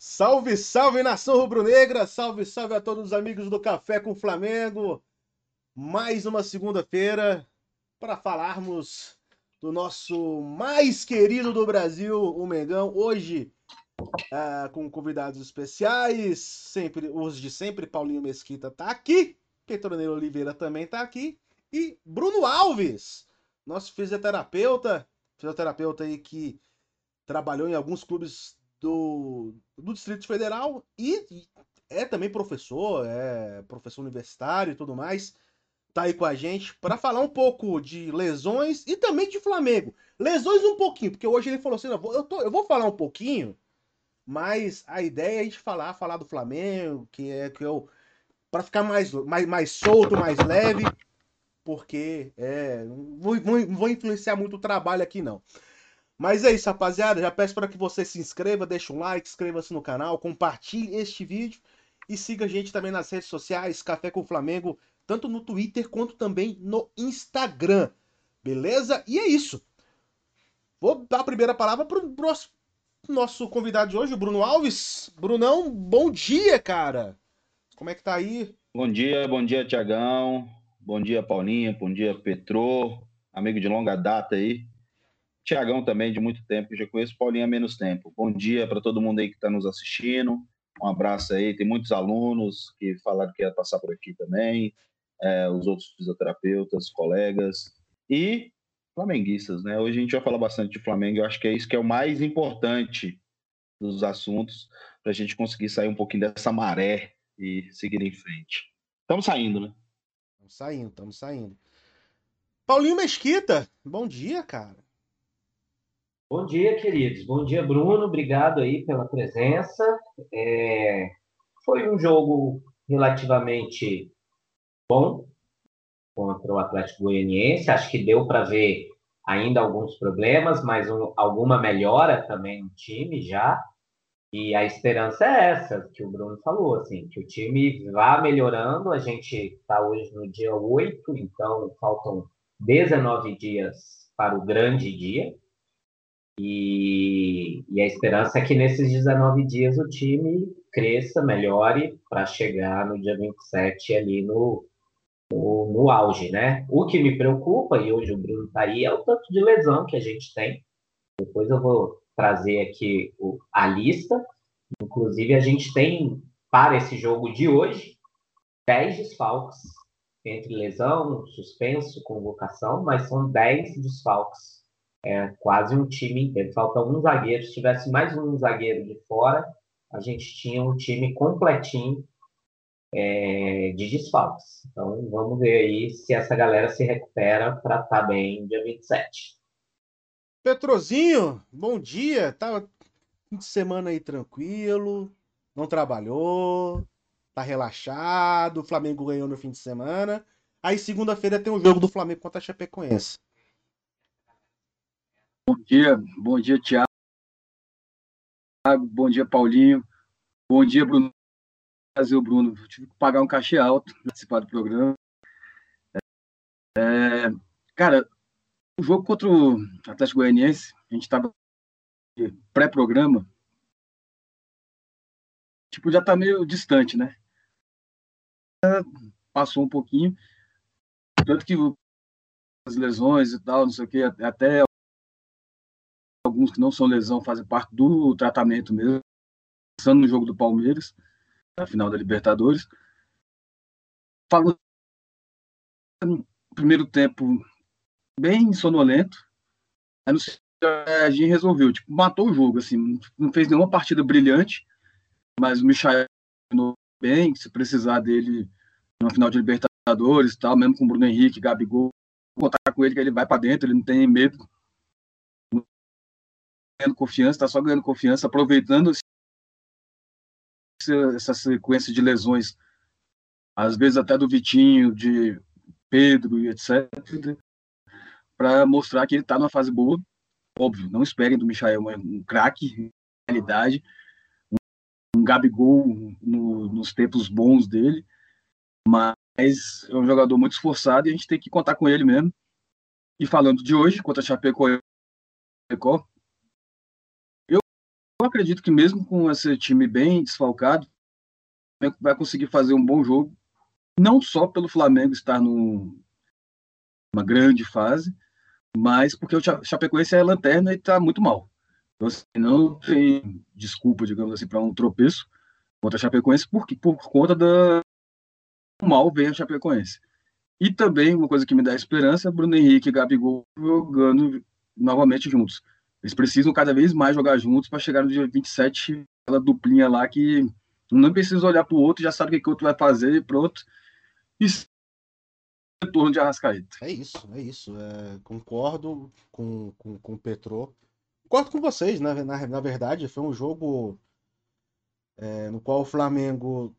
Salve, salve nação rubro-negra! Salve, salve a todos os amigos do Café com Flamengo! Mais uma segunda-feira para falarmos do nosso mais querido do Brasil, o Mengão. Hoje, uh, com convidados especiais, sempre os de sempre. Paulinho Mesquita tá aqui, Petroneiro Oliveira também tá aqui e Bruno Alves, nosso fisioterapeuta, fisioterapeuta aí que trabalhou em alguns clubes do, do Distrito Federal e é também professor, é professor universitário e tudo mais. Tá aí com a gente para falar um pouco de lesões e também de Flamengo. Lesões um pouquinho, porque hoje ele falou assim: eu vou, eu, tô, eu vou falar um pouquinho, mas a ideia é gente falar, falar do Flamengo, que é que eu para ficar mais, mais, mais solto, mais leve, porque é, não vou, vou influenciar muito o trabalho aqui não. Mas é isso, rapaziada. Já peço para que você se inscreva, deixe um like, inscreva-se no canal, compartilhe este vídeo e siga a gente também nas redes sociais, Café com Flamengo, tanto no Twitter quanto também no Instagram. Beleza? E é isso. Vou dar a primeira palavra para o nosso, nosso convidado de hoje, o Bruno Alves. Brunão, bom dia, cara. Como é que tá aí? Bom dia, bom dia, Tiagão. Bom dia, Paulinha. Bom dia, Petrô. Amigo de longa data aí. Tiagão também, de muito tempo, já conheço Paulinho há menos tempo. Bom dia para todo mundo aí que está nos assistindo. Um abraço aí. Tem muitos alunos que falaram que ia passar por aqui também, é, os outros fisioterapeutas, colegas e flamenguistas, né? Hoje a gente vai falar bastante de Flamengo. Eu acho que é isso que é o mais importante dos assuntos para a gente conseguir sair um pouquinho dessa maré e seguir em frente. Estamos saindo, né? Estamos saindo, estamos saindo. Paulinho Mesquita, bom dia, cara. Bom dia, queridos. Bom dia, Bruno. Obrigado aí pela presença. É... Foi um jogo relativamente bom contra o Atlético Goianiense. Acho que deu para ver ainda alguns problemas, mas um, alguma melhora também no time já. E a esperança é essa que o Bruno falou, assim, que o time vá melhorando. A gente está hoje no dia 8, então faltam 19 dias para o grande dia. E, e, a esperança é que nesses 19 dias o time cresça, melhore para chegar no dia 27 ali no, no, no, auge, né? O que me preocupa, e hoje o Bruno está aí, é o tanto de lesão que a gente tem. Depois eu vou trazer aqui o, a lista. Inclusive, a gente tem, para esse jogo de hoje, 10 desfalques, entre lesão, suspenso, convocação, mas são 10 desfalques é quase um time inteiro. Falta um zagueiro. Se tivesse mais um zagueiro de fora, a gente tinha um time completinho é, de desfalques. Então vamos ver aí se essa galera se recupera para estar tá bem dia 27. Petrozinho, bom dia. Tava fim de semana aí tranquilo, não trabalhou, tá relaxado. O Flamengo ganhou no fim de semana. Aí segunda-feira tem um jogo do Flamengo contra a Chapecoense. Bom dia, bom dia, Tiago. Bom dia, Paulinho. Bom dia, Bruno. Brasil, Bruno. tive que pagar um cachê alto para participar do programa. É, cara, o jogo contra o Atlético Goianiense, a gente estava pré-programa, tipo, já está meio distante, né? Passou um pouquinho, tanto que as lesões e tal, não sei o que, até alguns que não são lesão fazem parte do tratamento mesmo, pensando no jogo do Palmeiras, na final da Libertadores. Falou primeiro tempo bem sonolento, aí no a gente resolveu, tipo, matou o jogo, assim, não fez nenhuma partida brilhante, mas o Michael bem, se precisar dele na final de Libertadores tal, mesmo com o Bruno Henrique, Gabigol, contar com ele que ele vai para dentro, ele não tem medo ganhando confiança, está só ganhando confiança, aproveitando essa sequência de lesões, às vezes até do Vitinho, de Pedro e etc., para mostrar que ele está numa fase boa. Óbvio, não esperem do Michael um craque, realidade, um, Gabigol no, nos tempos bons dele, mas é um jogador muito esforçado e a gente tem que contar com ele mesmo. E falando de hoje, contra a Chapecó, eu acredito que mesmo com esse time bem desfalcado, vai conseguir fazer um bom jogo, não só pelo Flamengo estar numa grande fase, mas porque o Chapecoense é lanterna e está muito mal. Então, assim, não tem desculpa, digamos assim, para um tropeço contra a Chapecoense, porque, por conta da mal vem a Chapecoense. E também, uma coisa que me dá esperança, Bruno Henrique e Gabigol jogando novamente juntos. Eles precisam cada vez mais jogar juntos para chegar no dia 27, aquela duplinha lá que não precisa olhar para o outro, já sabe o que o outro vai fazer e pronto. E retorno de Arrascaeta. É isso, é isso. É, concordo com, com, com o Petrô. Concordo com vocês, né? Na, na verdade, foi um jogo é, no qual o Flamengo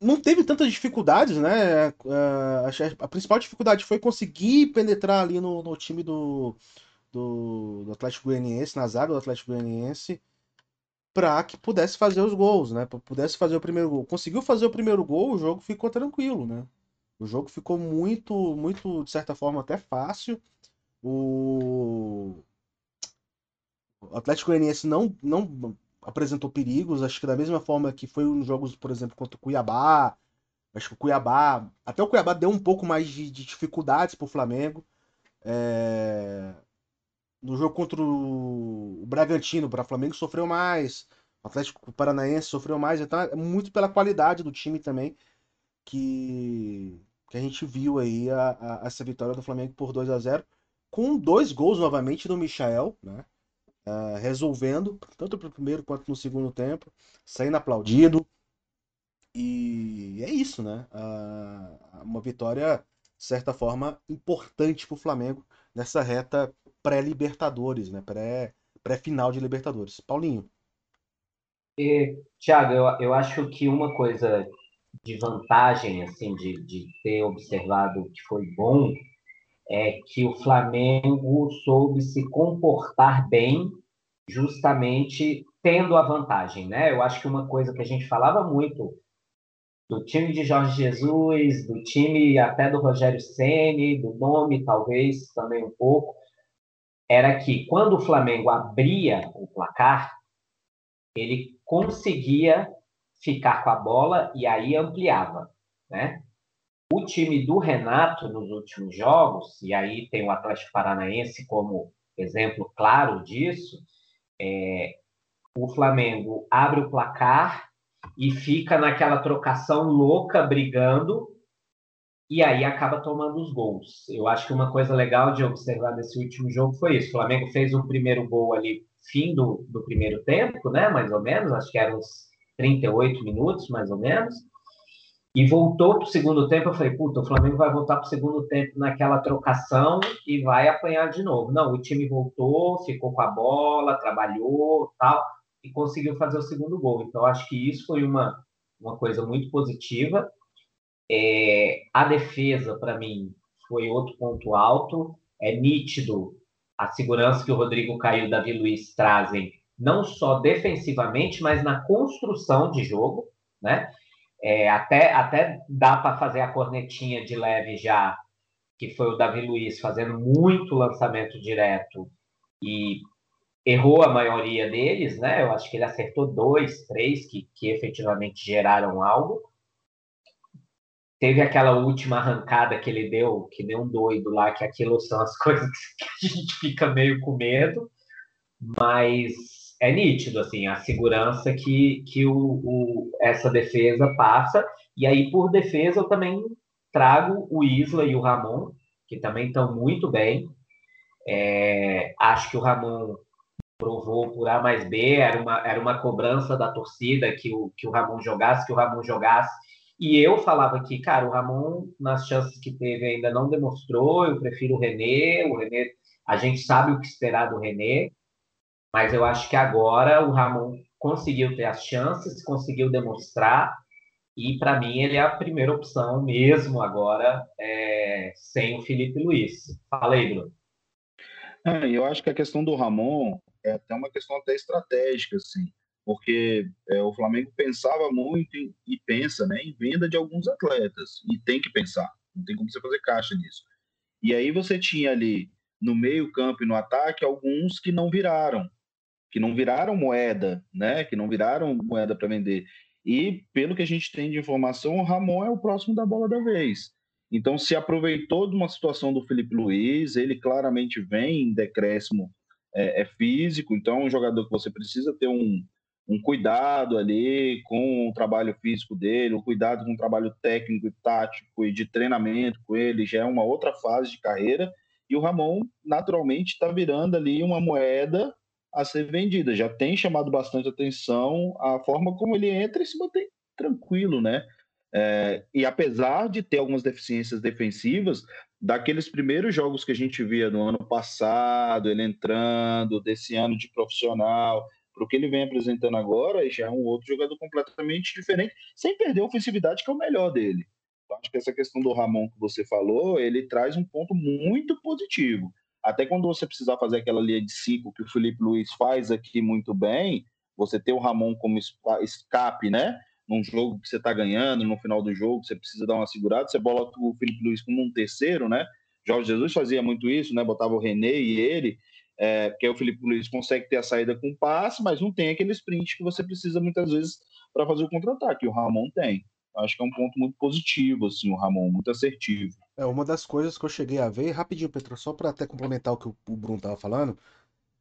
não teve tantas dificuldades, né? É, a, a, principal dificuldade foi conseguir penetrar ali no, no time do, do, do, Atlético Goianiense, na zaga do Atlético Goianiense, para que pudesse fazer os gols, né? Pudesse fazer o primeiro gol. Conseguiu fazer o primeiro gol, o jogo ficou tranquilo, né? O jogo ficou muito, muito, de certa forma, até fácil. O, o Atlético Goianiense não, não apresentou perigos, acho que da mesma forma que foi nos jogos, por exemplo, contra o Cuiabá. Acho que o Cuiabá. Até o Cuiabá deu um pouco mais de, de dificuldades para o Flamengo. É... No jogo contra o Bragantino, para o Flamengo sofreu mais. O Atlético Paranaense sofreu mais. Então é muito pela qualidade do time também que, que a gente viu aí a, a, essa vitória do Flamengo por 2 a 0 com dois gols novamente do Michael, né? Uh, resolvendo, tanto no primeiro quanto no segundo tempo, saindo aplaudido. E é isso, né? Uh, uma vitória, de certa forma, importante para o Flamengo nessa reta pré-Libertadores, né? Pré-final de Libertadores. Paulinho. E, Thiago, eu, eu acho que uma coisa de vantagem, assim, de, de ter observado que foi bom, é que o Flamengo soube se comportar bem, justamente tendo a vantagem, né? Eu acho que uma coisa que a gente falava muito do time de Jorge Jesus, do time até do Rogério Ceni, do nome talvez também um pouco, era que quando o Flamengo abria o placar, ele conseguia ficar com a bola e aí ampliava, né? O time do Renato nos últimos jogos, e aí tem o Atlético Paranaense como exemplo claro disso, é, o Flamengo abre o placar e fica naquela trocação louca brigando e aí acaba tomando os gols. Eu acho que uma coisa legal de observar nesse último jogo foi isso. O Flamengo fez o primeiro gol ali fim do, do primeiro tempo, né? Mais ou menos, acho que eram uns 38 minutos, mais ou menos. E voltou para o segundo tempo. Eu falei, puta, o Flamengo vai voltar para o segundo tempo naquela trocação e vai apanhar de novo. Não, o time voltou, ficou com a bola, trabalhou tal, e conseguiu fazer o segundo gol. Então, acho que isso foi uma, uma coisa muito positiva. É, a defesa, para mim, foi outro ponto alto. É nítido a segurança que o Rodrigo Caio e o Davi Luiz trazem não só defensivamente, mas na construção de jogo, né? É, até, até dá para fazer a cornetinha de leve já, que foi o Davi Luiz fazendo muito lançamento direto e errou a maioria deles, né? Eu acho que ele acertou dois, três que, que efetivamente geraram algo. Teve aquela última arrancada que ele deu, que deu um doido lá, que aquilo são as coisas que a gente fica meio com medo, mas é nítido, assim, a segurança que, que o, o, essa defesa passa. E aí, por defesa, eu também trago o Isla e o Ramon, que também estão muito bem. É, acho que o Ramon provou por A mais B, era uma, era uma cobrança da torcida que o, que o Ramon jogasse, que o Ramon jogasse. E eu falava que, cara, o Ramon, nas chances que teve, ainda não demonstrou. Eu prefiro o René. O René, a gente sabe o que esperar do René. Mas eu acho que agora o Ramon conseguiu ter as chances, conseguiu demonstrar, e para mim ele é a primeira opção mesmo agora, é, sem o Felipe Luiz. Fala aí, Bruno. É, eu acho que a questão do Ramon é até uma questão até estratégica, assim, porque é, o Flamengo pensava muito em, e pensa né, em venda de alguns atletas, e tem que pensar, não tem como você fazer caixa nisso. E aí você tinha ali no meio campo e no ataque alguns que não viraram, que não viraram moeda, né? Que não viraram moeda para vender. E pelo que a gente tem de informação, o Ramon é o próximo da bola da vez. Então se aproveitou de uma situação do Felipe Luiz, ele claramente vem em decréscimo é, é físico, então é um jogador que você precisa ter um, um cuidado ali com o trabalho físico dele, o um cuidado com o trabalho técnico e tático e de treinamento com ele, já é uma outra fase de carreira. E o Ramon, naturalmente, está virando ali uma moeda a ser vendida. Já tem chamado bastante atenção a forma como ele entra e se mantém tranquilo, né? É, e apesar de ter algumas deficiências defensivas, daqueles primeiros jogos que a gente via no ano passado, ele entrando, desse ano de profissional, para o que ele vem apresentando agora, já é um outro jogador completamente diferente, sem perder a ofensividade, que é o melhor dele. Então, acho que essa questão do Ramon que você falou, ele traz um ponto muito positivo. Até quando você precisar fazer aquela linha de cinco que o Felipe Luiz faz aqui muito bem, você ter o Ramon como escape, né? Num jogo que você está ganhando, no final do jogo, você precisa dar uma segurada, você bota o Felipe Luiz como um terceiro, né? Jorge Jesus fazia muito isso, né? Botava o René e ele, é, porque o Felipe Luiz consegue ter a saída com passe, mas não tem aquele sprint que você precisa muitas vezes para fazer o contra-ataque. O Ramon tem. Acho que é um ponto muito positivo, assim, o Ramon, muito assertivo. É, uma das coisas que eu cheguei a ver, rapidinho, Petro, só para até complementar o que o Bruno estava falando,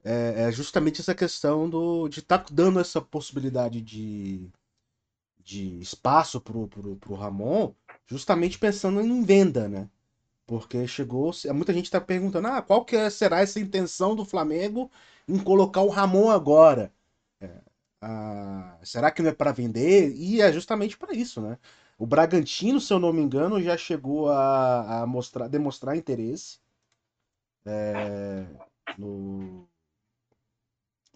é, é, justamente essa questão do, de estar tá dando essa possibilidade de, de espaço pro, pro Ramon, justamente pensando em venda, né? Porque chegou. Muita gente está perguntando: ah, qual que é, será essa intenção do Flamengo em colocar o Ramon agora? É, será que não é para vender? E é justamente para isso, né? O Bragantino, se eu não me engano, já chegou a, a mostrar, demonstrar interesse é, no,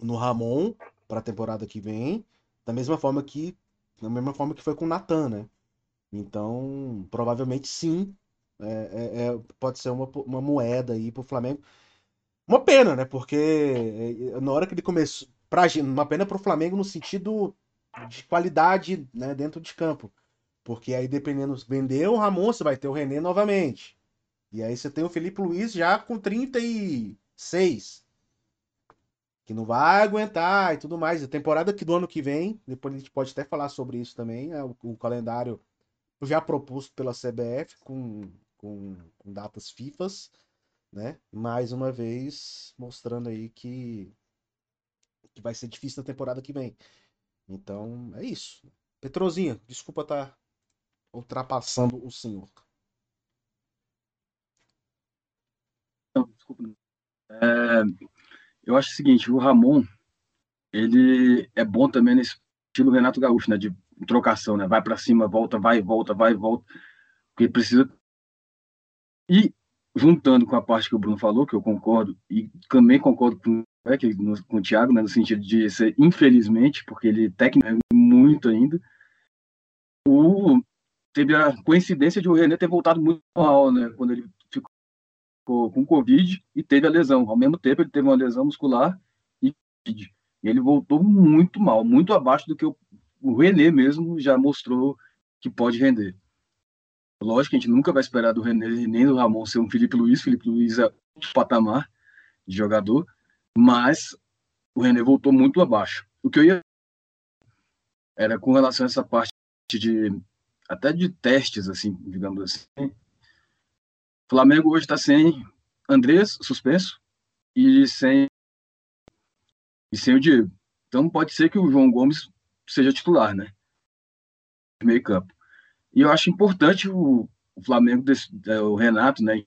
no Ramon para a temporada que vem, da mesma forma que da mesma forma que foi com o Natan, né? Então, provavelmente sim, é, é, é, pode ser uma, uma moeda aí pro Flamengo. Uma pena, né? Porque é, na hora que ele começou. Pra, uma pena pro Flamengo no sentido de qualidade né, dentro de campo. Porque aí, dependendo, vender o Ramon, você vai ter o René novamente. E aí você tem o Felipe Luiz já com 36. Que não vai aguentar e tudo mais. A temporada que do ano que vem, depois a gente pode até falar sobre isso também. É o, o calendário já proposto pela CBF com com, com datas FIFAs, né? Mais uma vez mostrando aí que, que vai ser difícil na temporada que vem. Então é isso. Petrozinha, desculpa estar tá ultrapassando o senhor. Não, desculpa. É, eu acho o seguinte, o Ramon, ele é bom também nesse estilo Renato Gaúcho, né? De trocação, né? Vai para cima, volta, vai, volta, vai, volta. Porque precisa e juntando com a parte que o Bruno falou, que eu concordo, e também concordo com, é, que, no, com o Thiago, né, no sentido de ser, infelizmente, porque ele tecnicamente é muito ainda, o, teve a coincidência de o René ter voltado muito mal, né, quando ele ficou com Covid e teve a lesão. Ao mesmo tempo, ele teve uma lesão muscular e. E ele voltou muito mal, muito abaixo do que o, o René mesmo já mostrou que pode render. Lógico que a gente nunca vai esperar do René nem do Ramon ser um Felipe Luiz. Felipe Luiz é outro patamar de jogador, mas o René voltou muito abaixo. O que eu ia era com relação a essa parte de até de testes, assim, digamos assim. O Flamengo hoje está sem Andrés suspenso e sem e sem o Diego. Então pode ser que o João Gomes seja titular, né? Meio campo. E eu acho importante o, o Flamengo, desse, é, o Renato, né,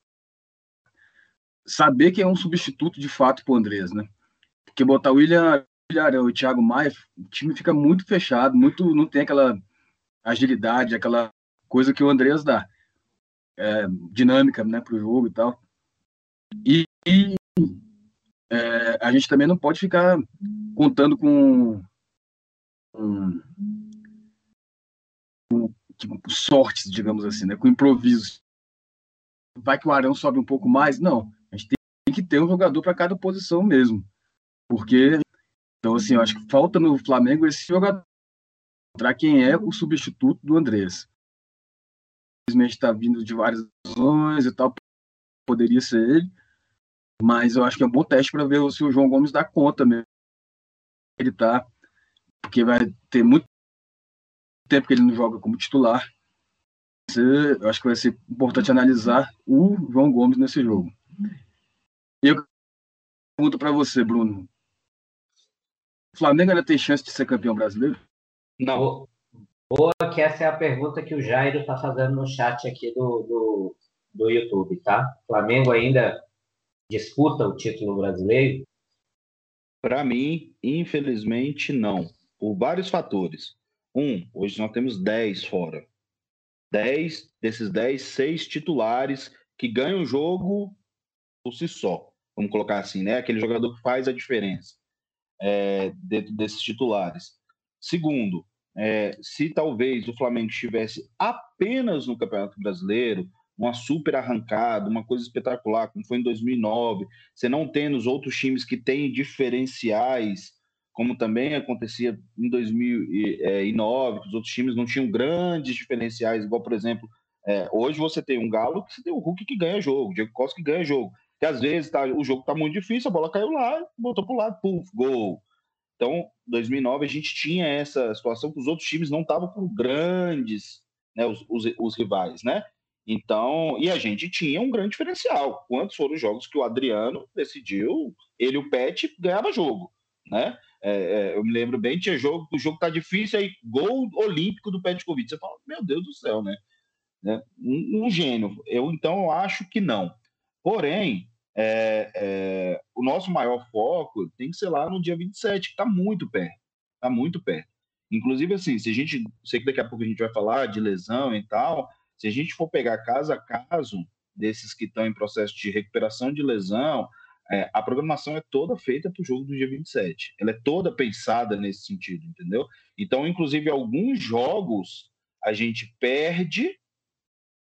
saber que é um substituto de fato para o Andrés, né? Porque botar o William e o Thiago Maia, o time fica muito fechado, muito não tem aquela agilidade, aquela coisa que o Andrés dá. É, dinâmica né, para o jogo e tal. E, e é, a gente também não pode ficar contando com, com tipo, sortes, digamos assim, né? com improvisos. Vai que o Arão sobe um pouco mais? Não. A gente tem que ter um jogador para cada posição mesmo. Porque, então, assim, eu acho que falta no Flamengo esse jogador para quem é o substituto do Andrés. Infelizmente está vindo de várias zões e tal, poderia ser ele, mas eu acho que é um bom teste para ver se o João Gomes dá conta mesmo ele tá, porque vai ter muito tempo que ele não joga como titular. Eu acho que vai ser importante analisar o João Gomes nesse jogo. E eu pergunto para você, Bruno. O Flamengo ainda tem chance de ser campeão brasileiro? Não. Boa, que essa é a pergunta que o Jairo está fazendo no chat aqui do, do, do YouTube, tá? O Flamengo ainda disputa o título brasileiro? Para mim, infelizmente, não. Por vários fatores. Um, hoje nós temos 10 fora. 10, desses 10, 6 titulares que ganham o jogo por si só. Vamos colocar assim, né? Aquele jogador que faz a diferença é, dentro desses titulares. Segundo, é, se talvez o Flamengo estivesse apenas no Campeonato Brasileiro, uma super arrancada, uma coisa espetacular, como foi em 2009, você não tendo os outros times que têm diferenciais, como também acontecia em 2009, que os outros times não tinham grandes diferenciais, igual, por exemplo, é, hoje você tem um Galo que você tem o Hulk que ganha jogo, o Diego Costa que ganha jogo. Que às vezes tá, o jogo tá muito difícil, a bola caiu lá, botou pro lado, puf, gol. Então, 2009 a gente tinha essa situação que os outros times não estavam com grandes, né, os, os, os, rivais, né? Então, e a gente tinha um grande diferencial. Quantos foram os jogos que o Adriano decidiu, ele e o Pet ganhava jogo, né? É, é, eu me lembro bem, tinha jogo, o jogo tá difícil, aí gol olímpico do Petkovic. Você fala, meu Deus do céu, né? né? Um, um, gênio. Eu então acho que não. Porém, é, é, o nosso maior foco tem que ser lá no dia 27, que está muito perto. Está muito perto. Inclusive, assim, se a gente. Sei que daqui a pouco a gente vai falar de lesão e tal. Se a gente for pegar caso a caso desses que estão em processo de recuperação de lesão, é, a programação é toda feita para o jogo do dia 27. Ela é toda pensada nesse sentido, entendeu? Então, inclusive, alguns jogos a gente perde,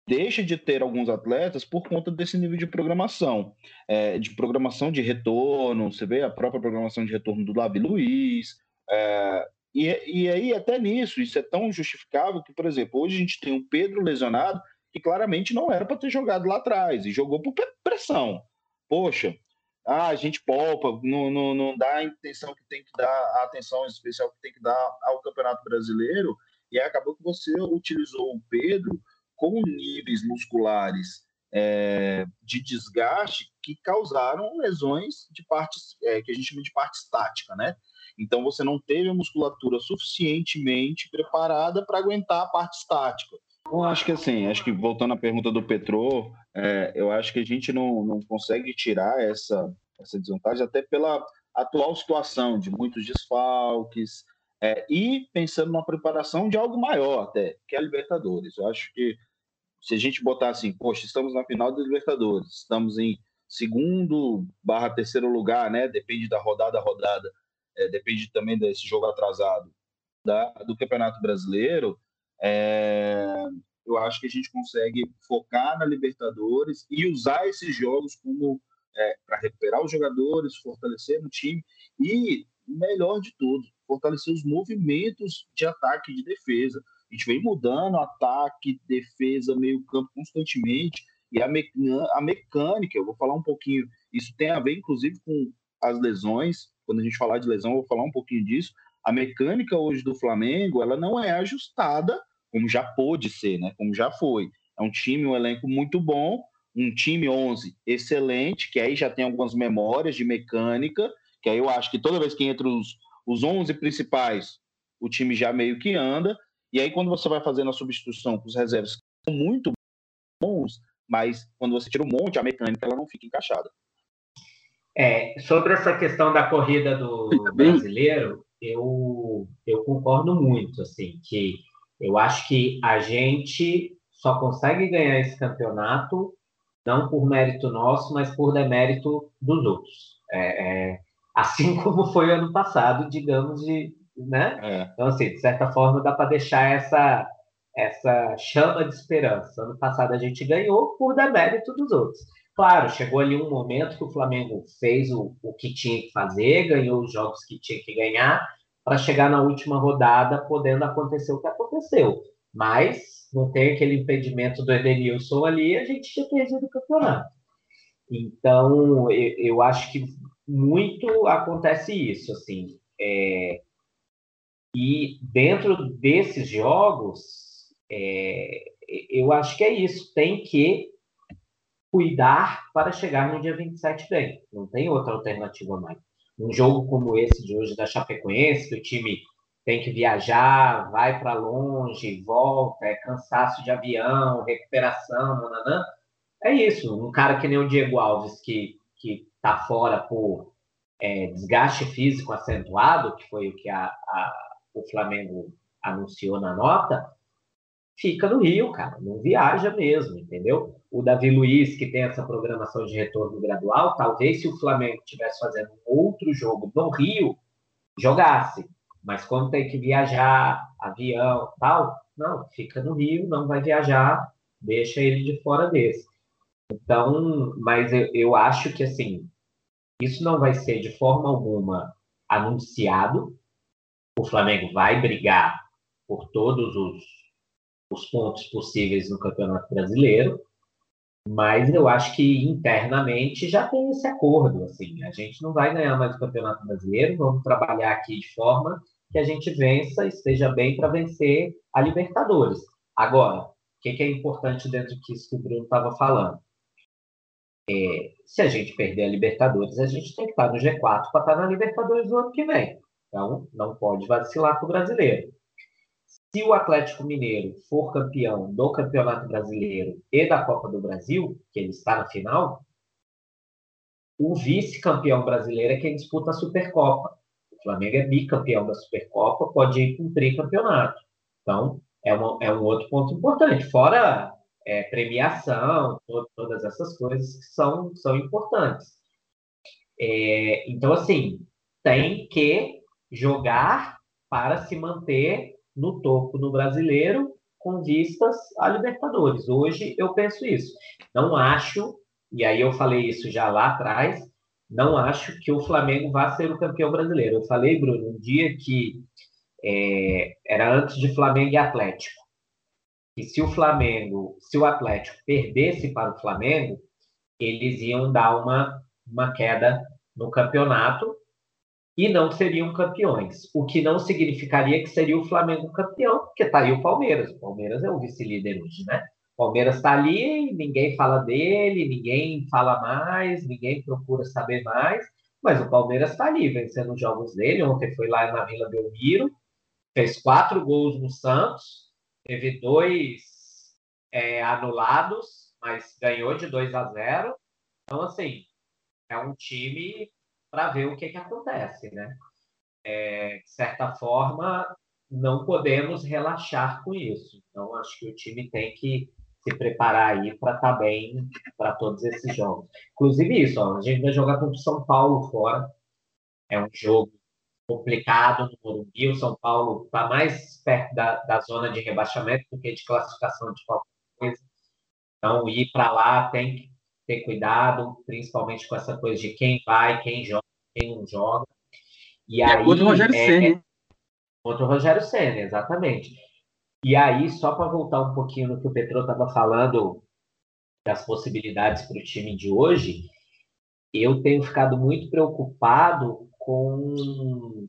deixa de ter alguns atletas por conta desse nível de programação. É, de programação de retorno, você vê a própria programação de retorno do Davi Luiz. É, e, e aí, até nisso, isso é tão justificável que, por exemplo, hoje a gente tem um Pedro lesionado que claramente não era para ter jogado lá atrás e jogou por pressão. Poxa, ah, a gente poupa, não, não, não dá a atenção que tem que dar, a atenção especial que tem que dar ao Campeonato Brasileiro, e acabou que você utilizou o Pedro com níveis musculares é, de desgaste que causaram lesões de partes é, que a gente chama de parte estática, né? Então você não teve a musculatura suficientemente preparada para aguentar a parte estática. Eu acho que assim, acho que voltando à pergunta do Petro, é, eu acho que a gente não, não consegue tirar essa, essa desvantagem até pela atual situação de muitos desfalques é, e pensando numa preparação de algo maior até, que é a Libertadores. Eu acho que se a gente botar assim, poxa, estamos na final da Libertadores, estamos em segundo barra terceiro lugar, né? Depende da rodada a rodada, é, depende também desse jogo atrasado da, do Campeonato Brasileiro é, eu acho que a gente consegue focar na Libertadores e usar esses jogos como é, para recuperar os jogadores, fortalecer o time e, melhor de tudo, fortalecer os movimentos de ataque e de defesa. A gente vem mudando ataque, defesa, meio campo constantemente e a, a mecânica, eu vou falar um pouquinho, isso tem a ver inclusive com as lesões, quando a gente falar de lesão, eu vou falar um pouquinho disso. A mecânica hoje do Flamengo, ela não é ajustada como já pôde ser, né? Como já foi. É um time, um elenco muito bom, um time 11 excelente, que aí já tem algumas memórias de mecânica, que aí eu acho que toda vez que entra os, os 11 principais, o time já meio que anda, e aí quando você vai fazendo a substituição com os reservas, são muito bons, mas quando você tira um monte, a mecânica ela não fica encaixada. É, sobre essa questão da corrida do brasileiro, eu, eu concordo muito, assim, que eu acho que a gente só consegue ganhar esse campeonato não por mérito nosso, mas por demérito dos outros. É, é, assim como foi ano passado, digamos, de, né? É. Então, assim, de certa forma, dá para deixar essa, essa chama de esperança. Ano passado a gente ganhou por demérito dos outros. Claro, chegou ali um momento que o Flamengo fez o, o que tinha que fazer, ganhou os jogos que tinha que ganhar, para chegar na última rodada podendo acontecer o que aconteceu. Mas não tem aquele impedimento do Edenilson ali, a gente tinha perdido o campeonato. Então, eu, eu acho que muito acontece isso, assim. É, e dentro desses jogos, é, eu acho que é isso. Tem que cuidar para chegar no dia 27 bem. Não tem outra alternativa mais. Um jogo como esse de hoje da Chapecoense, que o time tem que viajar, vai para longe, volta, é cansaço de avião, recuperação, nananã. É isso. Um cara que nem o Diego Alves, que, que tá fora por é, desgaste físico acentuado, que foi o que a, a, o Flamengo anunciou na nota, fica no Rio, cara, não viaja mesmo, entendeu? O Davi Luiz, que tem essa programação de retorno gradual, talvez se o Flamengo estivesse fazendo outro jogo no Rio, jogasse. Mas quando tem que viajar, avião tal, não, fica no Rio, não vai viajar, deixa ele de fora desse. Então, mas eu, eu acho que assim, isso não vai ser de forma alguma anunciado. O Flamengo vai brigar por todos os os pontos possíveis no Campeonato Brasileiro, mas eu acho que internamente já tem esse acordo, assim, a gente não vai ganhar mais o Campeonato Brasileiro, vamos trabalhar aqui de forma que a gente vença, esteja bem para vencer a Libertadores. Agora, o que, é importante dentro disso que o Bruno estava falando? É, se a gente perder a Libertadores, a gente tem que estar no G4 para estar na Libertadores no ano que vem. Então, não pode vacilar com o brasileiro. Se o Atlético Mineiro for campeão do Campeonato Brasileiro e da Copa do Brasil, que ele está na final, o vice-campeão brasileiro é quem disputa a Supercopa. O Flamengo é bicampeão da Supercopa, pode ir com tricampeonato. Então, é, uma, é um outro ponto importante. Fora é, premiação, to, todas essas coisas que são, são importantes. É, então, assim, tem que jogar para se manter no topo no brasileiro com vistas a Libertadores. Hoje eu penso isso. Não acho, e aí eu falei isso já lá atrás, não acho que o Flamengo vá ser o campeão brasileiro. Eu falei, Bruno, um dia que é, era antes de Flamengo e Atlético. E se o Flamengo, se o Atlético perdesse para o Flamengo, eles iam dar uma, uma queda no campeonato e não seriam campeões. O que não significaria que seria o Flamengo campeão, porque está aí o Palmeiras. O Palmeiras é o vice-líder hoje, né? O Palmeiras está ali, ninguém fala dele, ninguém fala mais, ninguém procura saber mais, mas o Palmeiras está ali, vencendo os jogos dele. Ontem foi lá na Vila Belmiro, fez quatro gols no Santos, teve dois é, anulados, mas ganhou de 2 a 0. Então, assim, é um time para ver o que, que acontece, né? É, de certa forma, não podemos relaxar com isso. Então, acho que o time tem que se preparar aí para estar tá bem para todos esses jogos. Inclusive isso, ó, a gente vai jogar contra o São Paulo fora. É um jogo complicado no Morumbi. O São Paulo está mais perto da, da zona de rebaixamento do que de classificação de qualquer coisa. Então, ir para lá tem que ter cuidado, principalmente com essa coisa de quem vai, quem joga, quem não joga. E é aí, contra o Rogério é, Senna. Contra o Rogério Senna, exatamente. E aí, só para voltar um pouquinho no que o Petro estava falando das possibilidades para o time de hoje, eu tenho ficado muito preocupado com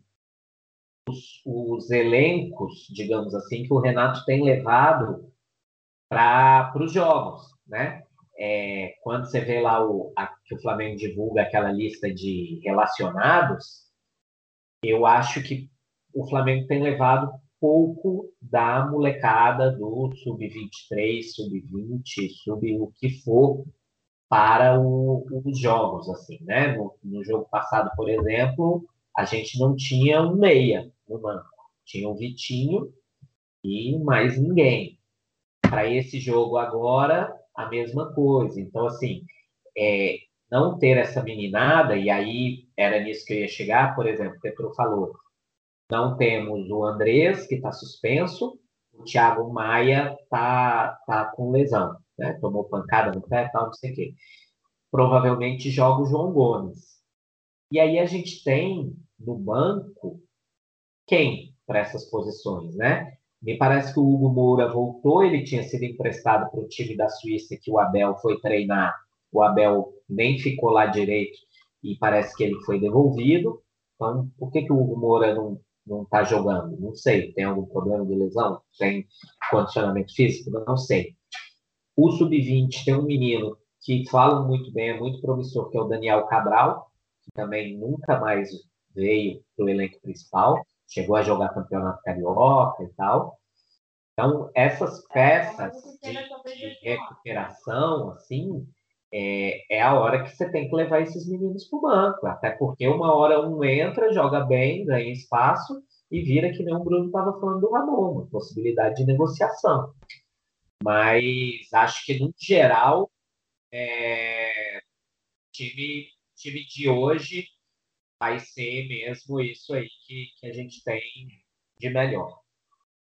os, os elencos, digamos assim, que o Renato tem levado para os jogos, né? É, quando você vê lá o, a, que o Flamengo divulga aquela lista de relacionados, eu acho que o Flamengo tem levado pouco da molecada do sub-23, sub-20, sub o que for para o, os jogos, assim, né? No, no, jogo passado, por exemplo, a gente não tinha um meia no banco, tinha o Vitinho e mais ninguém. Para esse jogo agora, a mesma coisa. Então, assim, é, não ter essa meninada, e aí era nisso que eu ia chegar, por exemplo, o Petro falou, não temos o Andrés, que está suspenso, o Thiago Maia tá, tá com lesão, né? tomou pancada no pé tal, não sei o quê. Provavelmente joga o João Gomes. E aí a gente tem no banco quem para essas posições, né? Me parece que o Hugo Moura voltou, ele tinha sido emprestado para o time da Suíça que o Abel foi treinar. O Abel nem ficou lá direito e parece que ele foi devolvido. Então, por que, que o Hugo Moura não não está jogando? Não sei. Tem algum problema de lesão? Tem condicionamento físico? Não sei. O sub-20 tem um menino que fala muito bem, é muito promissor, que é o Daniel Cabral, que também nunca mais veio para o elenco principal, chegou a jogar campeonato carioca e tal. Então, essas peças de, de recuperação, assim, é, é, a hora que você tem que levar esses meninos para o banco. Até porque uma hora um entra, joga bem, ganha espaço e vira que nem o Bruno estava falando do Ramon, uma possibilidade de negociação. Mas acho que, no geral, é, time, time de hoje vai ser mesmo isso aí que, que a gente tem de melhor.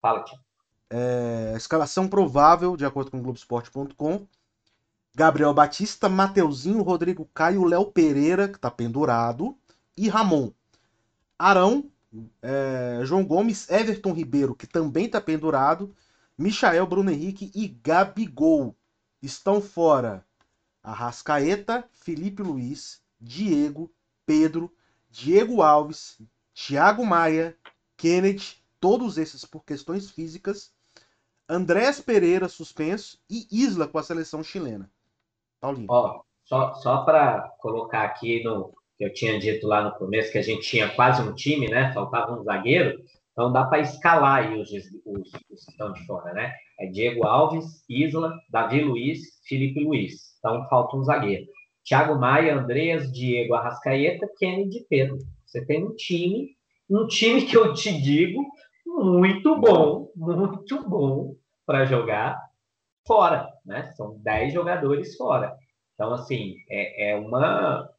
Fala, Tiago. É, escalação provável, de acordo com Globoesporte.com. Gabriel Batista, Mateuzinho, Rodrigo Caio, Léo Pereira, que está pendurado, e Ramon. Arão, é, João Gomes, Everton Ribeiro, que também está pendurado, Michael, Bruno Henrique e Gabigol. Estão fora Arrascaeta, Felipe Luiz, Diego, Pedro, Diego Alves, Thiago Maia, Kennedy, todos esses por questões físicas, Andrés Pereira suspenso e Isla com a seleção chilena. Paulinho. Ó, só, só para colocar aqui no que eu tinha dito lá no começo que a gente tinha quase um time, né? Faltava um zagueiro. Então dá para escalar aí os, os, os, que estão de fora, né? É Diego Alves, Isla, Davi Luiz, Felipe Luiz. Então falta um zagueiro. Thiago Maia, Andreas, Diego Arrascaeta, Kennedy Pedro. Você tem um time, um time que eu te digo, muito bom, muito bom para jogar fora, né? São 10 jogadores fora. Então, assim, é, é uma.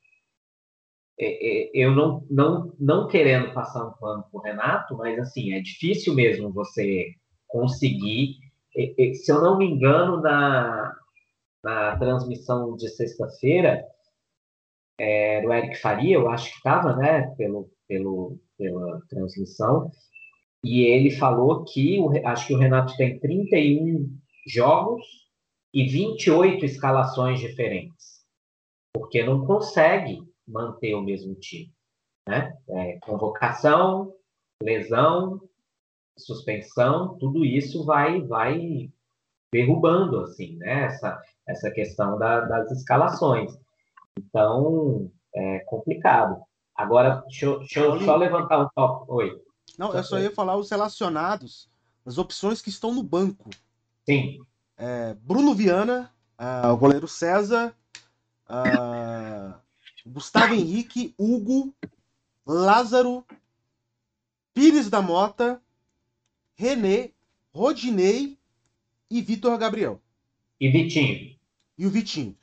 É, é, eu não, não, não querendo passar um pano para o Renato, mas, assim, é difícil mesmo você conseguir. É, é, se eu não me engano, na, na transmissão de sexta-feira, era o Eric Faria, eu acho que estava, né, pelo, pelo, pela transmissão, e ele falou que, acho que o Renato tem 31 jogos e 28 escalações diferentes, porque não consegue manter o mesmo time. Né? É, convocação, lesão, suspensão, tudo isso vai vai derrubando assim, né? Essa, essa questão da, das escalações. Então, é complicado. Agora, deixa, eu, deixa eu só levantar um tópico. Oi. Não, eu só ia falar os relacionados, as opções que estão no banco. Sim. É, Bruno Viana, uh, o goleiro César, uh, Gustavo Henrique, Hugo, Lázaro, Pires da Mota, René, Rodinei e Vitor Gabriel. E Vitinho. E o Vitinho.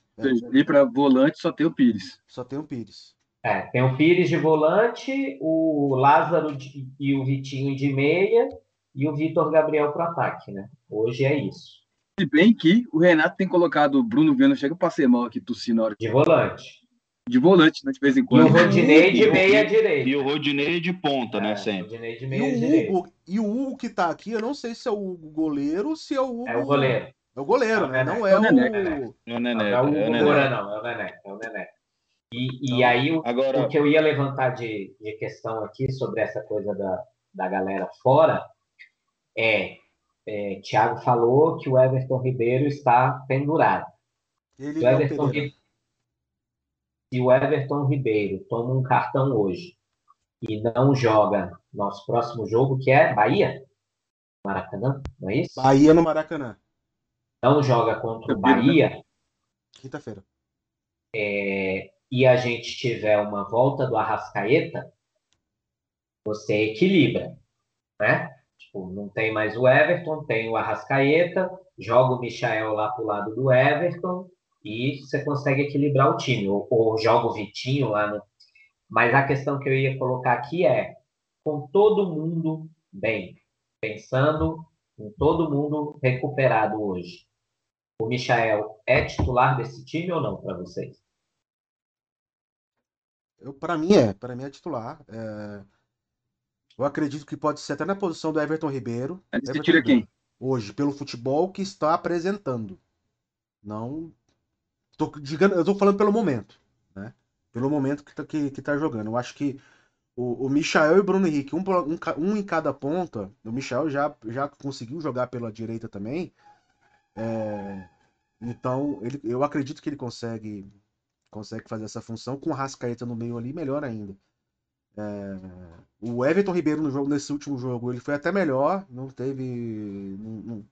E para volante só tem o Pires. Só tem o Pires. É, tem o Pires de volante, o Lázaro de, e o Vitinho de meia e o Vitor Gabriel para ataque, né? Hoje é isso. Se bem que o Renato tem colocado o Bruno Viana, chega para ser mal aqui tossir na hora. De volante. De volante, né, de vez em quando. E o Rodinei de meia direita. E o Rodinei de ponta, né, é, né, sempre. Rodinei de meia e o Hugo, e o Hugo que tá aqui, eu não sei se é o Hugo goleiro ou se é o Hugo... É o goleiro. É o goleiro, né? Não é o... Nené. É o Nené. Não é o Moura, não. É o Nené. É o Nené. E, e então, aí, o, agora... o que eu ia levantar de, de questão aqui sobre essa coisa da, da galera fora é, é Thiago falou que o Everton Ribeiro está pendurado. Ele o Everton, Ribeiro, se o Everton Ribeiro toma um cartão hoje e não joga nosso próximo jogo, que é Bahia? Maracanã, não é isso? Bahia no Maracanã. Não joga contra o Bahia. Quinta-feira. É, e a gente tiver uma volta do Arrascaeta, você equilibra, né? Tipo, não tem mais o Everton, tem o Arrascaeta, joga o Michael lá pro lado do Everton e você consegue equilibrar o time. Ou, ou joga o Vitinho lá no. Mas a questão que eu ia colocar aqui é: com todo mundo bem, pensando em todo mundo recuperado hoje, o Michael é titular desse time ou não para vocês? Para mim é, para mim é titular. É... Eu acredito que pode ser até na posição do Everton Ribeiro. Você Everton tira Ribeiro, quem? Hoje, pelo futebol que está apresentando. Não. Tô, digando, eu tô falando pelo momento, né? Pelo momento que tá, que, que tá jogando. Eu acho que o, o Michael e o Bruno Henrique, um, um, um, em cada ponta. O Michael já, já conseguiu jogar pela direita também. É, então, ele, eu acredito que ele consegue consegue fazer essa função. Com o Rascaeta no meio ali, melhor ainda. É, o Everton Ribeiro no jogo, nesse último jogo, ele foi até melhor. Não teve. Não, não,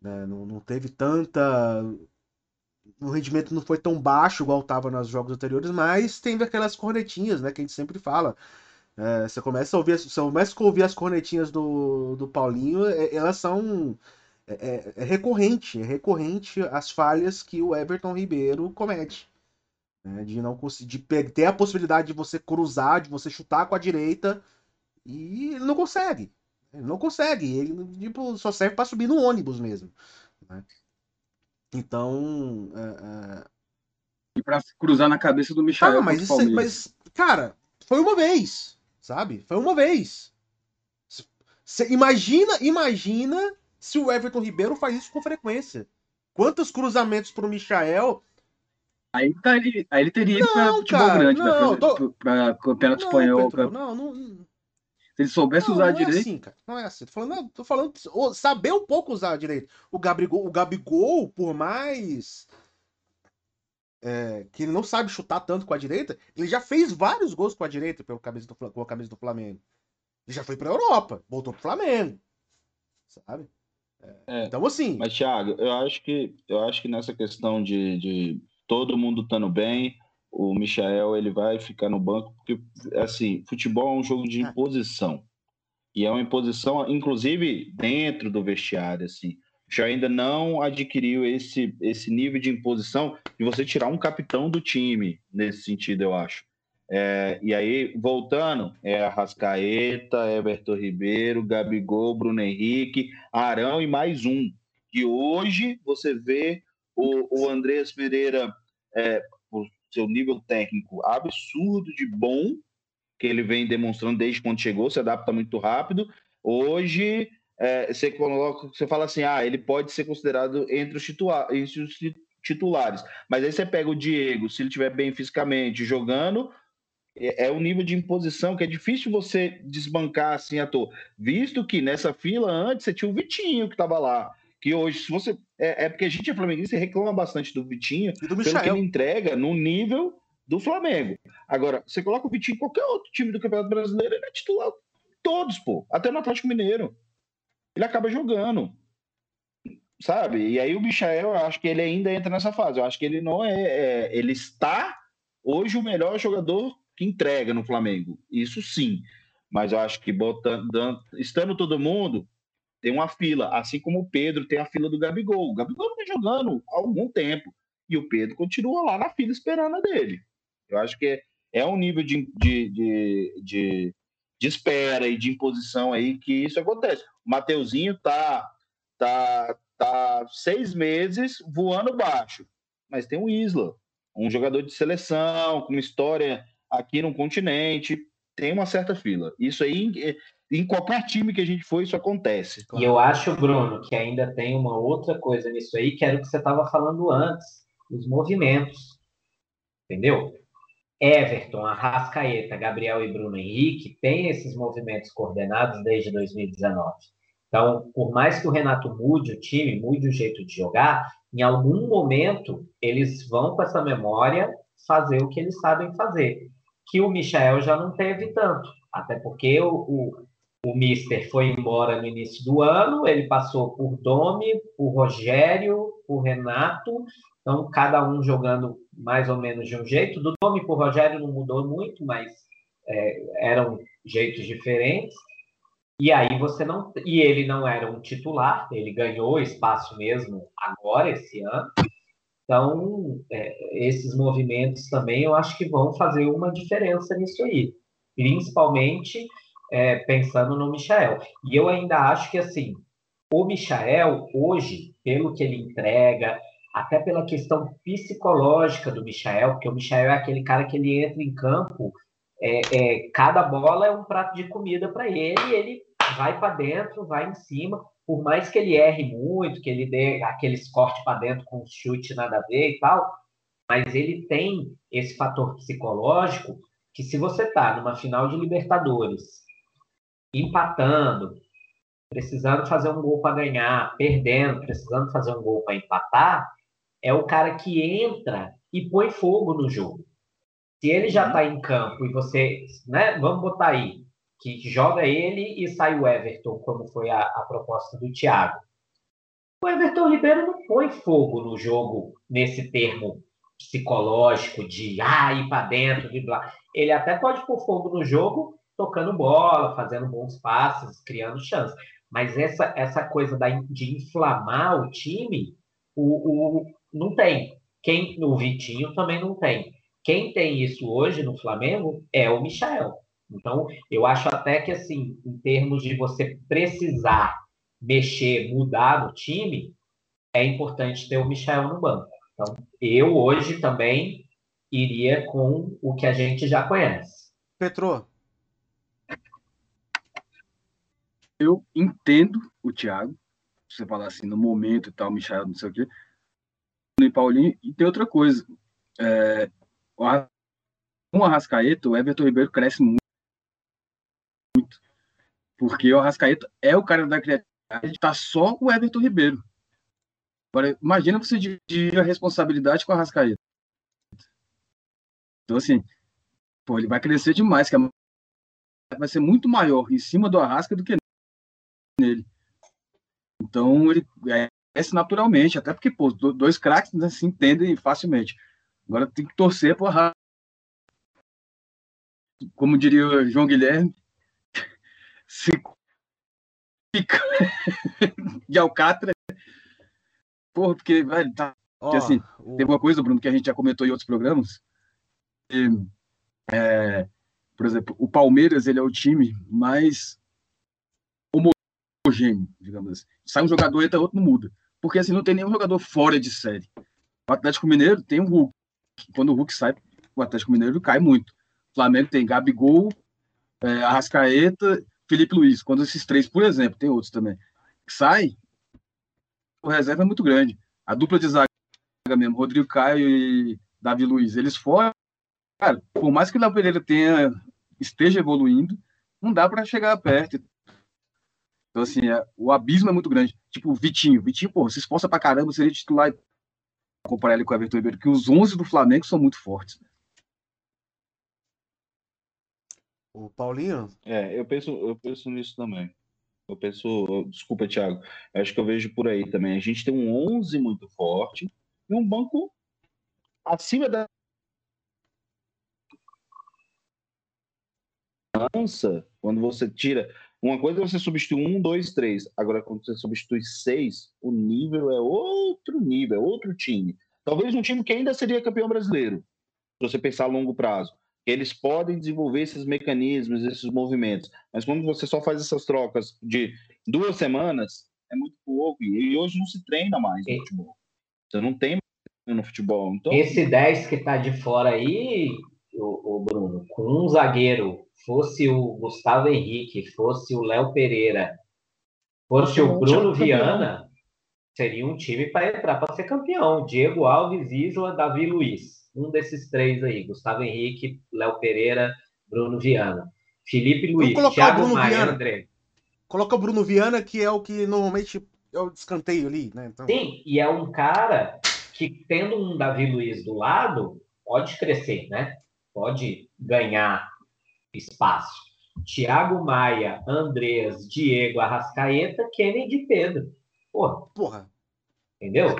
né, não, não teve tanta o rendimento não foi tão baixo igual estava nos jogos anteriores, mas tem aquelas cornetinhas, né, que a gente sempre fala. É, você começa a ouvir, você começa a ouvir as cornetinhas do, do Paulinho, é, elas são é, é, é, recorrente, é recorrente as falhas que o Everton Ribeiro comete. Né, de não conseguir ter a possibilidade de você cruzar, de você chutar com a direita, e ele não consegue. Ele não consegue. Ele tipo, só serve para subir no ônibus mesmo. Né? Então. É, é... E pra cruzar na cabeça do Michel. Ah, mas, isso, mas, cara, foi uma vez. Sabe? Foi uma vez. Cê, imagina, imagina se o Everton Ribeiro faz isso com frequência. Quantos cruzamentos pro Michael. Aí, tá, ele, aí ele teria ido pra futebol cara, grande, não, né? Pra, tô... pra campeonato não, espanhol. Petro, pra... Não, não, se ele soubesse não, usar não direito. É assim, cara. Não é assim. Tô falando, tô falando saber um pouco usar direito. O Gabigol, o Gabigol por mais é, que ele não sabe chutar tanto com a direita, ele já fez vários gols com a direita pelo camisa do, com a camisa do Flamengo. Ele já foi pra Europa, voltou pro Flamengo. Sabe? É, então, assim. Mas, Thiago, eu acho que, eu acho que nessa questão de, de todo mundo estando bem, o Michael ele vai ficar no banco, porque, assim, futebol é um jogo de é. imposição. E é uma imposição, inclusive, dentro do vestiário, assim. Já ainda não adquiriu esse, esse nível de imposição de você tirar um capitão do time, nesse sentido, eu acho. É, e aí, voltando, é Arrascaeta, Everton Ribeiro, Gabigol, Bruno Henrique, Arão e mais um. E hoje você vê o, o Andrés Pereira é, seu nível técnico absurdo de bom, que ele vem demonstrando desde quando chegou, se adapta muito rápido. Hoje, é, você coloca, você fala assim, ah, ele pode ser considerado entre os, entre os titulares. Mas aí você pega o Diego, se ele estiver bem fisicamente, jogando, é, é o nível de imposição que é difícil você desbancar assim à toa. Visto que nessa fila antes você tinha o Vitinho que estava lá que hoje, se você. É, é porque a gente é flamenguista e reclama bastante do Vitinho, e do pelo que ele entrega no nível do Flamengo. Agora, você coloca o Vitinho em qualquer outro time do Campeonato Brasileiro, ele é titular todos, pô. Até no Atlético Mineiro. Ele acaba jogando. Sabe? E aí o Michael, eu acho que ele ainda entra nessa fase. Eu acho que ele não é. é ele está hoje o melhor jogador que entrega no Flamengo. Isso sim. Mas eu acho que botando, estando todo mundo, tem uma fila, assim como o Pedro tem a fila do Gabigol. O Gabigol não vem jogando há algum tempo e o Pedro continua lá na fila esperando a dele. Eu acho que é um nível de, de, de, de, de espera e de imposição aí que isso acontece. O Mateuzinho tá, tá, tá seis meses voando baixo, mas tem o Isla, um jogador de seleção, com uma história aqui no continente, tem uma certa fila. Isso aí em qualquer time que a gente for, isso acontece. E eu acho, Bruno, que ainda tem uma outra coisa nisso aí, que era o que você estava falando antes, os movimentos. Entendeu? Everton, Arrascaeta, Gabriel e Bruno Henrique têm esses movimentos coordenados desde 2019. Então, por mais que o Renato mude o time, mude o jeito de jogar, em algum momento eles vão com essa memória fazer o que eles sabem fazer. Que o Michel já não teve tanto. Até porque o, o, o Mister foi embora no início do ano, ele passou por Domi, por Rogério, por Renato, então cada um jogando mais ou menos de um jeito. Do Domi por Rogério não mudou muito, mas é, eram jeitos diferentes. E aí você não. E ele não era um titular, ele ganhou espaço mesmo agora, esse ano. Então, é, esses movimentos também eu acho que vão fazer uma diferença nisso aí. Principalmente é, pensando no Michael. E eu ainda acho que, assim, o Michael, hoje, pelo que ele entrega, até pela questão psicológica do Michael, porque o Michael é aquele cara que ele entra em campo, é, é cada bola é um prato de comida para ele, e ele vai para dentro, vai em cima, por mais que ele erre muito, que ele dê aqueles cortes para dentro com chute nada a ver e tal, mas ele tem esse fator psicológico que se você está numa final de Libertadores, empatando, precisando fazer um gol para ganhar, perdendo, precisando fazer um gol para empatar, é o cara que entra e põe fogo no jogo. Se ele já está em campo e você, né, vamos botar aí, que joga ele e sai o Everton, como foi a, a proposta do Thiago. O Everton Ribeiro não põe fogo no jogo nesse termo psicológico de ah, ir para dentro, de blá. Ele até pode pôr fogo no jogo tocando bola, fazendo bons passes, criando chances. Mas essa, essa coisa da, de inflamar o time, o, o, não tem. Quem, o Vitinho também não tem. Quem tem isso hoje no Flamengo é o Michel. Então, eu acho até que, assim, em termos de você precisar mexer, mudar no time, é importante ter o Michel no banco. Então, eu hoje também iria com o que a gente já conhece. Petro. Eu entendo o Thiago, você falar assim, no momento e tal, Michel, não sei o quê, e Paulinho, e tem outra coisa. É, com o Arrascaeta, o Everton Ribeiro cresce muito porque o Arrascaeta é o cara da criatividade, tá só o Everton Ribeiro. Agora, imagina você dividir a responsabilidade com o Arrascaeta. Então, assim, pô, ele vai crescer demais, que vai ser muito maior em cima do Arrasca do que nele. Então, ele cresce naturalmente, até porque, pô, dois craques né, se entendem facilmente. Agora tem que torcer pro Arrasca. Como diria o João Guilherme, se fica de Alcatra. Porra, porque, velho, tá. Porque, assim, o... tem uma coisa, Bruno, que a gente já comentou em outros programas. E, é, por exemplo, o Palmeiras ele é o time mais homogêneo, digamos assim. Sai um jogador, entra outro, não muda. Porque assim, não tem nenhum jogador fora de série. O Atlético Mineiro tem o Hulk. Quando o Hulk sai, o Atlético Mineiro cai muito. O Flamengo tem Gabigol, é, Arrascaeta Felipe Luiz, quando esses três, por exemplo, tem outros também, sai, o reserva é muito grande. A dupla de zaga mesmo, Rodrigo Caio e Davi Luiz, eles foram, cara, por mais que o Léo Pereira tenha, esteja evoluindo, não dá para chegar perto. Então, assim, é, o abismo é muito grande. Tipo, o Vitinho. Vitinho, pô, se esforça pra caramba, seria titular. Comparar ele com o Everton Ribeiro, que os 11 do Flamengo são muito fortes. O Paulinho? É, eu penso, eu penso nisso também. Eu penso, desculpa, Thiago, acho que eu vejo por aí também. A gente tem um 11 muito forte e um banco acima da lança, quando você tira. Uma coisa é você substituir um, dois, três. Agora, quando você substitui seis, o nível é outro nível, é outro time. Talvez um time que ainda seria campeão brasileiro, se você pensar a longo prazo eles podem desenvolver esses mecanismos, esses movimentos. Mas quando você só faz essas trocas de duas semanas, é muito pouco. E hoje não se treina mais no futebol. Você não tem no futebol. Então... Esse 10 que está de fora aí, o, o, Bruno, com um zagueiro, fosse o Gustavo Henrique, fosse o Léo Pereira, fosse o Bruno Viana, seria um time para entrar para ser campeão. Diego Alves, Isla, Davi Luiz um desses três aí, Gustavo Henrique, Léo Pereira, Bruno Viana. Felipe Luiz, Thiago Maia, Viana. André. Coloca o Bruno Viana, que é o que normalmente é o descanteio ali, né? Então... Sim, e é um cara que, tendo um Davi Luiz do lado, pode crescer, né? Pode ganhar espaço. Thiago Maia, Andrés, Diego Arrascaeta, Kennedy Pedro. Porra. Porra. Entendeu?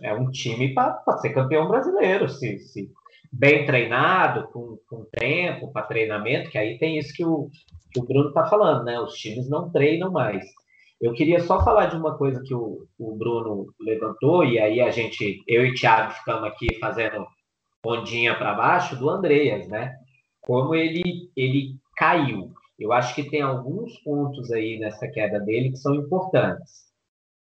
É um time para ser campeão brasileiro, se, se bem treinado, com, com tempo para treinamento, que aí tem isso que o, que o Bruno está falando, né? Os times não treinam mais. Eu queria só falar de uma coisa que o, o Bruno levantou, e aí a gente, eu e o Thiago ficamos aqui fazendo ondinha para baixo, do Andreas, né? Como ele, ele caiu. Eu acho que tem alguns pontos aí nessa queda dele que são importantes.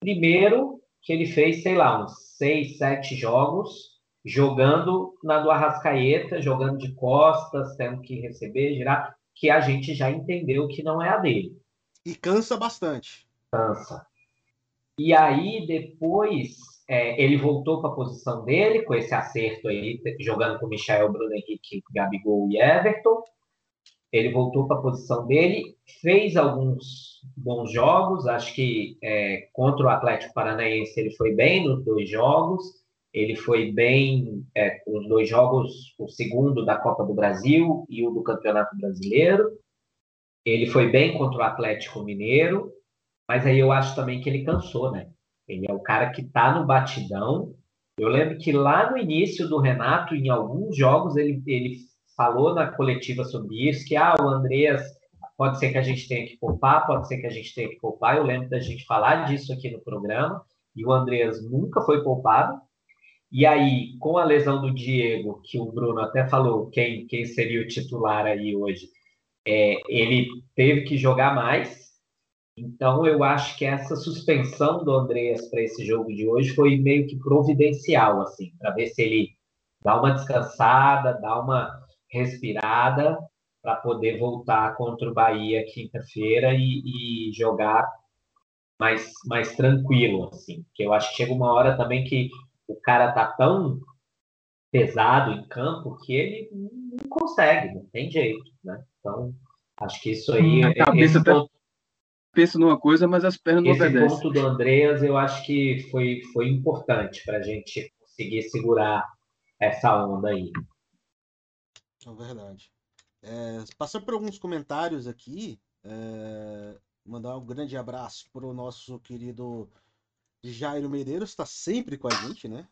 Primeiro, que ele fez, sei lá, uns seis, sete jogos, jogando na do Arrascaeta, jogando de costas, tendo que receber, girar, que a gente já entendeu que não é a dele. E cansa bastante. Cansa. E aí, depois, é, ele voltou para a posição dele, com esse acerto aí, jogando com Michel, Bruno Henrique, Gabigol e Everton. Ele voltou para a posição dele, fez alguns bons jogos, acho que é, contra o Atlético Paranaense ele foi bem nos dois jogos, ele foi bem é, os dois jogos, o segundo da Copa do Brasil e o do Campeonato Brasileiro. Ele foi bem contra o Atlético Mineiro, mas aí eu acho também que ele cansou, né? Ele é o cara que está no batidão. Eu lembro que lá no início do Renato, em alguns jogos, ele, ele falou na coletiva sobre isso, que ah, o Andreas pode ser que a gente tenha que poupar, pode ser que a gente tenha que poupar. Eu lembro da gente falar disso aqui no programa, e o Andreas nunca foi poupado. E aí, com a lesão do Diego, que o Bruno até falou quem, quem seria o titular aí hoje, é, ele teve que jogar mais, então, eu acho que essa suspensão do Andreas para esse jogo de hoje foi meio que providencial, assim, para ver se ele dá uma descansada, dá uma respirada para poder voltar contra o Bahia quinta-feira e, e, jogar mais, mais tranquilo, assim. Porque eu acho que chega uma hora também que o cara tá tão pesado em campo que ele não consegue, não tem jeito, né? Então, acho que isso aí... A cabeça tá ponto pensa numa coisa, mas as pernas não obedecem. Esse ponto do Andreas eu acho que foi, foi importante para a gente conseguir segurar essa onda aí. É verdade. É, passando por alguns comentários aqui, é, mandar um grande abraço para o nosso querido Jairo Medeiros, está sempre com a gente, né?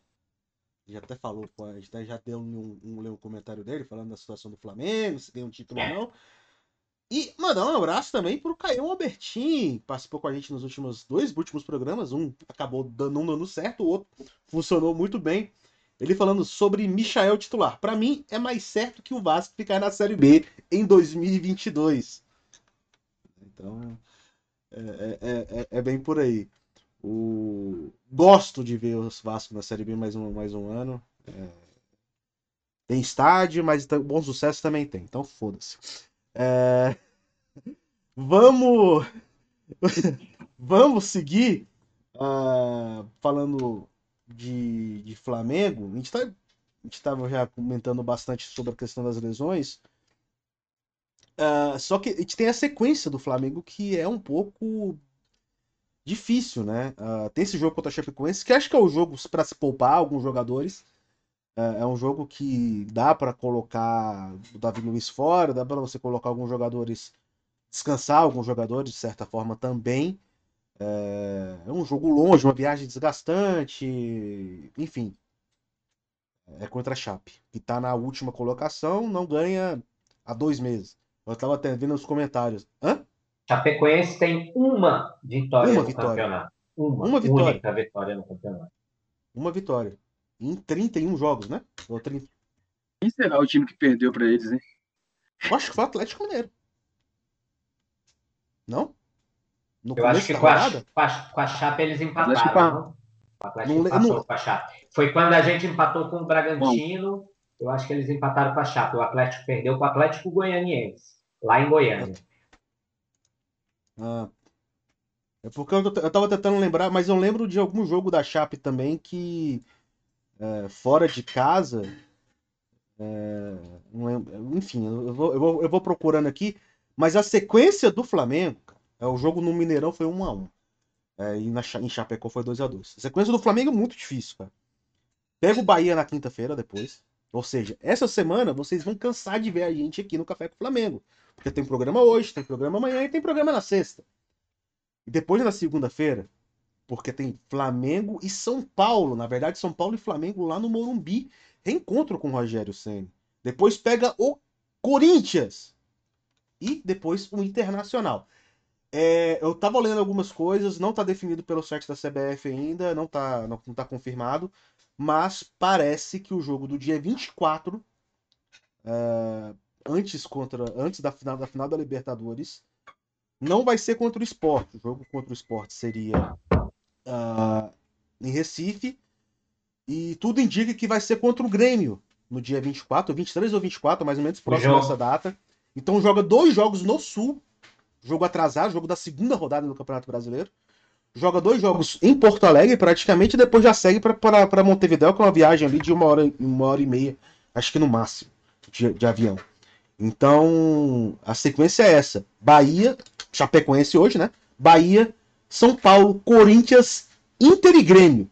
Já até falou com a gente, já deu um, um, um, comentário dele falando da situação do Flamengo, se tem um título ou não. E mandar um abraço também pro Caio Albertin, participou com a gente nos últimos dois últimos programas. Um acabou dando, um dando certo, o outro funcionou muito bem. Ele falando sobre Michael titular. Para mim, é mais certo que o Vasco ficar na Série B em 2022. Então, é, é, é, é bem por aí. O... Gosto de ver os Vasco na Série B mais um, mais um ano. É... Tem estádio, mas bom sucesso também tem. Então, foda-se. É... Vamos. Vamos seguir uh, falando de, de Flamengo. A gente tá, estava já comentando bastante sobre a questão das lesões. Uh, só que a gente tem a sequência do Flamengo que é um pouco difícil, né? Uh, tem esse jogo contra a Chapecoense, que acho que é o jogo para se poupar alguns jogadores. É, é um jogo que dá para colocar o Davi Luiz fora, dá para você colocar alguns jogadores, descansar alguns jogadores de certa forma também. É, é um jogo longe, uma viagem desgastante, enfim. É contra a Chape, que está na última colocação, não ganha há dois meses. Eu estava até vendo nos comentários. Hã? Chapecoense tem uma vitória uma no vitória. campeonato. Uma, uma vitória. única vitória no campeonato. Uma vitória em 31 jogos, né? Ou 30... Quem será o time que perdeu para eles, hein? Eu acho que foi o Atlético Mineiro. Não? No eu acho que com a, com, a, com a Chapa eles empataram. O Atlético não, empatou não... com a Chapa. Foi quando a gente empatou com o Bragantino. Bom. Eu acho que eles empataram com a Chapa. O Atlético perdeu com o Atlético Goianiense, lá em Goiânia. Ah, é porque eu, eu tava tentando lembrar, mas eu lembro de algum jogo da Chape também que é, fora de casa. É, enfim, eu vou, eu, vou, eu vou procurando aqui. Mas a sequência do Flamengo, é, o jogo no Mineirão foi 1x1. É, e na, em Chapecó foi 2x2. A sequência do Flamengo é muito difícil, cara. Pega o Bahia na quinta-feira depois. Ou seja, essa semana vocês vão cansar de ver a gente aqui no Café com o Flamengo. Porque tem programa hoje, tem programa amanhã e tem programa na sexta. E depois na segunda-feira, porque tem Flamengo e São Paulo. Na verdade, São Paulo e Flamengo lá no Morumbi. Reencontro com o Rogério Senna. Depois pega o Corinthians. E depois o Internacional. É, eu tava lendo algumas coisas, não tá definido pelo site da CBF ainda, não tá, não, não tá confirmado, mas parece que o jogo do dia 24, é, antes, contra, antes da final, da final da Libertadores, não vai ser contra o esporte. O jogo contra o esporte seria uh, em Recife. E tudo indica que vai ser contra o Grêmio no dia 24, 23 ou 24, mais ou menos próximo dessa data. Então joga dois jogos no Sul, jogo atrasado, jogo da segunda rodada do Campeonato Brasileiro. joga dois jogos em Porto Alegre praticamente e depois já segue para Montevideo com uma viagem ali de uma hora, uma hora e meia, acho que no máximo, de, de avião. Então, a sequência é essa: Bahia, Chapecoense hoje, né? Bahia, São Paulo, Corinthians, Inter e Grêmio.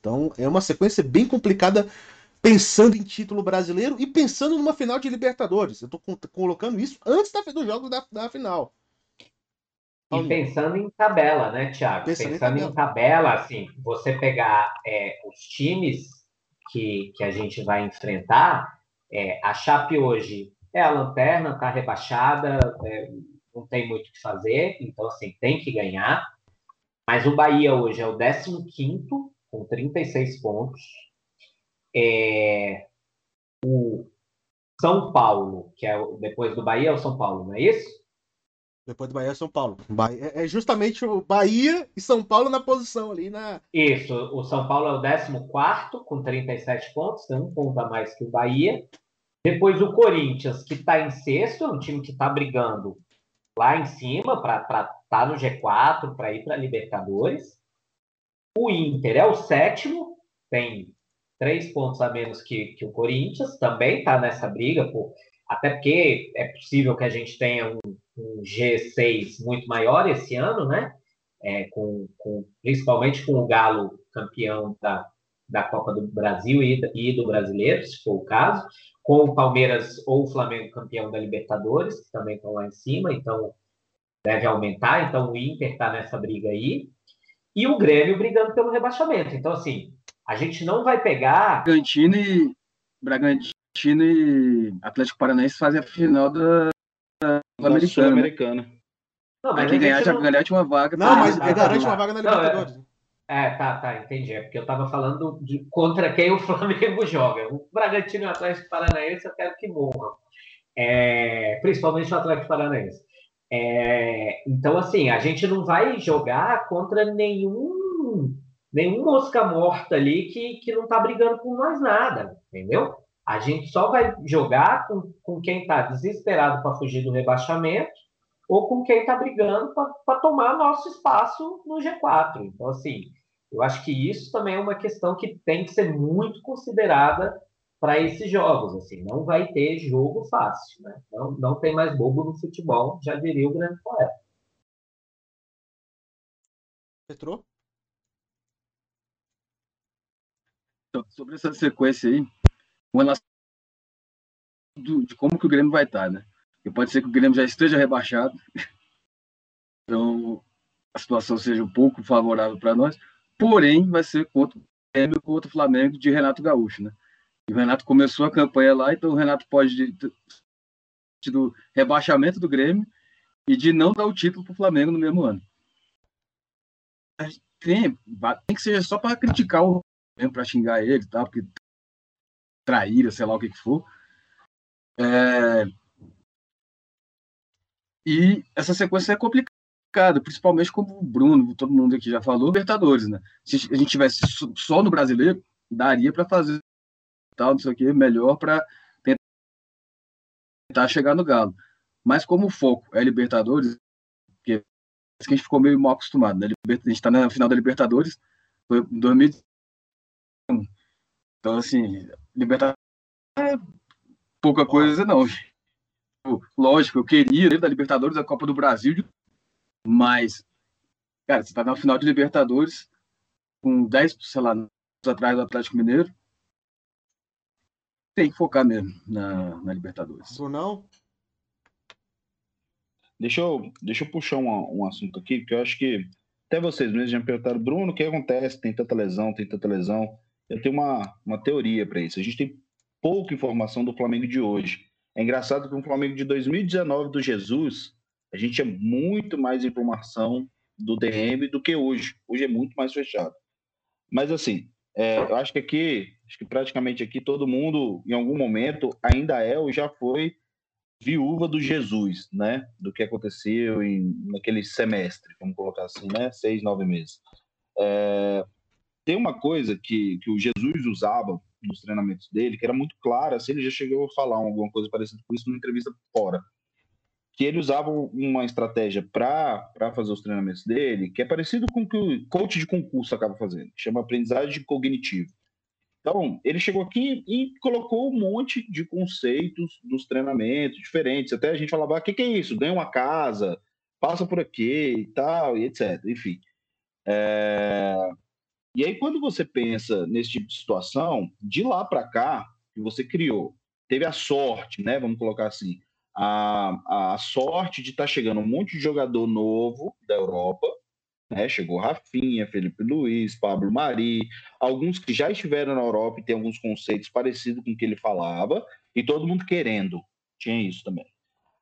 Então, é uma sequência bem complicada pensando em título brasileiro e pensando numa final de Libertadores. Eu estou colocando isso antes da, dos jogos da, da final. E pensando em tabela, né, Thiago? Pensando, pensando em, tabela. assim, você pegar é, os times que, que a gente vai enfrentar, é, a Chape hoje é a lanterna, está rebaixada, é, não tem muito o que fazer, então, assim, tem que ganhar. Mas o Bahia hoje é o 15 com 36 pontos. É, o São Paulo, que é o, depois do Bahia, é o São Paulo, não é isso? Depois do Bahia São Paulo. Bahia, é, é justamente o Bahia e São Paulo na posição ali na. Isso, o São Paulo é o 14 com 37 pontos, tem um ponto a mais que o Bahia. Depois o Corinthians, que está em sexto, é um time que está brigando lá em cima para estar tá no G4, para ir para Libertadores. O Inter é o sétimo, tem três pontos a menos que, que o Corinthians, também está nessa briga, pô. Até porque é possível que a gente tenha um um G6 muito maior esse ano, né? É, com, com, principalmente com o Galo campeão da, da Copa do Brasil e, e, do Brasileiro, se for o caso, com o Palmeiras ou o Flamengo campeão da Libertadores, que também estão lá em cima, então deve aumentar. Então o Inter está nessa briga aí. E o Grêmio brigando pelo rebaixamento. Então, assim, a gente não vai pegar. Bragantino e, Bragantino e Atlético Paranaense fazem a final da, Sul-Americana. Sul não, mas quem ganhar já não... garante uma vaga. Não, mas tá, garante uma vaga na Libertadores. É, tá, tá, entendi. É porque eu tava falando de contra quem o Flamengo joga. O Bragantino e o Atlético Paranaense eu quero que morram. É, principalmente o Atlético Paranaense. É, então, assim, a gente não vai jogar contra nenhum nenhum mosca morta ali que, que não tá brigando por nós nada, entendeu? A gente só vai jogar com, com quem está desesperado para fugir do rebaixamento ou com quem está brigando para tomar nosso espaço no G4. Então, assim, eu acho que isso também é uma questão que tem que ser muito considerada para esses jogos. Assim, não vai ter jogo fácil, né? Não, não tem mais bobo no futebol, já diria o grande poeta. Petrou? Sobre essa sequência aí, com relação do, de como que o Grêmio vai estar, né? Porque pode ser que o Grêmio já esteja rebaixado, então a situação seja um pouco favorável para nós, porém vai ser contra o Grêmio contra o Flamengo de Renato Gaúcho, né? E o Renato começou a campanha lá, então o Renato pode do rebaixamento do Grêmio e de não dar o título para o Flamengo no mesmo ano. Tem, tem que ser só para criticar o para xingar ele, tá? Porque traíra, sei lá o que, que for. É... E essa sequência é complicada, principalmente como o Bruno, todo mundo aqui já falou, Libertadores, né? Se a gente tivesse só no brasileiro, daria para fazer tal, não sei o que, melhor para tentar chegar no Galo. Mas como o foco é Libertadores, que a gente ficou meio mal acostumado, né? A gente está na final da Libertadores, foi em 2000. Então, assim, Libertadores é pouca coisa, não. Lógico, eu queria ir da Libertadores, da Copa do Brasil, mas, cara, você tá na final de Libertadores com 10, sei lá, atrás do Atlético Mineiro. Tem que focar mesmo na, na Libertadores. Ou não? Deixa eu, deixa eu puxar um, um assunto aqui, porque eu acho que até vocês mesmos já me perguntaram, Bruno, o que acontece? Tem tanta lesão, tem tanta lesão. Eu tenho uma, uma teoria para isso. A gente tem pouca informação do Flamengo de hoje. É engraçado que o Flamengo de 2019 do Jesus, a gente tinha muito mais informação do DM do que hoje. Hoje é muito mais fechado. Mas assim, é, eu acho que aqui, acho que praticamente aqui todo mundo, em algum momento, ainda é ou já foi viúva do Jesus, né? Do que aconteceu em, naquele semestre, vamos colocar assim, né? Seis, nove meses. É, tem uma coisa que, que o Jesus usava nos treinamentos dele, que era muito clara, se ele já chegou a falar alguma coisa parecida com isso numa entrevista fora. que ele usava uma estratégia para fazer os treinamentos dele, que é parecido com o que o coach de concurso acaba fazendo, chama aprendizagem cognitiva. Então, ele chegou aqui e colocou um monte de conceitos dos treinamentos diferentes. Até a gente falava: o ah, que, que é isso? Ganha uma casa, passa por aqui e tal, e etc. Enfim. É... E aí, quando você pensa nesse tipo de situação, de lá para cá, que você criou, teve a sorte, né? Vamos colocar assim, a, a sorte de estar tá chegando um monte de jogador novo da Europa, né? Chegou Rafinha, Felipe Luiz, Pablo Mari, alguns que já estiveram na Europa e tem alguns conceitos parecidos com o que ele falava, e todo mundo querendo. Tinha isso também.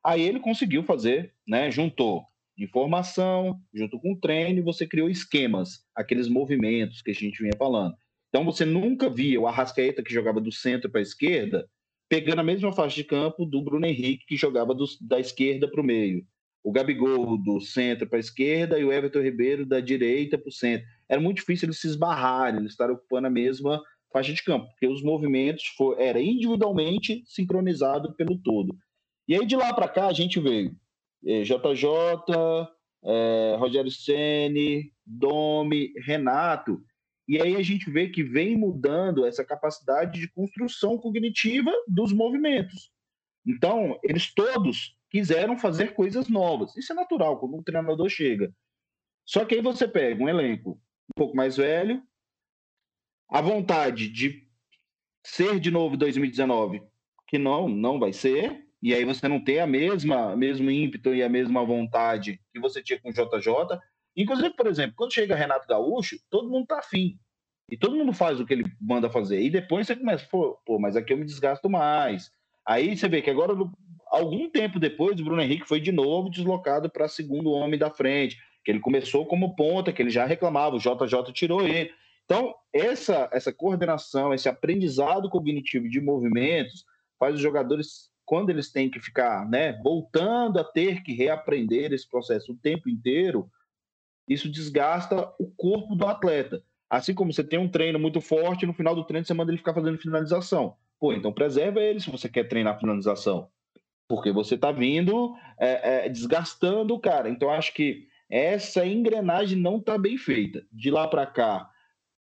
Aí ele conseguiu fazer, né? Juntou informação, junto com treino, e você criou esquemas, aqueles movimentos que a gente vinha falando. Então você nunca via o Arrascaeta que jogava do centro para a esquerda pegando a mesma faixa de campo do Bruno Henrique, que jogava do, da esquerda para o meio. O Gabigol do centro para a esquerda e o Everton Ribeiro da direita para o centro. Era muito difícil eles se esbarrarem, eles estarem ocupando a mesma faixa de campo, porque os movimentos for, era individualmente sincronizado pelo todo. E aí de lá para cá a gente veio JJ, é, Rogério Ceni, Domi, Renato, e aí a gente vê que vem mudando essa capacidade de construção cognitiva dos movimentos. Então, eles todos quiseram fazer coisas novas. Isso é natural, quando um treinador chega. Só que aí você pega um elenco um pouco mais velho, a vontade de ser de novo 2019, que não, não vai ser, e aí você não tem a mesma mesmo ímpeto e a mesma vontade que você tinha com o JJ, Inclusive, por exemplo, quando chega Renato Gaúcho, todo mundo tá afim. E todo mundo faz o que ele manda fazer. E depois você começa, pô, pô mas aqui eu me desgasto mais. Aí você vê que agora, algum tempo depois, o Bruno Henrique foi de novo deslocado para segundo homem da frente. Que ele começou como ponta, que ele já reclamava, o JJ tirou ele. Então, essa, essa coordenação, esse aprendizado cognitivo de movimentos faz os jogadores, quando eles têm que ficar né, voltando a ter que reaprender esse processo o tempo inteiro, isso desgasta o corpo do atleta. Assim como você tem um treino muito forte, no final do treino você manda ele ficar fazendo finalização. Pô, então preserva ele se você quer treinar finalização. Porque você está vindo é, é, desgastando o cara. Então, acho que essa engrenagem não está bem feita. De lá para cá,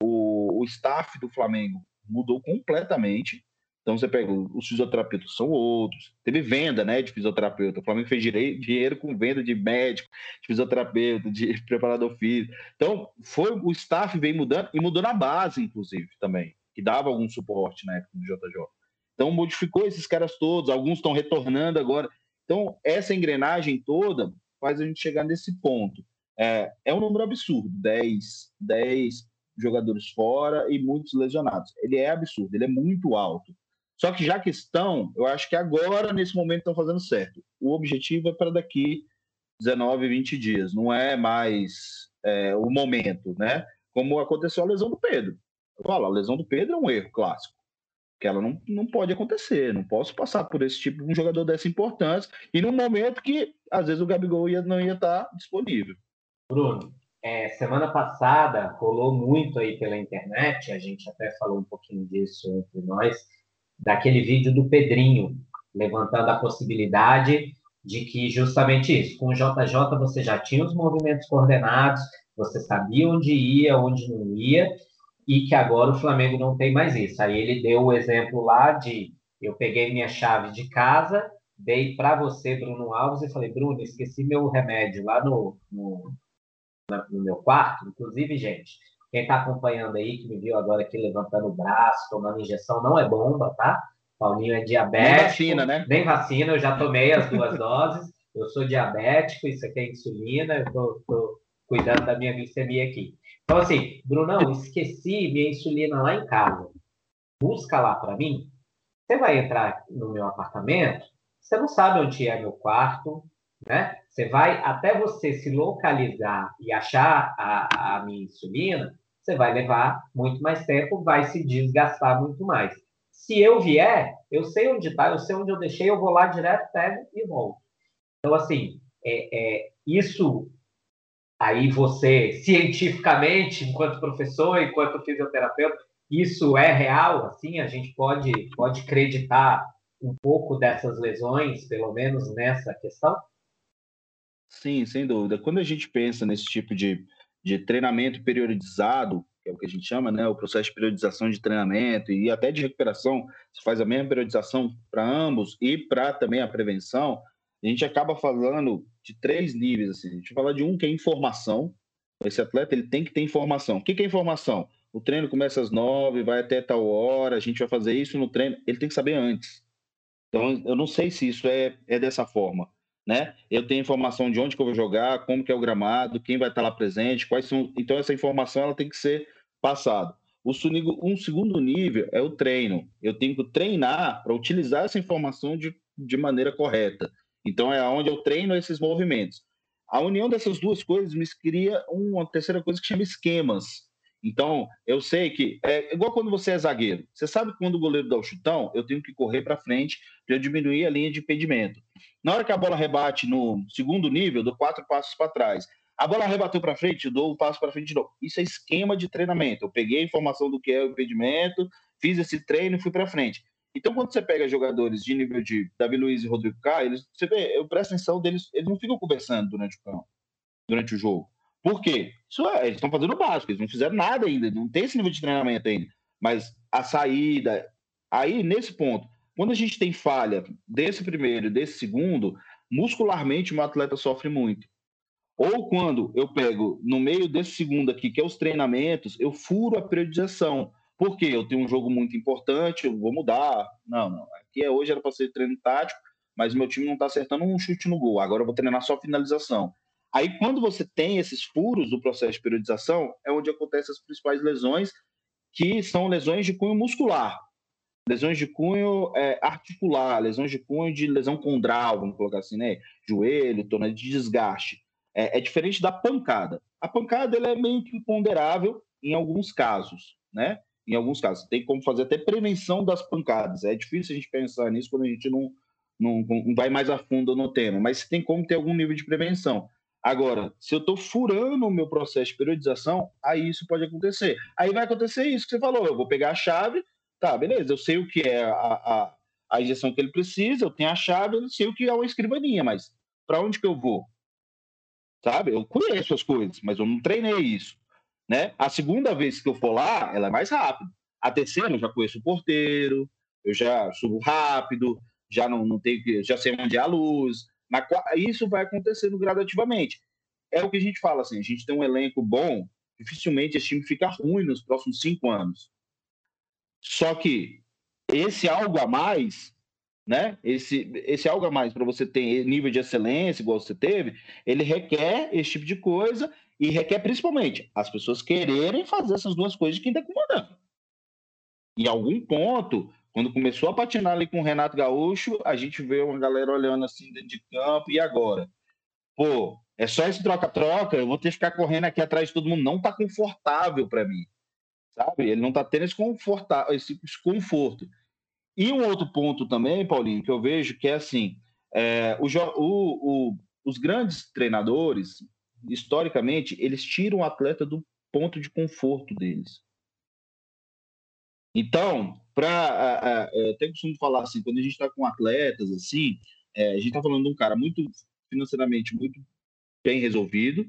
o, o staff do Flamengo mudou completamente. Então você pega os fisioterapeutas são outros. Teve venda, né, de fisioterapeuta. O Flamengo fez dinheiro com venda de médico, de fisioterapeuta, de preparador físico. Então foi o staff veio mudando e mudou na base, inclusive também, que dava algum suporte na época do JJ. Então modificou esses caras todos. Alguns estão retornando agora. Então essa engrenagem toda faz a gente chegar nesse ponto. É, é um número absurdo, 10, 10 jogadores fora e muitos lesionados. Ele é absurdo, ele é muito alto. Só que já que estão, eu acho que agora, nesse momento, estão fazendo certo. O objetivo é para daqui 19, 20 dias, não é mais é, o momento, né? Como aconteceu a lesão do Pedro. Falo, a lesão do Pedro é um erro clássico, que ela não, não pode acontecer. Não posso passar por esse tipo de um jogador dessa importância e num momento que, às vezes, o Gabigol ia, não ia estar disponível. Bruno, é, semana passada rolou muito aí pela internet, a gente até falou um pouquinho disso entre nós, daquele vídeo do Pedrinho, levantando a possibilidade de que justamente isso, com o JJ você já tinha os movimentos coordenados, você sabia onde ia, onde não ia, e que agora o Flamengo não tem mais isso. Aí ele deu o exemplo lá de eu peguei minha chave de casa, dei para você, Bruno Alves, e falei, Bruno, esqueci meu remédio lá no, no, no meu quarto. Inclusive, gente, quem está acompanhando aí, que me viu agora aqui levantando o braço, tomando injeção, não é bomba, tá? Paulinho é diabético. Nem vacina, né? Nem vacina, eu já tomei as duas doses. Eu sou diabético, isso aqui é insulina, eu tô, tô cuidando da minha glicemia aqui. Então, assim, Brunão, esqueci minha insulina lá em casa. Busca lá para mim. Você vai entrar no meu apartamento, você não sabe onde é meu quarto, né? Você vai, até você se localizar e achar a, a minha insulina, você vai levar muito mais tempo, vai se desgastar muito mais. Se eu vier, eu sei onde está, eu sei onde eu deixei, eu vou lá direto, pego e volto. Então, assim, é, é, isso aí você, cientificamente, enquanto professor, enquanto fisioterapeuta, isso é real, assim, a gente pode, pode acreditar um pouco dessas lesões, pelo menos nessa questão? Sim, sem dúvida. Quando a gente pensa nesse tipo de, de treinamento periodizado, que é o que a gente chama, né, o processo de periodização de treinamento e até de recuperação, se faz a mesma periodização para ambos e para também a prevenção, a gente acaba falando de três níveis. Assim. A gente fala de um que é informação. Esse atleta ele tem que ter informação. O que, que é informação? O treino começa às nove, vai até tal hora, a gente vai fazer isso no treino. Ele tem que saber antes. Então, eu não sei se isso é, é dessa forma. Né? Eu tenho informação de onde que eu vou jogar, como que é o gramado, quem vai estar lá presente, quais são. Então, essa informação ela tem que ser passada. O um segundo nível é o treino. Eu tenho que treinar para utilizar essa informação de, de maneira correta. Então, é onde eu treino esses movimentos. A união dessas duas coisas me cria uma terceira coisa que chama esquemas. Então, eu sei que é igual quando você é zagueiro. Você sabe que quando o goleiro dá o chutão, eu tenho que correr para frente para diminuir a linha de impedimento. Na hora que a bola rebate no segundo nível, eu dou quatro passos para trás. A bola rebateu para frente, eu dou um passo para frente de novo. Isso é esquema de treinamento. Eu peguei a informação do que é o impedimento, fiz esse treino e fui para frente. Então, quando você pega jogadores de nível de Davi Luiz e Rodrigo Caio, eles, você vê, eu presto atenção deles, eles não ficam conversando durante o campo, durante o jogo. Por quê? Isso é, eles estão fazendo o básico, eles não fizeram nada ainda, não tem esse nível de treinamento ainda. Mas a saída, aí nesse ponto, quando a gente tem falha desse primeiro e desse segundo, muscularmente o atleta sofre muito. Ou quando eu pego no meio desse segundo aqui, que é os treinamentos, eu furo a periodização. Porque eu tenho um jogo muito importante, eu vou mudar. Não, não. Aqui é hoje era para ser treino tático, mas meu time não está acertando um chute no gol. Agora eu vou treinar só finalização. Aí, quando você tem esses furos do processo de periodização, é onde acontecem as principais lesões, que são lesões de cunho muscular, lesões de cunho é, articular, lesões de cunho de lesão condral, vamos colocar assim, né? Joelho, torno de desgaste. É, é, diferente da pancada. A pancada ela é meio que imponderável em alguns casos, né? em alguns casos. Tem como fazer até prevenção das pancadas. É difícil a gente pensar nisso quando a gente não, não, não vai mais a fundo no tema, mas tem como ter algum nível de prevenção. Agora, se eu estou furando o meu processo de periodização, aí isso pode acontecer. Aí vai acontecer isso que você falou: eu vou pegar a chave, tá, beleza, eu sei o que é a, a, a injeção que ele precisa, eu tenho a chave, eu sei o que é uma escrivaninha, mas para onde que eu vou? Sabe? Eu conheço as coisas, mas eu não treinei isso. Né? A segunda vez que eu for lá, ela é mais rápida. A terceira, eu já conheço o porteiro, eu já subo rápido, já não, não tenho que, já sei onde é a luz. Na, isso vai acontecendo gradativamente. É o que a gente fala assim, a gente tem um elenco bom, dificilmente esse time fica ruim nos próximos cinco anos. Só que esse algo a mais, né? Esse, esse algo a mais para você ter nível de excelência igual você teve, ele requer esse tipo de coisa e requer principalmente as pessoas quererem fazer essas duas coisas de está comandando. Em algum ponto, quando começou a patinar ali com o Renato Gaúcho, a gente vê uma galera olhando assim dentro de campo, e agora? Pô, é só esse troca-troca, eu vou ter que ficar correndo aqui atrás de todo mundo. Não está confortável para mim, sabe? Ele não está tendo esse, esse conforto. E um outro ponto também, Paulinho, que eu vejo que é assim: é, o, o, o, os grandes treinadores, historicamente, eles tiram o atleta do ponto de conforto deles. Então, para é, até costumo falar assim, quando a gente está com atletas assim, é, a gente está falando de um cara muito financeiramente muito bem resolvido,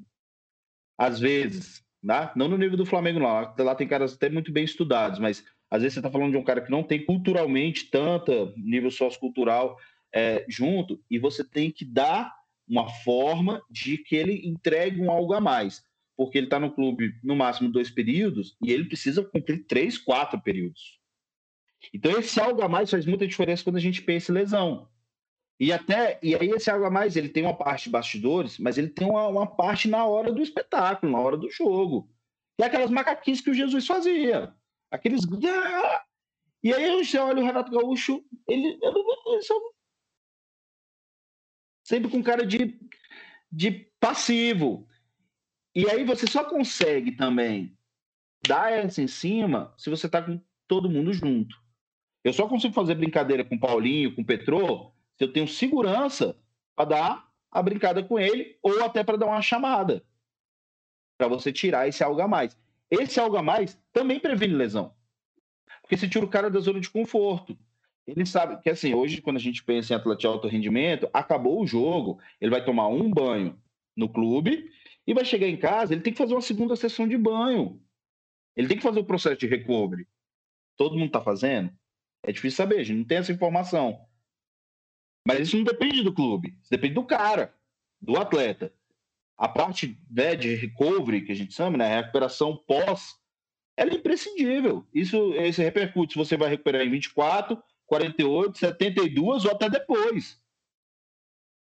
às vezes, né? não no nível do Flamengo não, lá tem caras até muito bem estudados, mas às vezes você está falando de um cara que não tem culturalmente tanta nível sociocultural é, junto, e você tem que dar uma forma de que ele entregue um algo a mais. Porque ele está no clube no máximo dois períodos e ele precisa cumprir três, quatro períodos. Então, esse algo a mais faz muita diferença quando a gente pensa em lesão. E até e aí esse algo a mais ele tem uma parte de bastidores, mas ele tem uma, uma parte na hora do espetáculo, na hora do jogo. É aquelas macaquinhas que o Jesus fazia. Aqueles. E aí você olha o Renato Gaúcho, ele, ele, ele só sempre com cara de, de passivo. E aí você só consegue também dar essa em cima se você tá com todo mundo junto. Eu só consigo fazer brincadeira com o Paulinho, com o Petrô, se eu tenho segurança para dar a brincada com ele ou até para dar uma chamada. Para você tirar esse algo a mais. Esse algo a mais também previne lesão. Porque você tira o cara da zona de conforto. Ele sabe que, assim, hoje, quando a gente pensa em atleta de alto rendimento, acabou o jogo, ele vai tomar um banho, no clube e vai chegar em casa, ele tem que fazer uma segunda sessão de banho. Ele tem que fazer o processo de recovery. Todo mundo está fazendo? É difícil saber, a gente não tem essa informação. Mas isso não depende do clube, isso depende do cara, do atleta. A parte né, de recovery, que a gente chama, né, recuperação pós, ela é imprescindível. Isso, isso repercute se você vai recuperar em 24, 48, 72 ou até depois.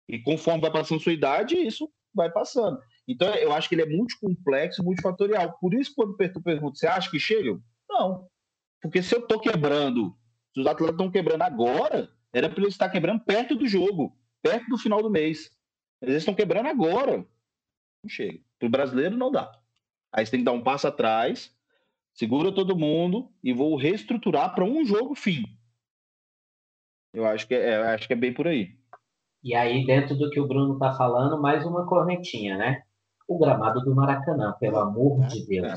E conforme vai passando sua idade, isso vai passando. Então, eu acho que ele é multicomplexo, multifatorial. Por isso, quando tu pergunta, você acha que chega? Não. Porque se eu estou quebrando, se os atletas estão quebrando agora, era para eles estar quebrando perto do jogo, perto do final do mês. Eles estão quebrando agora. Não chega. Para o brasileiro, não dá. Aí você tem que dar um passo atrás, segura todo mundo e vou reestruturar para um jogo fim. Eu acho que é, acho que é bem por aí. E aí, dentro do que o Bruno está falando, mais uma cornetinha, né? O gramado do Maracanã, pelo amor é, de Deus. É,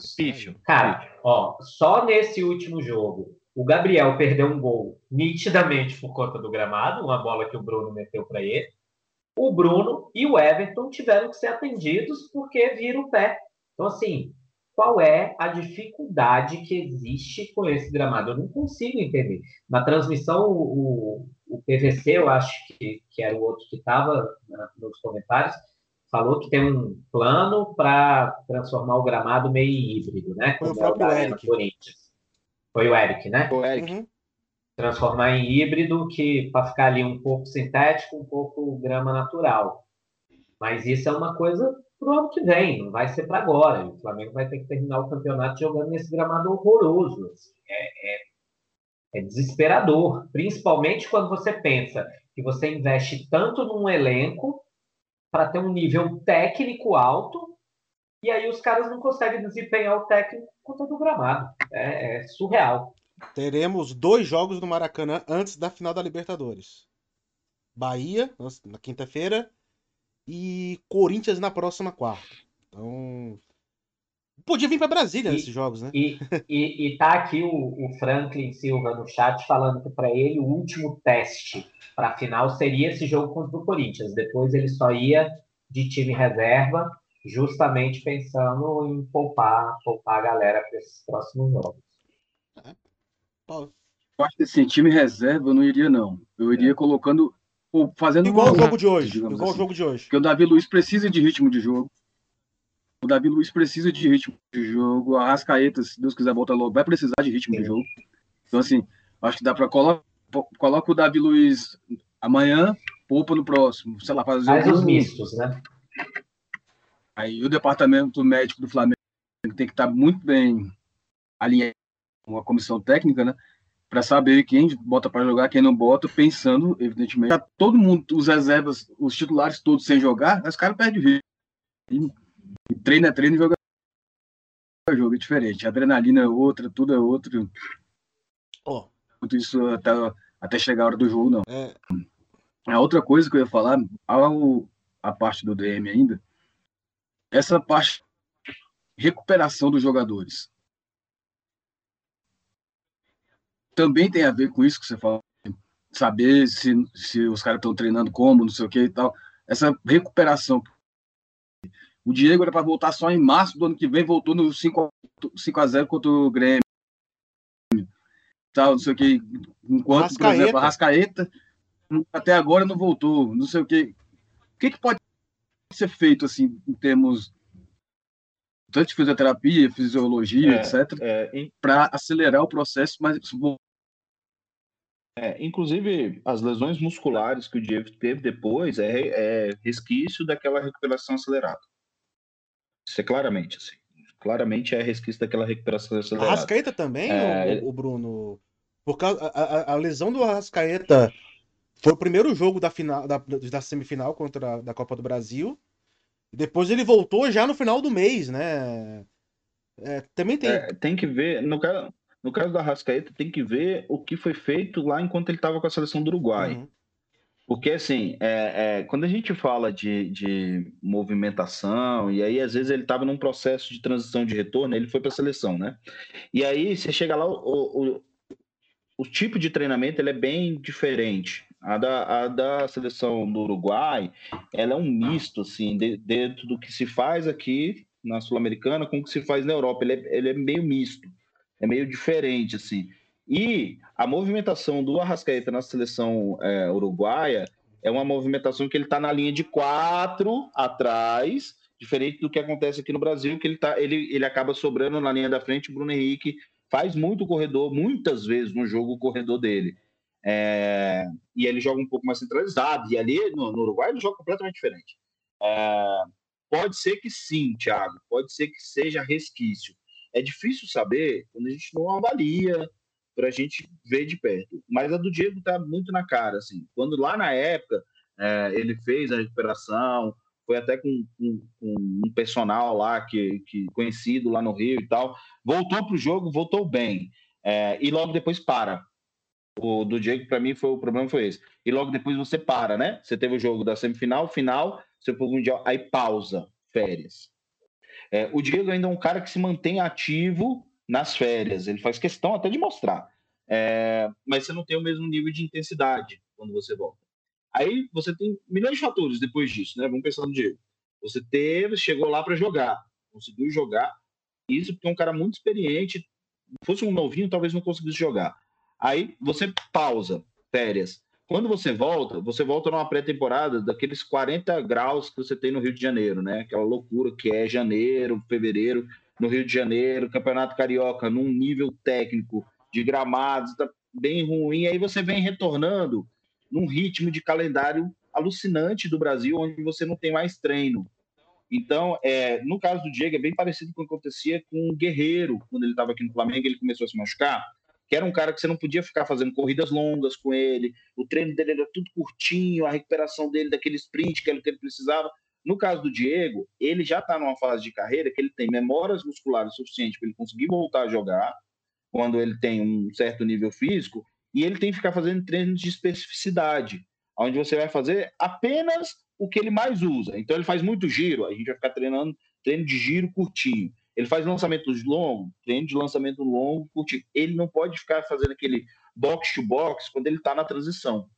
Cara, ó, só nesse último jogo, o Gabriel perdeu um gol nitidamente por conta do gramado, uma bola que o Bruno meteu para ele. O Bruno e o Everton tiveram que ser atendidos porque viram o pé. Então, assim, qual é a dificuldade que existe com esse gramado? Eu não consigo entender. Na transmissão, o, o PVC, eu acho que, que era o outro que estava né, nos comentários, falou que tem um plano para transformar o gramado meio híbrido, né? Foi o próprio Eric. Corinthians. Foi o Eric, né? Foi o Eric. Uhum. Transformar em híbrido, que para ficar ali um pouco sintético, um pouco grama natural. Mas isso é uma coisa para o ano que vem, não vai ser para agora. O Flamengo vai ter que terminar o campeonato jogando nesse gramado horroroso. Assim. É, é é desesperador, principalmente quando você pensa que você investe tanto num elenco para ter um nível técnico alto e aí os caras não conseguem desempenhar o técnico com todo o gramado. É, é surreal. Teremos dois jogos no Maracanã antes da final da Libertadores. Bahia, na quinta-feira, e Corinthians na próxima quarta. Então, Podia vir para Brasília e, nesses jogos, né? E, e, e tá aqui o, o, Franklin Silva no chat falando que para ele o último teste para a final seria esse jogo contra o Corinthians. Depois ele só ia de time reserva, justamente pensando em poupar, poupar a galera para esses próximos jogos. É. Eu acho que assim, time reserva eu não iria, não. Eu iria é. colocando. Fazendo igual o jogo de hoje. Igual assim. o jogo de hoje. Porque o Davi Luiz precisa de ritmo de jogo. O Davi Luiz precisa de ritmo de jogo. A Rascaeta, se Deus quiser voltar logo, vai precisar de ritmo de jogo. Então, assim, acho que dá para colocar coloca o Davi Luiz amanhã, poupa no próximo. Sei lá, fazer Faz os mistos, né? Aí o departamento médico do Flamengo tem que estar muito bem alinhado com a comissão técnica, né? Para saber quem bota para jogar, quem não bota, pensando, evidentemente. Tá todo mundo, os reservas, os titulares todos sem jogar, os caras perdem o ritmo. E treino é treino e jogo é jogo, é diferente. Adrenalina é outra, tudo é outro. Oh. Isso até, até chegar a hora do jogo, não. É. A outra coisa que eu ia falar, ao, a parte do DM ainda, essa parte recuperação dos jogadores. Também tem a ver com isso que você fala, saber se, se os caras estão treinando como, não sei o que e tal. Essa recuperação o Diego era para voltar só em março do ano que vem, voltou no 5 a 0 contra o Grêmio. Tal, não sei o que. Enquanto, Rascaeta. por exemplo, a Rascaeta até agora não voltou. Não sei o que. O que, que pode ser feito assim em termos tanto de fisioterapia, fisiologia, é, etc., é, para acelerar o processo, mas é, inclusive, as lesões musculares que o Diego teve depois é, é resquício daquela recuperação acelerada. Isso é claramente, assim. Claramente é resquício daquela recuperação acelerada. Arrascaeta também, é... o, o, Bruno? Por causa, a, a, a, lesão do Arrascaeta foi o primeiro jogo da, final, da, da semifinal contra a, da Copa do Brasil. Depois ele voltou já no final do mês, né? É, também tem. É, tem que ver, no caso, no caso da Arrascaeta, tem que ver o que foi feito lá enquanto ele estava com a seleção do Uruguai. Uhum. Porque, assim, é, é, quando a gente fala de, de, movimentação, e aí às vezes ele estava num processo de transição de retorno, ele foi para a seleção, né? E aí você chega lá, o, o, o, tipo de treinamento ele é bem diferente. A da, a da seleção do Uruguai, ela é um misto, assim, de, dentro do que se faz aqui na Sul-Americana com o que se faz na Europa. Ele é, ele é meio misto, é meio diferente, assim. E a movimentação do Arrascaeta na seleção é, uruguaia é uma movimentação que ele está na linha de quatro atrás, diferente do que acontece aqui no Brasil, que ele, tá, ele, ele acaba sobrando na linha da frente. O Bruno Henrique faz muito corredor, muitas vezes no jogo, o corredor dele. É, e ele joga um pouco mais centralizado. E ali no, no Uruguai ele joga completamente diferente. É, pode ser que sim, Thiago, pode ser que seja resquício. É difícil saber quando a gente não avalia para a gente ver de perto. Mas a do Diego tá muito na cara, assim. Quando lá na época é, ele fez a recuperação, foi até com, com, com, um personal lá que, que conhecido lá no Rio e tal, voltou para o jogo, voltou bem. É, e logo depois para. O do Diego, para mim, foi o problema foi esse. E logo depois você para, né? Você teve o jogo da semifinal, final, você foi mundial, aí pausa, férias. É, o Diego ainda é um cara que se mantém ativo nas férias. Ele faz questão até de mostrar. É, mas você não tem o mesmo nível de intensidade quando você volta. Aí você tem milhões de fatores depois disso, né? Vamos pensar no Diego. Você teve, chegou lá para jogar, conseguiu jogar. Isso porque é um cara muito experiente. Se fosse um novinho, talvez não conseguisse jogar. Aí você pausa, férias. Quando você volta, você volta numa pré-temporada daqueles 40 graus que você tem no Rio de Janeiro, né? Aquela loucura que é janeiro, fevereiro, no Rio de Janeiro, Campeonato Carioca, num nível técnico de gramados, tá bem ruim. Aí você vem retornando num ritmo de calendário alucinante do Brasil, onde você não tem mais treino. Então, é, no caso do Diego, é bem parecido com o que acontecia com o Guerreiro, quando ele estava aqui no Flamengo, ele começou a se machucar, que era um cara que você não podia ficar fazendo corridas longas com ele, o treino dele era tudo curtinho, a recuperação dele daquele sprint que era o que ele precisava. No caso do Diego, ele já está numa fase de carreira que ele tem memórias musculares suficientes para ele conseguir voltar a jogar quando ele tem um certo nível físico, e ele tem que ficar fazendo treinos de especificidade, onde você vai fazer apenas o que ele mais usa. Então ele faz muito giro, a gente vai ficar treinando treino de giro curtinho. Ele faz lançamentos longos, treino de lançamento longo, curtinho. Ele não pode ficar fazendo aquele box to box quando ele está na transição.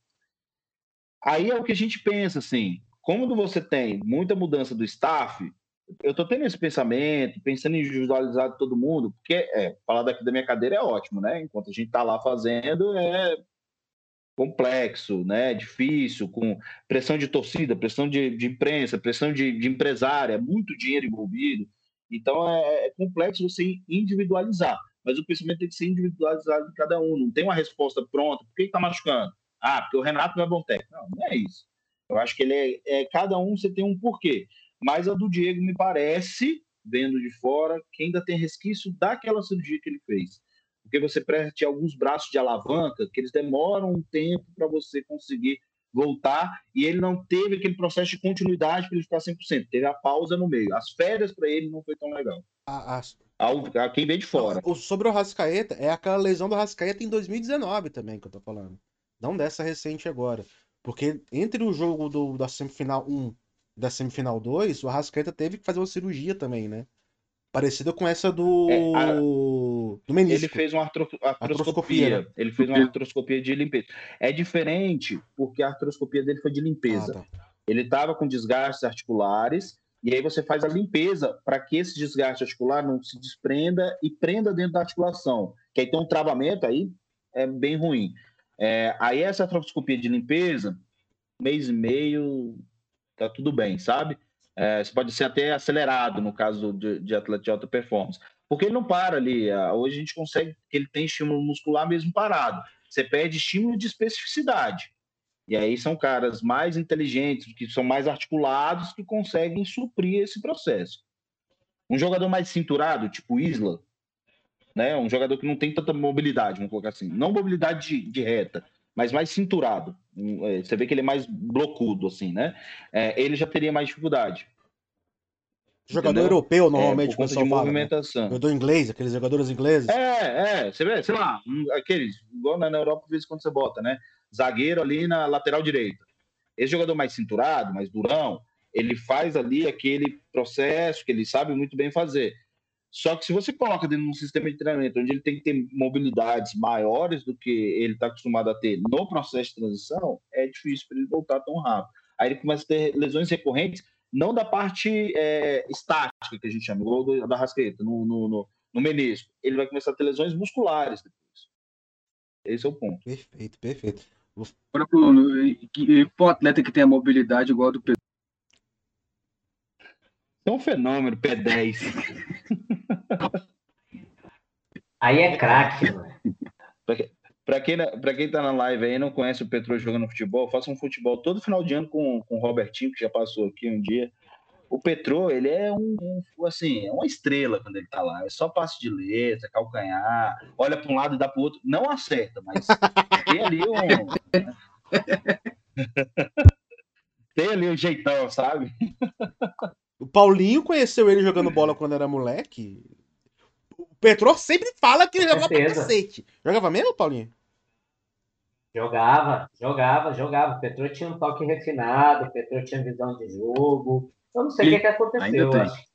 Aí é o que a gente pensa assim, como você tem muita mudança do staff, eu estou tendo esse pensamento, pensando em individualizar todo mundo, porque é, falar daqui da minha cadeira é ótimo, né? Enquanto a gente está lá fazendo, é complexo, né? Difícil, com pressão de torcida, pressão de, de imprensa, pressão de, de empresária, muito dinheiro envolvido. Então é, é, complexo você individualizar, mas o pensamento tem que ser individualizado de cada um. Não tem uma resposta pronta. Por que está machucando? Ah, porque o Renato não é bom técnico. Não, não é isso. Eu acho que ele é, é cada um você tem um porquê. Mas a do Diego me parece, vendo de fora, que ainda tem resquício daquela cirurgia que ele fez. Porque você preste alguns braços de alavanca que eles demoram um tempo para você conseguir voltar e ele não teve aquele processo de continuidade para ele ficar 100%. Teve a pausa no meio. As férias para ele não foi tão legal. A, a... A, quem vem de fora. Sobre o Rascaeta, é aquela lesão do Rascaeta em 2019 também que eu tô falando. Não dessa recente agora. Porque entre o jogo do, da semifinal 1 e da semifinal 2, o Arrascaeta teve que fazer uma cirurgia também, né? Parecida com essa do. É, a... do menisco. Ele fez uma artro... artroscopia. Né? Ele fez uma artroscopia de limpeza. É diferente porque a artroscopia dele foi de limpeza. Ah, tá. Ele estava com desgastes articulares e aí você faz a limpeza para que esse desgaste articular não se desprenda e prenda dentro da articulação. Que aí tem um travamento aí, é bem ruim. É, aí essa artroscopia de limpeza, mês e meio, tá tudo bem, sabe? É, você pode ser até acelerado no caso de, de atleta de alta performance. Porque ele não para ali. Hoje a gente consegue que ele tem estímulo muscular mesmo parado. Você perde estímulo de especificidade. E aí são caras mais inteligentes, que são mais articulados, que conseguem suprir esse processo. Um jogador mais cinturado, tipo Isla, né? Um jogador que não tem tanta mobilidade, vamos colocar assim. Não mobilidade de, de reta, mas mais cinturado. É, você vê que ele é mais blocudo, assim, né? É, ele já teria mais dificuldade. Jogador Entendeu? europeu, normalmente, é, por conta de movimentação. Né? Jogador inglês, aqueles jogadores ingleses. É, é, você vê, sei lá, aqueles, igual na Europa, às vezes quando você bota, né? Zagueiro ali na lateral direita. Esse jogador mais cinturado, mais durão, ele faz ali aquele processo que ele sabe muito bem fazer. Só que se você coloca dentro de um sistema de treinamento onde ele tem que ter mobilidades maiores do que ele está acostumado a ter no processo de transição, é difícil para ele voltar tão rápido. Aí ele começa a ter lesões recorrentes, não da parte é, estática, que a gente chama, igual da rasqueta, no, no, no, no menisco. Ele vai começar a ter lesões musculares depois. Esse é o ponto. Perfeito, perfeito. Para o atleta que tem a mobilidade igual a do Pedro. É um fenômeno, P10. Aí é craque, mano. Para quem, pra quem tá na live aí e não conhece o Petro jogando futebol, faça um futebol todo final de ano com, com o Robertinho, que já passou aqui um dia. O Petro, ele é um, um assim, é uma estrela quando ele tá lá. É só passe de letra, calcanhar, olha para um lado e dá para outro. Não acerta, mas tem ali um. tem ali um jeitão, sabe? O Paulinho conheceu ele jogando bola quando era moleque. O Petro sempre fala que ele jogava pra cacete. Jogava mesmo, Paulinho? Jogava, jogava, jogava. O Petro tinha um toque refinado, o Petro tinha visão de jogo. Eu não sei o que, que aconteceu. Acho,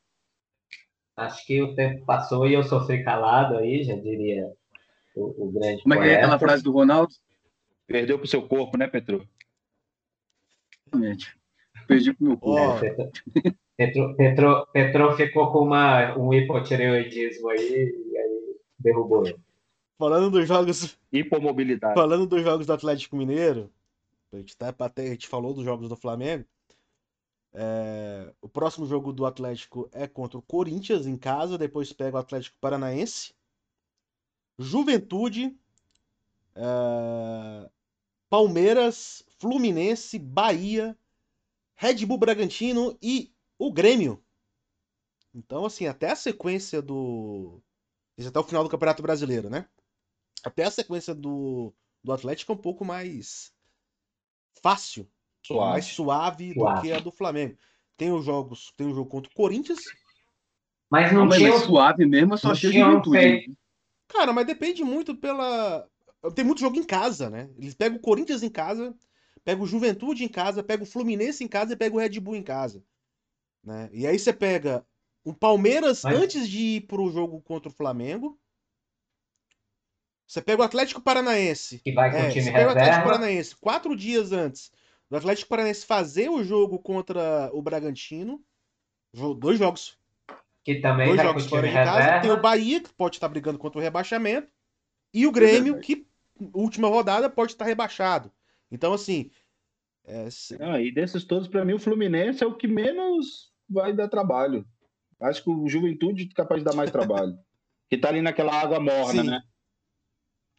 acho que o tempo passou e eu sofri calado aí, já diria o, o grande Como é que é aquela frase do Ronaldo? Perdeu pro seu corpo, né, Petro? Exatamente. Perdi pro meu corpo. Oh. Petro, Petro, Petro ficou com uma, um hipotireoidismo aí e aí derrubou Falando dos jogos. Hipomobilidade. Falando dos jogos do Atlético Mineiro, a gente, tá, a gente falou dos jogos do Flamengo. É, o próximo jogo do Atlético é contra o Corinthians em casa, depois pega o Atlético Paranaense. Juventude, é, Palmeiras, Fluminense, Bahia, Red Bull Bragantino e o Grêmio. Então, assim, até a sequência do. Isso até o final do Campeonato Brasileiro, né? Até a sequência do, do Atlético é um pouco mais fácil, suave. mais suave, suave, do que a do Flamengo. Tem os jogos, tem o um jogo contra o Corinthians. Mas não, não tinha suave mesmo, só achei juventude. Cara, mas depende muito pela. Tem muito jogo em casa, né? Eles pegam o Corinthians em casa, pegam o Juventude em casa, pegam o Fluminense em casa e pegam o Red Bull em casa. Né? E aí você pega o Palmeiras Mas... antes de ir pro jogo contra o Flamengo. Você pega o Atlético Paranaense. Que vai com é, o time você pega o Atlético Paranaense quatro dias antes do Atlético Paranaense fazer o jogo contra o Bragantino. Dois jogos. Que também dois jogos fora de casa. Tem o Bahia, que pode estar brigando contra o rebaixamento. E o Grêmio, que última rodada pode estar rebaixado. Então, assim. É... Ah, e desses todos, para mim, o Fluminense é o que menos vai dar trabalho. Acho que o Juventude é capaz de dar mais trabalho. que tá ali naquela água morna, Sim. né?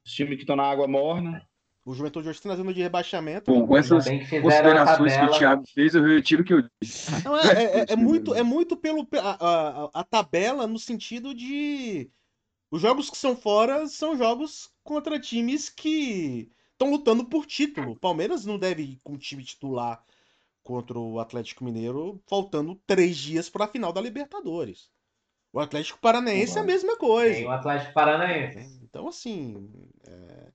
Os times que estão na água morna. O Juventude hoje está na zona de rebaixamento. Bom, com essas que considerações que o Thiago fez, eu retiro o que eu disse. Não, é, é, é, muito, é muito pelo a, a, a, tabela no sentido de os jogos que são fora são jogos contra times que estão lutando por título. O Palmeiras não deve ir com o time titular contra o Atlético Mineiro, faltando três dias para a final da Libertadores. O Atlético Paranaense é a mesma coisa. Tem o Atlético Paranaense. É, então, assim, é,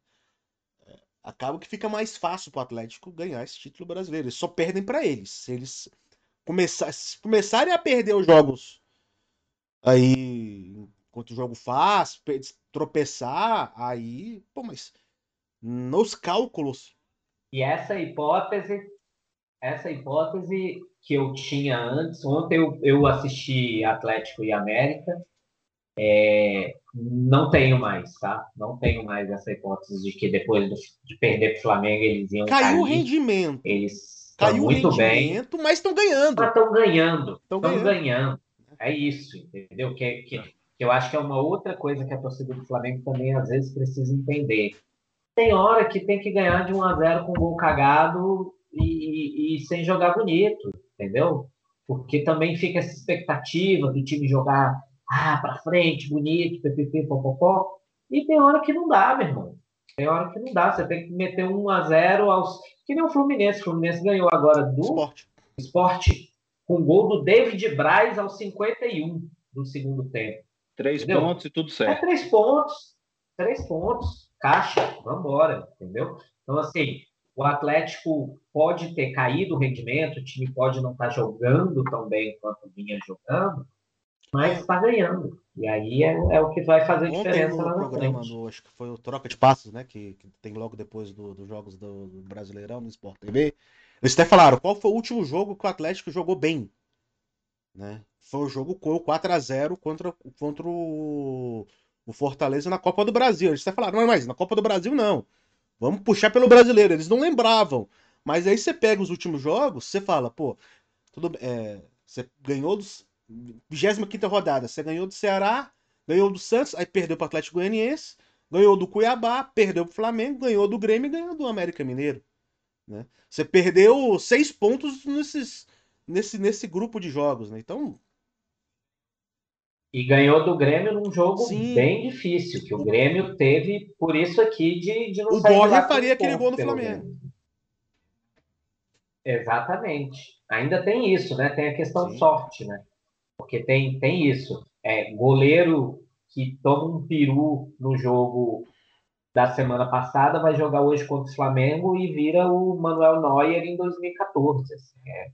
é, acaba que fica mais fácil para o Atlético ganhar esse título brasileiro. Eles só perdem para eles. Se eles começar, se começarem a perder os jogos aí, enquanto o jogo faz, tropeçar, aí, pô, mas nos cálculos. E essa hipótese essa hipótese que eu tinha antes, ontem eu, eu assisti Atlético e América, é, não tenho mais, tá? Não tenho mais essa hipótese de que depois de perder para o Flamengo eles iam Caiu cair. o rendimento. Eles Caiu muito o rendimento, bem. mas estão ganhando. Estão ganhando. Estão ganhando. ganhando. É isso, entendeu? Que, que, que eu acho que é uma outra coisa que a torcida do Flamengo também às vezes precisa entender. Tem hora que tem que ganhar de 1 a 0 com um gol cagado e, e, sem jogar bonito, entendeu? Porque também fica essa expectativa do time jogar ah, para frente, bonito, ppp, popopó. E tem hora que não dá, meu irmão. Tem hora que não dá. Você tem que meter 1 a 0 aos. Que nem o Fluminense. O Fluminense ganhou agora do Esporte. Esporte com gol do David Braz aos 51 do segundo tempo. Três entendeu? pontos e tudo certo. É três pontos. Três pontos. Caixa. Vambora. Entendeu? Então, assim, o Atlético pode ter caído o rendimento, o time pode não estar jogando tão bem quanto vinha jogando, mas está ganhando. E aí é, é, o que vai fazer Ontem diferença no lá na programa, frente. do, acho que foi o Troca de Passos, né? Que, que tem logo depois do- dos jogos do, do Brasileirão no Sport TV. Eles até falaram qual foi o último jogo que o Atlético jogou bem. Né? Foi o jogo com o 4x0 contra, contra o, o Fortaleza na Copa do Brasil. Eles até falaram, não, mas na Copa do Brasil não. Vamos puxar pelo brasileiro. Eles não lembravam. Mas aí você pega os últimos jogos, você fala, pô, tudo é, você ganhou dos 25 rodada, você ganhou do Ceará, ganhou do Santos, aí perdeu pro Atlético Goianiense, ganhou do Cuiabá, perdeu pro Flamengo, ganhou do Grêmio e ganhou do América Mineiro. Né? Você perdeu seis pontos nesses, nesse, nesse grupo de jogos, né? Então, E ganhou do Grêmio num jogo Sim. bem difícil, que o Grêmio teve por isso aqui de, de não O sair de Borja faria aquele gol no pelo Flamengo. Exatamente. Ainda tem isso, né? Tem a questão Sim. sorte, né? Porque tem, tem isso. É, goleiro que toma um peru no jogo da semana passada vai jogar hoje contra o Flamengo e vira o Manuel Neuer em 2014. assim. é,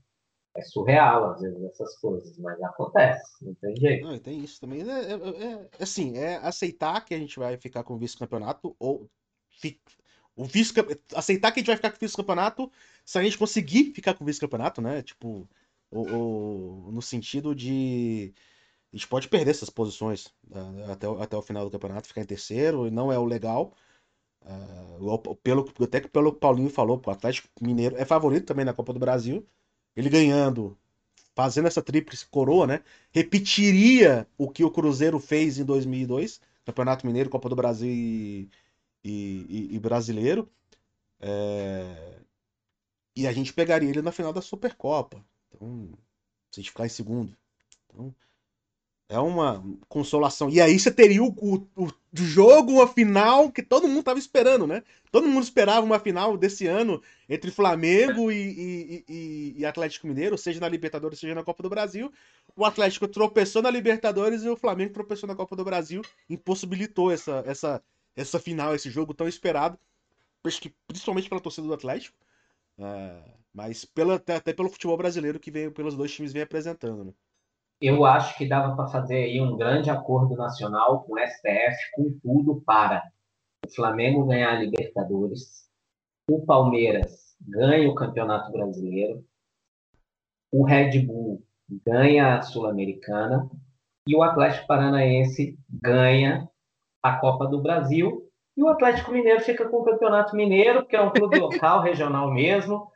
é surreal, às vezes, essas coisas, mas acontece, não tem jeito. não, tem isso também. É, é- é- é assim, é aceitar que a gente vai ficar com o vice-campeonato ou o vice aceitar que a gente vai ficar com o vice-campeonato se a gente conseguir ficar com o vice-campeonato, né? Tipo, no sentido de a gente pode perder essas posições ah, até, o- até o final do campeonato, ficar em terceiro, e não é o legal. O- pelo, até que pelo que o Paulinho falou, o Atlético Mineiro é favorito também na Copa do Brasil. Ele ganhando, fazendo essa tríplice coroa, né? Repetiria o que o Cruzeiro fez em 2002, Campeonato Mineiro, Copa do Brasil e, e- e- Brasileiro. É, E a gente pegaria ele na final da Supercopa. Então, se a gente ficar em segundo. Então, é uma consolação. E aí você teria o, o, o jogo, a final que todo mundo tava esperando, né? Todo mundo esperava uma final desse ano entre Flamengo e, e- e- Atlético Mineiro, seja na Libertadores, seja na Copa do Brasil. O Atlético tropeçou na Libertadores e o Flamengo tropeçou na Copa do Brasil, impossibilitou essa, essa, essa final, esse jogo tão esperado, principalmente pela torcida do Atlético, ah, mas pela, até, até pelo futebol brasileiro que veio, pelos dois times vem apresentando, né? Eu acho que dava para fazer aí um grande acordo nacional com o STF, com tudo para o Flamengo ganhar a Libertadores, o Palmeiras ganha o Campeonato Brasileiro, o Red Bull ganha a Sul-Americana e o Atlético Paranaense ganha a Copa do Brasil e o Atlético Mineiro fica com o Campeonato Mineiro, que é um clube local, regional mesmo,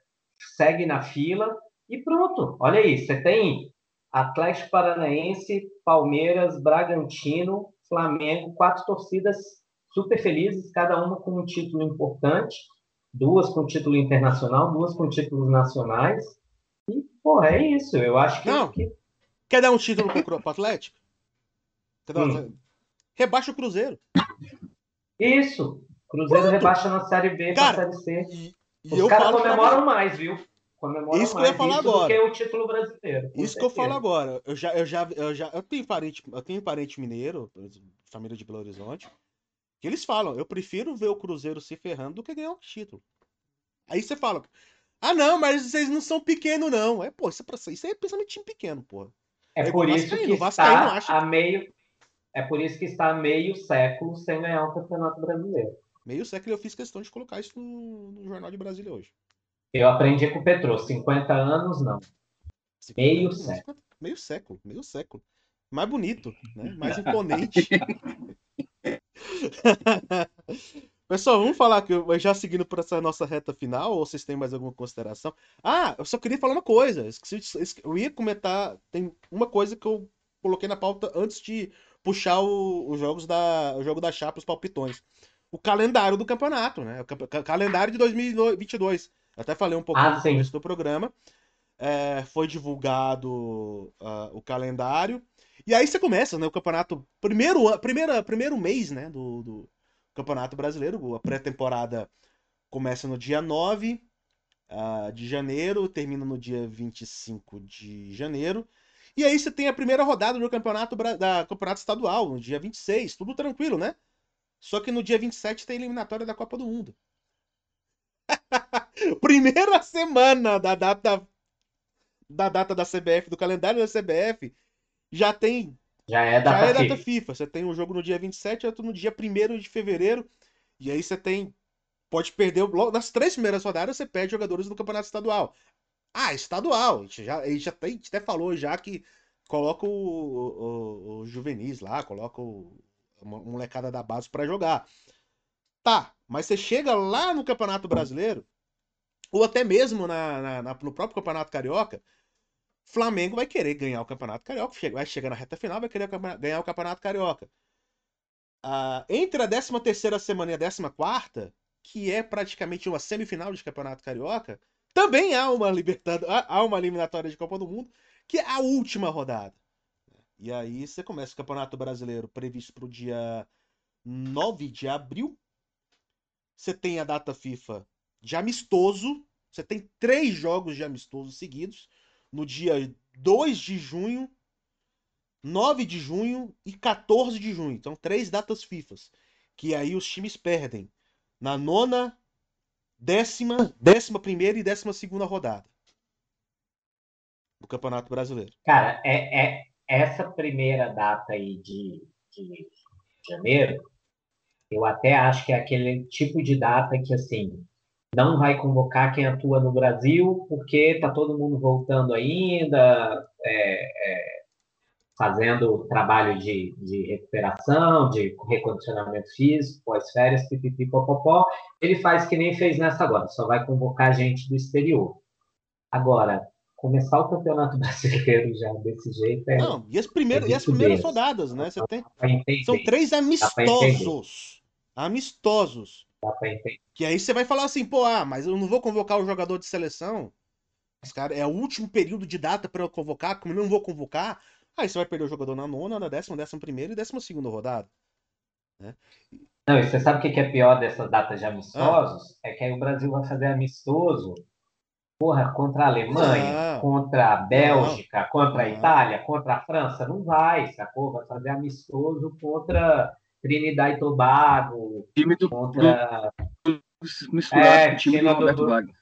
segue na fila e pronto. Olha aí, você tem Atlético Paranaense, Palmeiras, Bragantino, Flamengo, quatro torcidas super felizes, cada uma com um título importante, duas com título internacional, duas com títulos nacionais. E, porra, é isso. Eu acho que. Não. que- Quer dar um título pro, pro Atlético? Quer dar um- Hum. Rebaixa o Cruzeiro. Isso. Cruzeiro Pronto. rebaixa na Série B Cara, para a Série C. E, e Os caras pra comemoram mais, viu? Comemoram Isso que eu ia mais falar isso agora. do que o título brasileiro. Isso que eu certeza. falo agora. Eu já, eu já, eu já, eu tenho parente, eu tenho parente mineiro, família de Belo Horizonte, que eles falam, eu prefiro ver o Cruzeiro se ferrando do que ganhar um título. Aí você fala, ah não, mas vocês não são pequenos não. É, pô, isso é, pra, isso é pensamento de time pequeno, porra. É É por isso Vascaíno, que o Vascaíno está acha a meio. É por isso que está meio século sem ganhar o Campeonato Brasileiro. Meio século eu fiz questão de colocar isso no, no Jornal de Brasília hoje. Eu aprendi com o Petro, 50 anos não. Meio século. Meio século, meio século. Mais bonito, né? Mais imponente. Pessoal, vamos falar que já seguindo por essa nossa reta final, ou vocês têm mais alguma consideração? Ah, eu só queria falar uma coisa. Eu ia comentar. Tem uma coisa que eu coloquei na pauta antes de puxar o- os jogos da, o jogo da chapa, os palpitões. O calendário do campeonato, né? O ca- calendário de 2022. Até falei um pouquinho Ah, no sim. começo do programa. É, foi divulgado ah, o calendário. E aí você começa, né? O campeonato. Primeiro, primeira, primeiro mês, né? Do, do Campeonato Brasileiro. A pré-temporada começa no dia 9 ah, de janeiro, termina no dia 25 de janeiro. E aí você tem a primeira rodada do campeonato, da campeonato estadual, no dia 26. Tudo tranquilo, né? Só que no dia 27 tem a eliminatória da Copa do Mundo. Primeira semana da data da data da CBF, do calendário da CBF, já tem Já é data, já é FIFA. data FIFA. Você tem um jogo no dia 27, outro no dia 1 de fevereiro. E aí você tem. Pode perder. Nas três primeiras rodadas, você perde jogadores do campeonato estadual. Ah, estadual. A gente já, a gente já tem, a gente até falou já que coloca o, o, o juvenis lá, coloca o, uma molecada da base para jogar. Tá, mas você chega lá no Campeonato Brasileiro, ou até mesmo na, na, na, no próprio Campeonato Carioca, Flamengo vai querer ganhar o Campeonato Carioca, vai chegar na reta final, vai querer ganhar o Campeonato Carioca. Entre a 13 terceira semana e a 14 quarta, que é praticamente uma semifinal de Campeonato Carioca, também há uma libertad... há uma eliminatória de Copa do Mundo, que é a última rodada. E aí você começa o Campeonato Brasileiro previsto para o dia 9 de abril. Você tem a data FIFA de amistoso. Você tem três jogos de amistoso seguidos. No dia 2 de junho, 9 de junho e 14 de junho. Então, três datas FIFAs. Que aí os times perdem na nona, décima, décima primeira e décima segunda rodada do Campeonato Brasileiro. Cara, é, é essa primeira data aí de, de janeiro, eu até acho que é aquele tipo de data que, assim, não vai convocar quem atua no Brasil, porque tá todo mundo voltando ainda, é, é, fazendo trabalho de, de recuperação, de recondicionamento físico, pós-férias, pipipi, popopó. Ele faz que nem fez nessa agora, só vai convocar gente do exterior. Agora, começar o campeonato brasileiro já desse jeito é. Não, e as primeiras, é e as primeiras rodadas, né? Você tem, são três amistosos. Amistosos. Que aí você vai falar assim, pô, ah, mas eu não vou convocar o jogador de seleção. Mas, cara, é o último período de data para eu convocar, como eu não vou convocar, aí você vai perder o jogador na nona, na décima, décima primeira e décima segunda rodada. Né? Não, e você sabe o que é pior dessas datas de amistosos? Ah. É que aí o Brasil vai fazer amistoso porra, contra a Alemanha, contra a Bélgica, não, contra a Itália, contra a França, não vai, sacou? Vai fazer amistoso contra Trinidad e Tobago, time do contra misturado é, com o time, do Roberto Wagner.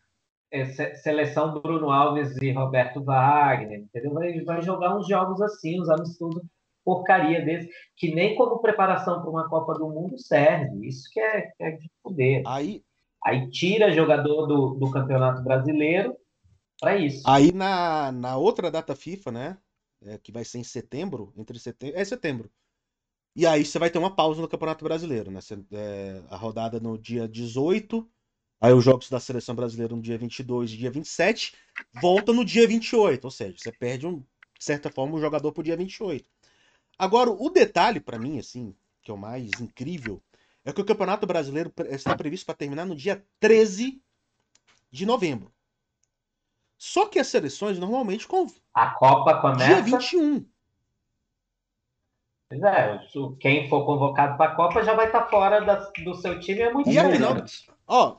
É, seleção Bruno Alves e Roberto Wagner, entendeu? Vai, vai jogar uns jogos assim, uns amistosos porcaria desse, que nem como preparação para uma Copa do Mundo serve. Isso que é, que é de poder. Aí, Aí tira jogador do, do Campeonato Brasileiro para isso. Aí na, na outra data FIFA, né? É, que vai ser em setembro, entre setembro. É setembro. E aí você vai ter uma pausa no Campeonato Brasileiro, né? Você, é, a rodada no dia 18, aí os jogos da seleção brasileira no dia 22 e dia 27, volta no dia 28, ou seja, você perde um, de certa forma o um jogador pro dia 28. Agora, o detalhe para mim assim, que é o mais incrível, é que o Campeonato Brasileiro está previsto para terminar no dia 13 de novembro. Só que as seleções normalmente com a Copa começa dia 21. Pois é, quem for convocado para a Copa já vai estar tá fora da, do seu time é muito E a final, ó,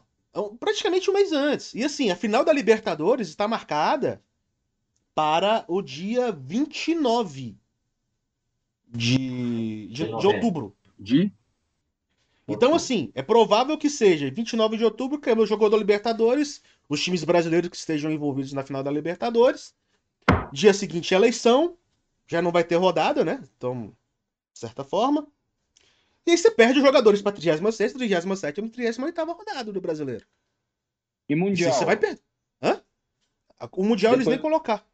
praticamente um mês antes. E assim, a final da Libertadores está marcada para o dia 29 de, de, de outubro. De então, assim, é provável que seja 29 de outubro, que é o jogo da Libertadores, os times brasileiros que estejam envolvidos na final da Libertadores. Dia seguinte, eleição. Já não vai ter rodada, né? Então, de certa forma. E aí você perde os jogadores para 36, 37 e 38 rodada do brasileiro. E Mundial? E você vai perder. Hã? O Mundial Depois... eles nem colocar.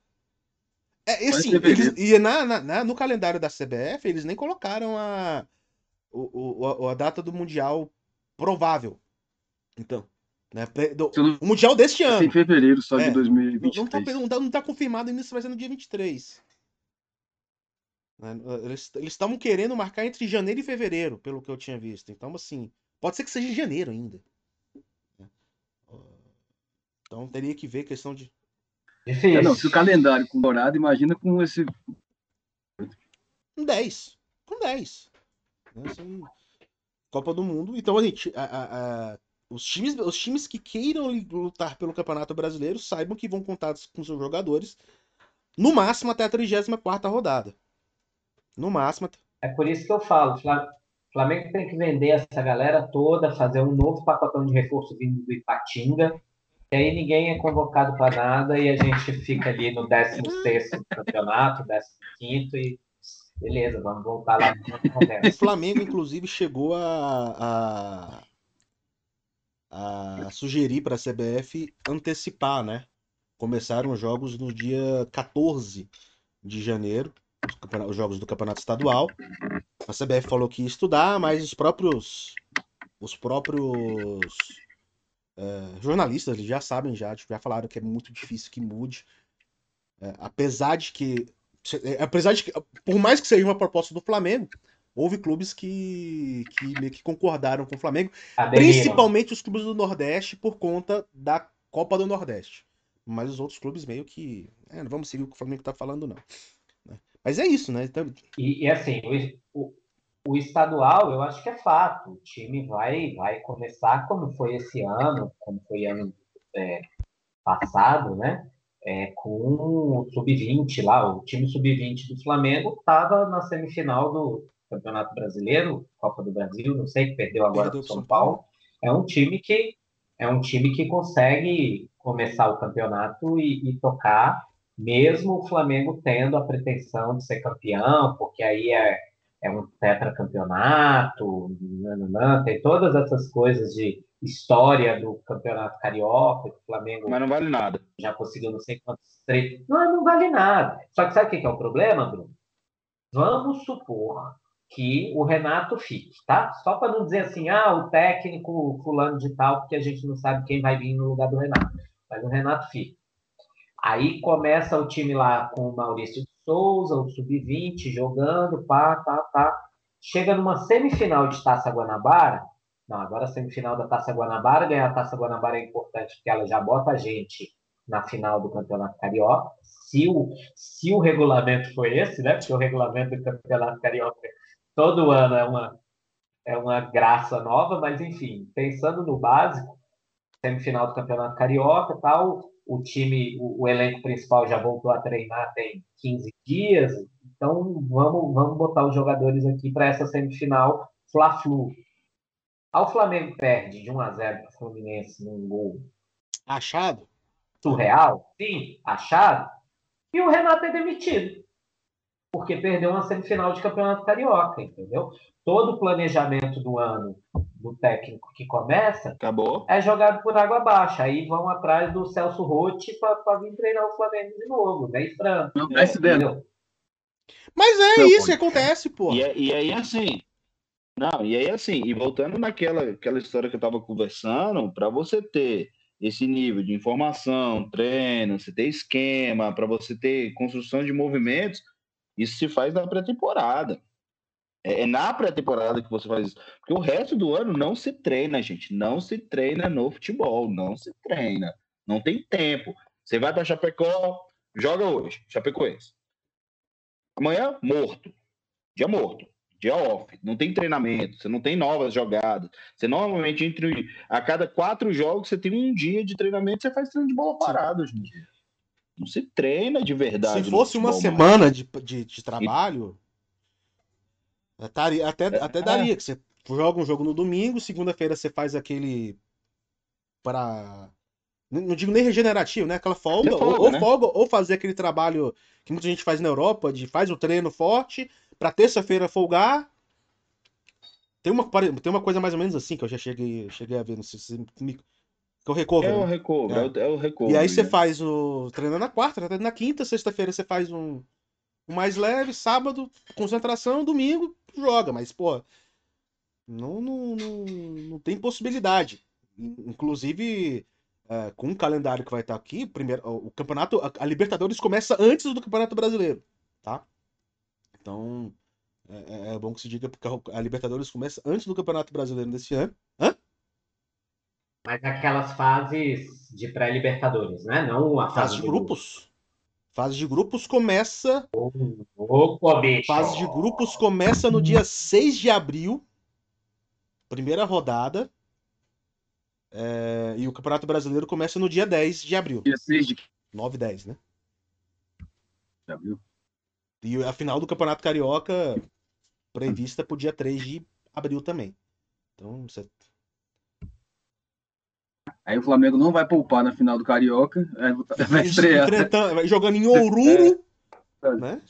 É, e assim, eles, e na, na, no calendário da CBF, eles nem colocaram a, o, o, a data do Mundial provável. Então, né? Do, o Mundial deste ano. Em fevereiro só é, de 2023. Não está não tá, não tá confirmado ainda se vai ser no dia 23. Né? Eles estavam querendo marcar entre janeiro e fevereiro, pelo que eu tinha visto. Então, assim, pode ser que seja em janeiro ainda. Né? Então teria que ver questão de. É, não, se o calendário com dourado, imagina com esse. Com 10. Com 10. Né? São Copa do Mundo. Então, gente, a, a, a, os, times, os times que queiram lutar pelo Campeonato Brasileiro saibam que vão contar com seus jogadores no máximo até a 34 rodada. No máximo. É por isso que eu falo, Flamengo tem que vender essa galera toda, fazer um novo pacotão de reforço vindo do Ipatinga, e aí ninguém é convocado para nada e a gente fica ali no 16 campeonato, 15 e Beleza, vamos voltar lá O Flamengo, inclusive, chegou a, a, a sugerir para a CBF antecipar, né? Começaram os jogos no dia 14 de janeiro, os jogos do Campeonato Estadual. A CBF falou que ia estudar, mas os próprios os próprios é, jornalistas eles já sabem já, já falaram que é muito difícil que mude. É, apesar de que é, apesar de que, por mais que seja uma proposta do Flamengo, houve clubes que, que meio que concordaram com o Flamengo, Aderiram. principalmente os clubes do Nordeste, por conta da Copa do Nordeste. Mas os outros clubes meio que. É, não vamos seguir o que o Flamengo está falando, não. Mas é isso, né? Então... E, e, assim, o, o, o, estadual, eu acho que é fato. O time vai, vai começar como foi esse ano, como foi ano é, passado, né? é, com o sub-20 lá, o time sub-20 do Flamengo estava na semifinal do Campeonato Brasileiro, Copa do Brasil, não sei, que perdeu agora para São Paulo. É um time que é um time que consegue começar o campeonato e, e tocar, mesmo o Flamengo tendo a pretensão de ser campeão, porque aí é, é um tetracampeonato, nananã, tem todas essas coisas de história do Campeonato Carioca, o Flamengo. Mas não vale nada. Já conseguiu não sei quantos três. Não, não vale nada. Só que sabe o que é o problema, Bruno? Vamos supor que o Renato fique, tá? Só para não dizer assim, ah, o técnico fulano de tal, porque a gente não sabe quem vai vir no lugar do Renato. Mas o Renato fica. Aí começa o time lá com o Maurício Souza, o Sub-20, jogando, pá, pá, pá. Chega numa semifinal de Taça Guanabara, não, agora a semifinal da Taça Guanabara, ganhar a Taça Guanabara é importante porque ela já bota a gente na final do Campeonato Carioca. Se o, se o regulamento for esse, né? Porque o regulamento do Campeonato Carioca todo ano é uma, é uma graça nova, mas enfim, pensando no básico, semifinal do Campeonato Carioca tal, o time, o, o elenco principal já voltou a treinar tem 15 dias, então vamos, vamos botar os jogadores aqui para essa semifinal Fla-Flu. Ao Flamengo perde de 1 a 0 para o Fluminense num gol. Achado? Surreal? Sim, achado. E o Renato é demitido. Porque perdeu uma semifinal de campeonato carioca, entendeu? Todo o planejamento do ano do técnico que começa Acabou. é jogado por água abaixo. Aí vão atrás do Celso Rotti para vir treinar o Flamengo de novo. Vem Franco. Não, é, entendeu? Mas é não, isso que acontece, pô. E, e aí, assim, não, e aí assim, e voltando naquela aquela história que eu estava conversando, para você ter esse nível de informação, treino, você ter esquema, para você ter construção de movimentos, isso se faz na pré-temporada. É, é na pré-temporada que você faz isso. Porque o resto do ano não se treina, gente. Não se treina no futebol. Não se treina. Não tem tempo. Você vai para Chapecó, joga hoje, Chapecoense. Amanhã, morto. Dia morto dia off, não tem treinamento, você não tem novas jogadas. Você normalmente, entre a cada quatro jogos, você tem um dia de treinamento, você faz treino de bola parada hoje em dia. Não se treina de verdade. Se fosse uma semana de, de, de, trabalho, e... até, até, até daria, que você joga um jogo no domingo, segunda-feira você faz aquele para não digo nem regenerativo, né? Aquela folga, folga ou, ou né? folga, ou fazer aquele trabalho que muita gente faz na Europa, de faz o treino forte, para terça-feira folgar. Tem uma, tem uma coisa mais ou menos assim que eu já cheguei, cheguei a ver, não sei se me, que é o recover. É o recover, é, é. é o recover. E aí você né? faz o treino na quarta, treino na quinta, sexta-feira você faz um, um mais leve, sábado, concentração, domingo, joga, mas, pô, não, não, não, não tem possibilidade. Inclusive, é, com o calendário que vai estar aqui, primeiro, o campeonato, a, a Libertadores começa antes do Campeonato Brasileiro, tá? Então, é, é, é, bom que se diga porque a Libertadores começa antes do Campeonato Brasileiro desse ano. Hã? Mas aquelas fases de pré-Libertadores, né? Não a fase, fase de, de grupos. Fase de grupos começa. Opa, bicho. Fase de grupos começa no dia 6 de abril. Primeira rodada. É... E o Campeonato Brasileiro começa no dia 10 de abril. Dia 6 de 9 e 10, né? De abril. E a final do Campeonato Carioca prevista pro dia 3 de abril também. Então, você... Aí o Flamengo não vai poupar na final do Carioca, vai estrear. Jogando em Oururo, é. né?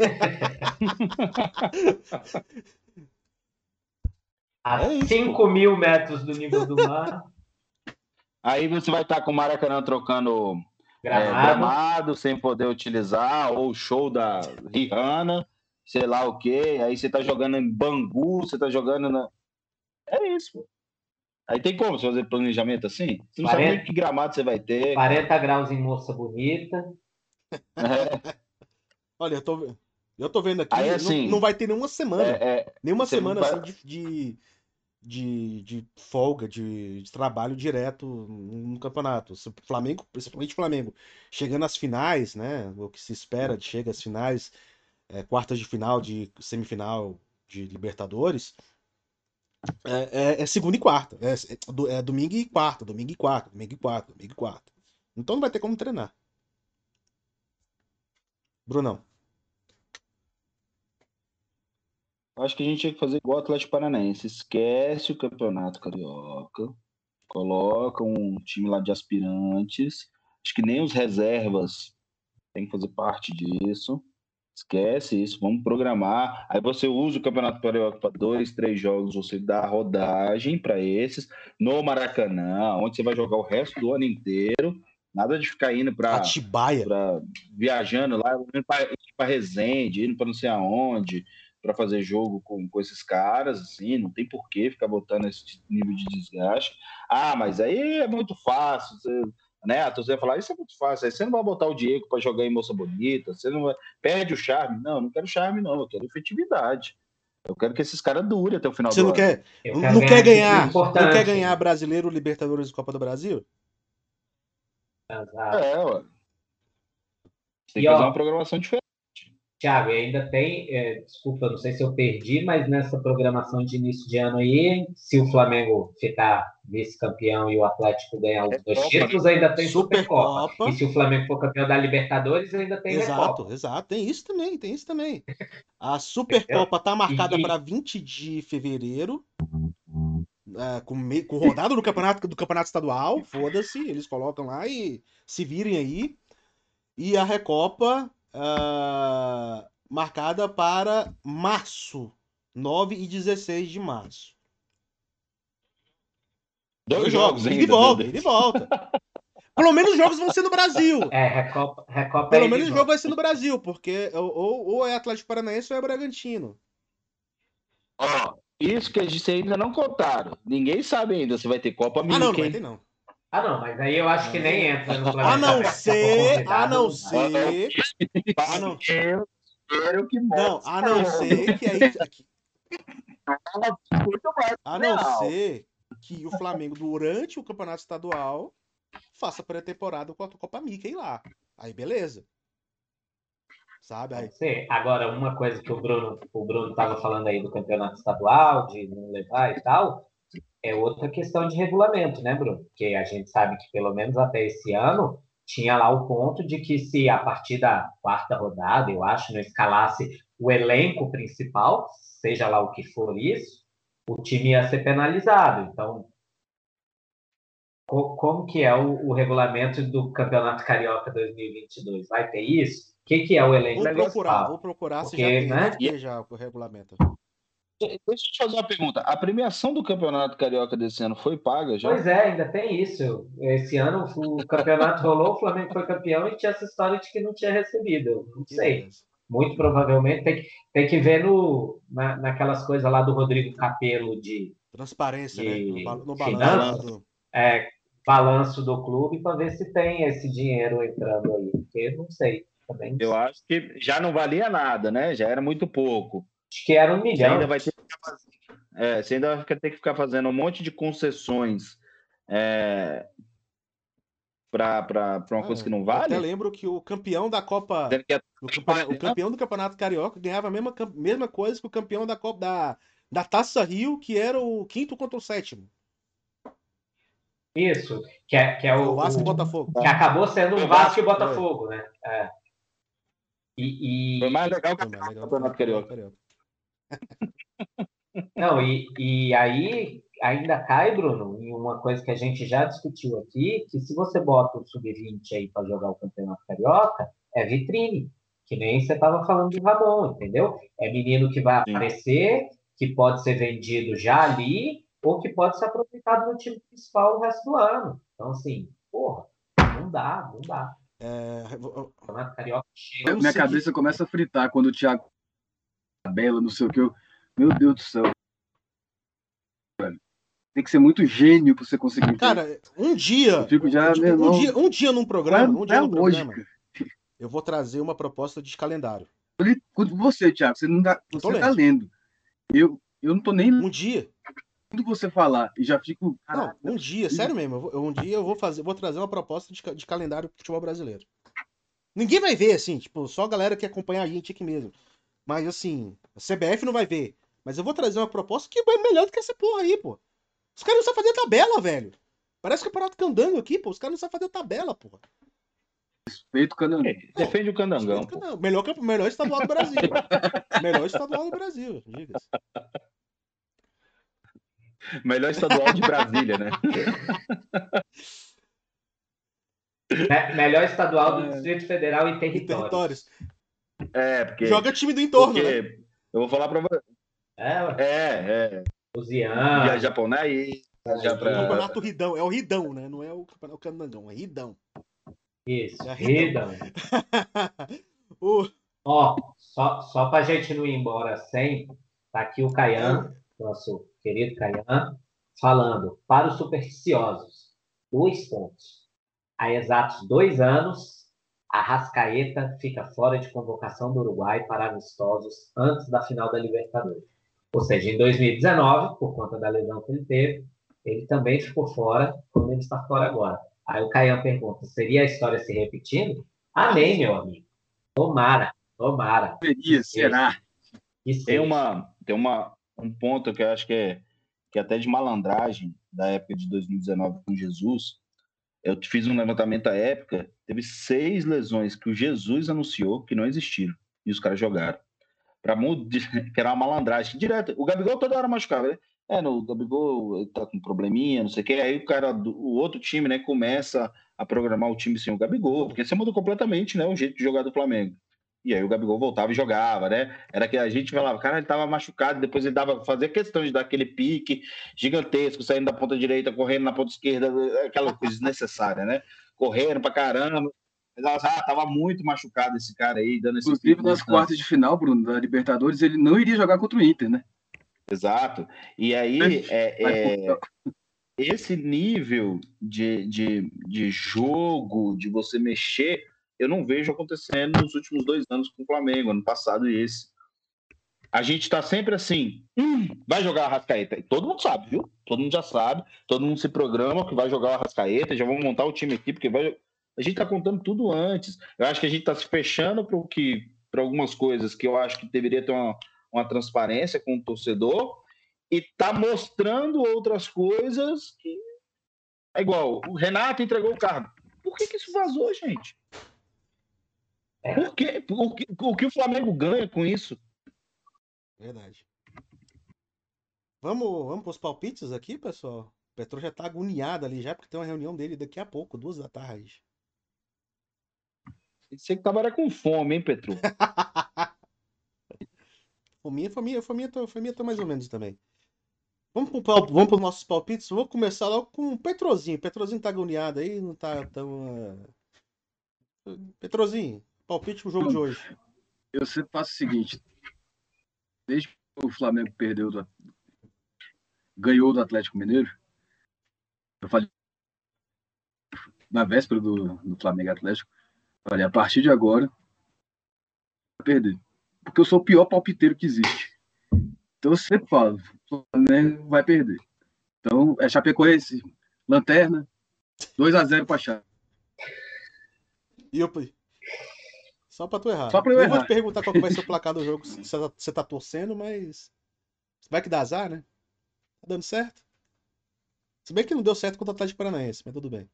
A É isso, 5 mil metros do nível do mar, Aí você vai estar com o Maracanã trocando é, gramado. gramado sem poder utilizar, ou show da Rihanna, sei lá o quê. Aí você tá jogando em Bangu, você tá jogando na. É isso, pô. Aí tem como você fazer planejamento assim? Você não sabe Parece- nem que gramado você vai ter. 40 graus em moça bonita. É, Olha, eu tô, eu tô vendo aqui, Aí, não- assim, não, vai ter nenhuma semana. é, é, Nenhuma semana vai- assim de, de, de, de folga, de, de trabalho direto no campeonato. Se o Flamengo, principalmente o Flamengo, chegando às finais, né? O que se espera de chega às finais, é, quartas de final, de semifinal de Libertadores, é, é- é segunda e quarta. É, é do- é domingo e quarta, domingo e quarta, domingo e quarta, domingo e quarta. Então não vai ter como treinar. Brunão. acho que a gente tinha que fazer igual o Atlético Paranaense. Esquece o Campeonato Carioca. Coloca um time lá de aspirantes. Acho que nem os reservas tem que fazer parte disso. Esquece isso, vamos programar. Aí você usa o Campeonato Carioca para dois, três jogos, você dá rodagem para esses no Maracanã, onde você vai jogar o resto do ano inteiro. Nada de ficar indo para Atibaia. pra- viajando lá, indo para Resende, indo para não sei aonde, para fazer jogo com, com esses caras, assim, não tem porquê ficar botando esse nível de desgaste. Ah, mas aí é muito fácil, você, né? A torcida vai falar, isso é muito fácil, aí você não vai botar o Diego para jogar em Moça Bonita, você não vai, perde o charme. Não, não quero charme, não, eu quero efetividade. Eu quero que esses caras durem até o final Você do não ano. quer, não, não quer ganhar, não quer ganhar brasileiro, Libertadores e Copa do Brasil? Exato. É, ué. Tem E, que ó, fazer uma programação diferente. Tiago, ainda tem, é, desculpa, não sei se eu perdi, mas nessa programação de início de ano aí, se o Flamengo ficar vice-campeão e o Atlético ganhar os dois títulos, ainda tem Supercopa. E se o Flamengo for campeão da Libertadores, ainda tem Exato, Recopa. exato. Tem isso também, tem isso também. A Supercopa tá marcada E- para 20 de fevereiro. é, com, me- com rodada do campeonato, do campeonato estadual, foda-se, eles colocam lá e se virem aí. E a Recopa ah, marcada para março, 9 e 16 de março. Dois jogos ida ainda. e volta, volta. Pelo menos os jogos vão ser no Brasil. É, Recopa, Recopa Pelo é menos o de jogo vai ser no Brasil, porque ou, ou- ou é Atlético Paranaense ou é Bragantino. Ó, isso que a gente ainda não contaram. Ninguém sabe ainda se vai ter Copa Ah, não, não vai ter não. Ah, não, mas aí eu acho que nem entra no Flamengo. A não ser, a não ser. ser, Ah, não. Eu espero que não, a não ser que aí, que- a não ser que o Flamengo durante o campeonato estadual faça pré-temporada com a Copa Mickey lá. Aí beleza. Sabe? Aí, ser. Agora, uma coisa que o Bruno o Bruno estava falando aí do campeonato estadual, de não levar e tal, é outra questão de regulamento, né, Bruno? Porque a gente sabe que pelo menos até esse ano tinha lá o ponto de que se a partir da quarta rodada, eu acho, não escalasse o elenco principal, seja lá o que for isso, o time ia ser penalizado. Então, co- como que é o, o regulamento do Campeonato Carioca 2022? Vai ter isso? O que, que é o elenco vou procurar, principal? vou procurar se já tem, né? já o regulamento. Deixa eu te fazer uma pergunta. A premiação do Campeonato Carioca desse ano foi paga já? Pois é, ainda tem isso. Esse ano o campeonato rolou, o Flamengo foi campeão e tinha essa história de que não tinha recebido. Não sei. Muito provavelmente tem que, tem que ver no, na, naquelas coisas lá do Rodrigo Capello de Transparência, né? De No, ba- no finanças? balanço. do- é, balanço do clube para ver se tem esse dinheiro entrando aí. Porque eu não sei. Também Eu acho que já não valia nada, né? Já era muito pouco. Acho que era um Você milhão. ainda vai ter que ficar fazendo, é, você ainda vai ter que ficar fazendo um monte de concessões é, para uma coisa Ah, que não eu vale. Até lembro que o campeão da Copa. É- O, campeonato, o campeão do Campeonato Carioca ganhava a mesma, mesma coisa que o campeão da Copa da, da Taça Rio, que era o quinto contra o sétimo. Isso, que é, que é O o, Vasco e o- Botafogo. que acabou sendo O Vasco e Vasco, Botafogo, né? É. E, e- Foi mais legal que o Campeonato Carioca. Não, e, e aí ainda cai, Bruno, em uma coisa que a gente já discutiu aqui, que se você bota o Sub-20 aí para jogar o Campeonato Carioca, é vitrine. Que nem você estava falando do Ramon, entendeu? É menino que vai Sim. aparecer, que pode ser vendido já ali, ou que pode ser aproveitado no time principal o resto do ano. Então, assim, porra, não dá, não dá. É... Carioca chega. Minha cabeça começa a fritar quando o Thiago tabela, não sei o que. Eu... Meu Deus do céu. Tem que ser muito gênio para você conseguir. Cara, um dia. Já, um, um, dia um dia num programa. um dia é num programa, eu vou trazer uma proposta de calendário. Você, Thiago, você não dá, você tá lendo. Eu, eu não tô nem. Um dia. Quando você falar e já fico. Não, um dia, sério mesmo. um dia eu vou fazer, vou trazer uma proposta de, de calendário pro futebol brasileiro. Ninguém vai ver, assim, tipo, só a galera que acompanha a gente aqui mesmo. Mas assim, a CBF não vai ver. Mas eu vou trazer uma proposta que é melhor do que essa porra aí, pô. Os caras não sabem fazer tabela, velho. Parece que é parado candango aqui, pô. Os caras não sabem fazer tabela, porra. Respeito o Candangão. Defende o Candangão. Melhor, melhor estadual do Brasil. melhor estadual do Brasil, diga-se. Melhor estadual de Brasília, né? melhor estadual do é. Distrito Federal e territórios. É, porque. Joga time do entorno. Porque, né? Eu vou falar pra você. É, é. é. Os Ian. Japonês. Já pra... O campeonato Ridão. É o Ridão, né? Não é o campeonato Candangão, é Ridão. Isso, é Ridão. o... Ó, só, só pra gente não ir embora sem, tá aqui o Caian, nosso querido Caian, falando para os supersticiosos, dois pontos. Há exatos dois anos, a Rascaeta fica fora de convocação do Uruguai para amistosos antes da final da Libertadores. Ou seja, em 2019, por conta da lesão que ele teve, ele também ficou fora quando ele está fora agora. Aí o Caian pergunta: seria a história se repetindo? Amém, meu amigo. Tomara, tomara. Seria, será? Tem, uma, tem uma, um ponto que eu acho que é, que é até de malandragem da época de 2019 com Jesus. Eu fiz um levantamento à época, teve seis lesões que o Jesus anunciou que não existiram e os caras jogaram. Pra, que era uma malandragem direto. O Gabigol toda hora machucava, né? É, no Gabigol tá com probleminha, não sei o que. Aí o cara, o outro time, né, começa a programar o time sem o Gabigol, porque você mudou completamente, né, o jeito de jogar do Flamengo. E aí o Gabigol voltava e jogava, né? Era que a gente falava, cara, ele tava machucado, depois ele dava, fazia questão de dar aquele pique gigantesco, saindo da ponta direita, correndo na ponta esquerda, aquela coisa desnecessária, né? Correndo pra caramba. Mas ah, tava muito machucado esse cara aí, dando esse Inclusive, nas quartas de final, Bruno, da Libertadores, ele não iria jogar contra o Inter, né? Exato. E aí, é, é, esse nível de, de, de jogo, de você mexer, eu não vejo acontecendo nos últimos dois anos com o Flamengo, ano passado e esse. A gente está sempre assim, hum, vai jogar a Rascaeta. E todo mundo sabe, viu? Todo mundo já sabe, todo mundo se programa que vai jogar a Rascaeta, já vamos montar o time aqui, porque vai. A gente está contando tudo antes. Eu acho que a gente está se fechando para que para algumas coisas que eu acho que deveria ter uma, uma transparência com o torcedor e tá mostrando outras coisas que é igual. O Renato entregou o cargo. Por que, que isso vazou, gente? Por quê? O que, o que o Flamengo ganha com isso? Verdade. Vamos, vamos para os palpites aqui, pessoal? O Petro já tá agoniado ali já, porque tem uma reunião dele daqui a pouco, duas da tarde. Você que trabalha com fome, hein, Petro? Fominha, fominha, fominha, tô, fominha tô mais ou menos também. Vamos para vamos os nossos palpites. Vou começar logo com o Petrozinho. Petrozinho tá agoniado aí, não tá tão. Uh... Petrozinho, palpite pro jogo de hoje. Eu sempre faço o seguinte: desde que o Flamengo perdeu do... ganhou do Atlético Mineiro, eu falei na véspera do, do Flamengo Atlético, falei, a partir de agora, vai perder porque eu sou o pior palpiteiro que existe. Então eu sempre falo, o Flamengo vai perder. Então é Chapecoense, lanterna, 2 a 0 para Chape. E eu só para tu errar. Só para eu, eu errar. vou te perguntar qual vai ser o placar do jogo, se você tá torcendo, mas vai que dá azar, né? Tá dando certo? Se bem que não deu certo contra o Atlético Paranaense, mas tudo bem.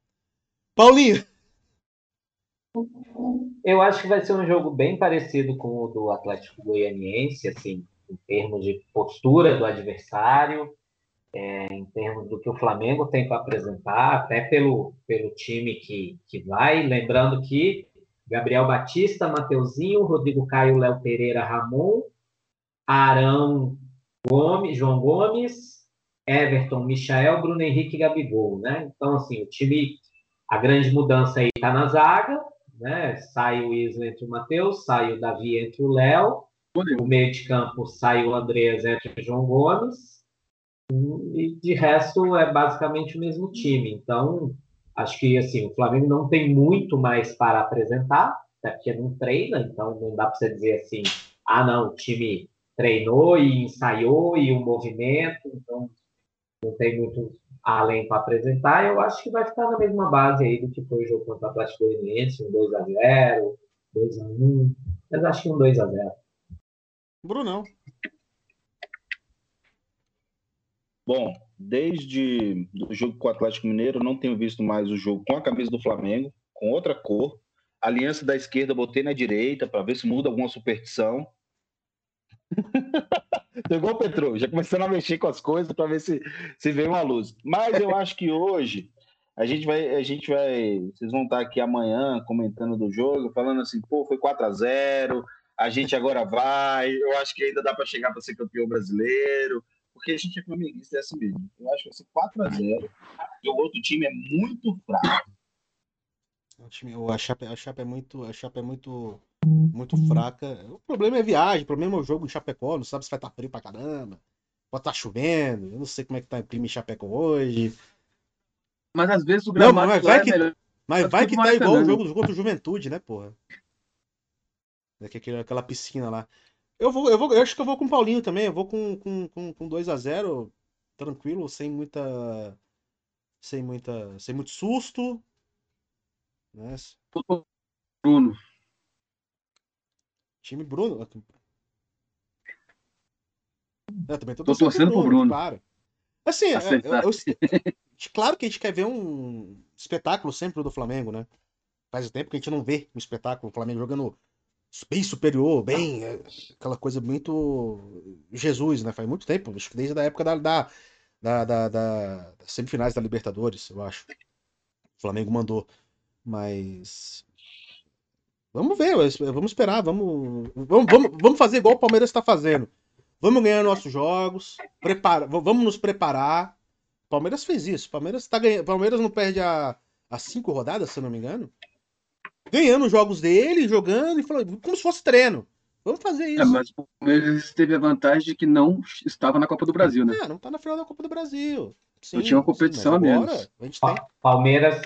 Paulinho, eu acho que vai ser um jogo bem parecido com o do Atlético Goianiense, assim, em termos de postura do adversário, é, em termos do que o Flamengo tem para apresentar, até pelo, pelo time que, que vai. Lembrando que Gabriel Batista, Mateuzinho, Rodrigo Caio, Léo Pereira, Ramon, Arão Gomes, João Gomes, Everton, Michael, Bruno Henrique e Gabigol, né? Então, assim, o time, a grande mudança aí tá na zaga, né? Sai o Isla entre o Matheus, sai o Davi entre o Léo, o meio de campo sai o Andreas entre o João Gomes, e de resto é basicamente o mesmo time. Então, acho que assim, o Flamengo não tem muito mais para apresentar, até porque não treina, então não dá para você dizer assim, ah não, o time treinou e ensaiou e o movimento, então não tem muito além para apresentar. Eu acho que vai ficar na mesma base aí do que foi o jogo contra o Atlético Goianiense, um 2x0, 2x1, mas acho que um 2x0. Brunão. Bom, desde o jogo com o Atlético Mineiro, não tenho visto mais o jogo com a camisa do Flamengo, com outra cor. Aliança da esquerda botei na direita para ver se muda alguma superstição. Pegou o Petro, já começando a mexer com as coisas para ver se, se vem uma luz. Mas eu acho que hoje a gente vai, a gente vai, vocês vão estar aqui amanhã comentando do jogo, falando assim, pô, foi 4 a 0, a gente agora vai, eu acho que ainda dá para chegar para ser campeão brasileiro porque a gente é flamenguista, é assim mesmo. Eu acho que vai ser 4x0. E o outro time é muito fraco. O time, a Chape, a Chape é muito, a Chape é muito, muito fraca. O problema é viagem, o problema é o jogo em Chapecó, não sabe se vai estar tá frio pra caramba. Pode estar tá chovendo, eu não sei como é que tá o clima em Chapecó hoje. Mas às vezes o gramado não, mas vai é que, melhor. Mas vai que tá igual o jogo contra o Juventude, né, porra? Aquela, aquela piscina lá. Eu vou, eu vou, eu acho que eu vou com o Paulinho também. Eu vou com, com, com, com 2 a 0 tranquilo, sem muita. Sem muita. Sem muito susto. Né? Bruno. Time Bruno. Eu também tô, tô torcendo, pro Bruno. Claro. Assim, é, eu, eu, claro que a gente quer ver um espetáculo sempre do Flamengo, né? Faz tempo que a gente não vê um espetáculo, o Flamengo jogando bem superior, bem. É, aquela coisa muito. Jesus, né? Faz muito tempo, acho que desde a época da, da, da, da, da semifinais da Libertadores, eu acho. O Flamengo mandou. Mas. Vamos ver, vamos esperar, vamos, vamos, vamos, vamos fazer igual o Palmeiras está fazendo. Vamos ganhar nossos jogos, prepara, vamos nos preparar. O Palmeiras fez isso. Palmeiras, tá ganhando, Palmeiras não perde a cinco rodadas, se eu não me engano ganhando os jogos dele, jogando, e falando, como se fosse treino. Vamos fazer é, isso. É, mas o Palmeiras teve a vantagem de que não estava na Copa do Brasil, né? É, não está na final da Copa do Brasil. Sim, não tinha uma competição sim, agora, menos. A gente tem... Palmeiras,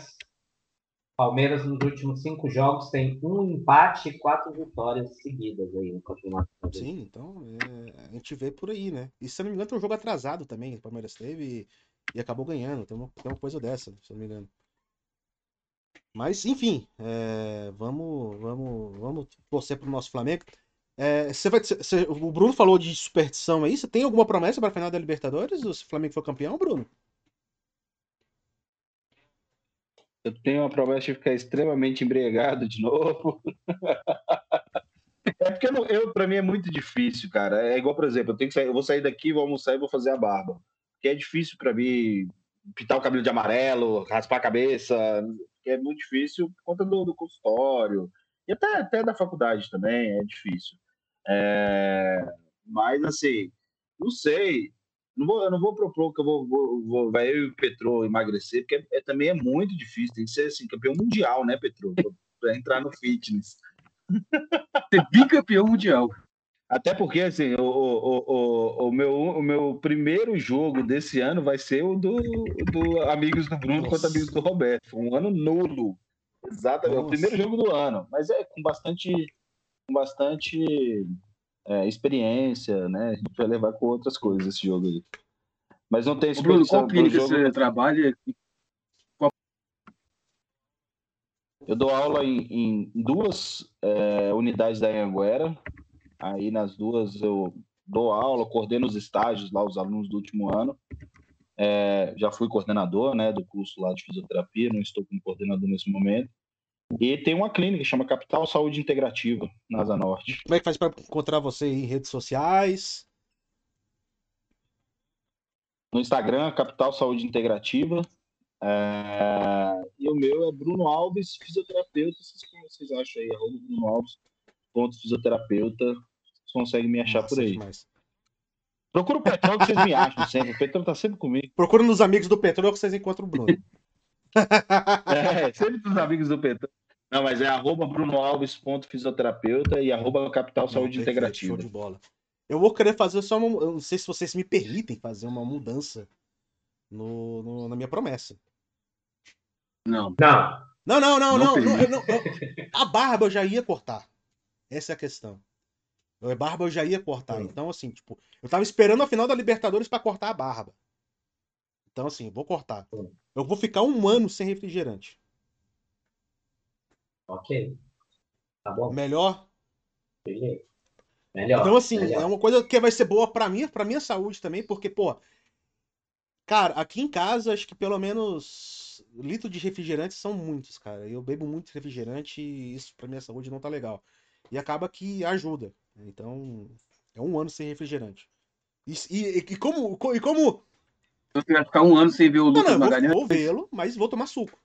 Palmeiras nos últimos cinco jogos tem um empate e quatro vitórias seguidas aí no campeonato. Sim, então é, a gente vê por aí, né? E se eu não me engano, tem um jogo atrasado também. O Palmeiras teve e, e acabou ganhando. Tem uma, tem uma coisa dessa, se eu não me engano. Mas, enfim, é, vamos, vamos, vamos torcer para o nosso Flamengo. É, você vai, você, o Bruno falou de superstição aí. Você tem alguma promessa para a final da Libertadores? Se o Flamengo for campeão, Bruno? Eu tenho uma promessa de ficar extremamente embriagado de novo. é porque eu, eu para mim é muito difícil, cara. É igual, por exemplo, eu tenho que sair, eu vou sair daqui, vou almoçar e vou fazer a barba. Porque é difícil para mim pintar o cabelo de amarelo, raspar a cabeça, é muito difícil por conta do, do consultório, e até, até da faculdade também é difícil. É, mas, assim, não sei, não vou, eu não vou propor que eu vou, vou, vou vai eu e o Petro emagrecer, porque é, é, também é muito difícil, tem que ser assim, campeão mundial, né, Petro? Para entrar no fitness. Ser bicampeão mundial. Até porque, assim, o, o, o, o, meu, o meu primeiro jogo desse ano vai ser o do, do Amigos do Bruno Nossa. contra Amigos do Roberto. Um ano nulo. Exatamente. É o primeiro jogo do ano. Mas é com bastante, com bastante é, experiência, né? A gente vai levar com outras coisas esse jogo aí. Mas não tem Bruno, qual clínica jogo... você trabalha? Eu dou aula em, em duas é, unidades da Anhanguera, Aí nas duas eu dou aula, coordeno os estágios lá, os alunos do último ano. É, já fui coordenador né, do curso lá de fisioterapia, não estou como coordenador nesse momento. E tem uma clínica que chama Capital Saúde Integrativa, na Asa Norte. Como é que faz para encontrar você em redes sociais? No Instagram, Capital Saúde Integrativa. É, e o meu é Bruno Alves, fisioterapeuta. Vocês, vocês acham aí? Arroba Bruno Alves, ponto fisioterapeuta. Vocês conseguem me achar Nossa, por aí. demais. Procura o Petrão que vocês me acham sempre. O Petrão tá sempre comigo. Procura nos amigos do Petrol que vocês encontram o Bruno. É, sempre dos amigos do Petrão. Não, mas é arroba Bruno Alves, ponto fisioterapeuta e arroba Capital Saúde Integrativa. Show de bola. Eu vou querer fazer só uma. Eu não sei se vocês me permitem fazer uma mudança no, no- na minha promessa. Não, Não. Não, não, não, Não não. não, não- a barba eu já ia cortar. Essa é a questão. A barba eu já ia cortar. Então, assim, tipo, eu tava esperando a final da Libertadores pra cortar a barba. Então, assim, vou cortar. Eu vou ficar um ano sem refrigerante. ok. Tá bom, Melhor beleza. Melhor. Então, assim, melhor. é uma coisa que vai ser boa pra mim, pra minha saúde também, porque, pô, cara, aqui em casa, acho que pelo menos litro de refrigerante são muitos, cara. Eu bebo muito refrigerante e isso pra minha saúde não tá legal. E acaba que ajuda. Então, é um ano sem refrigerante. E, e, e como, e como. Então você vai ficar um ano sem ver o Não, Lucas não, eu vou, Magalhães? vou vê-lo, mas vou tomar suco.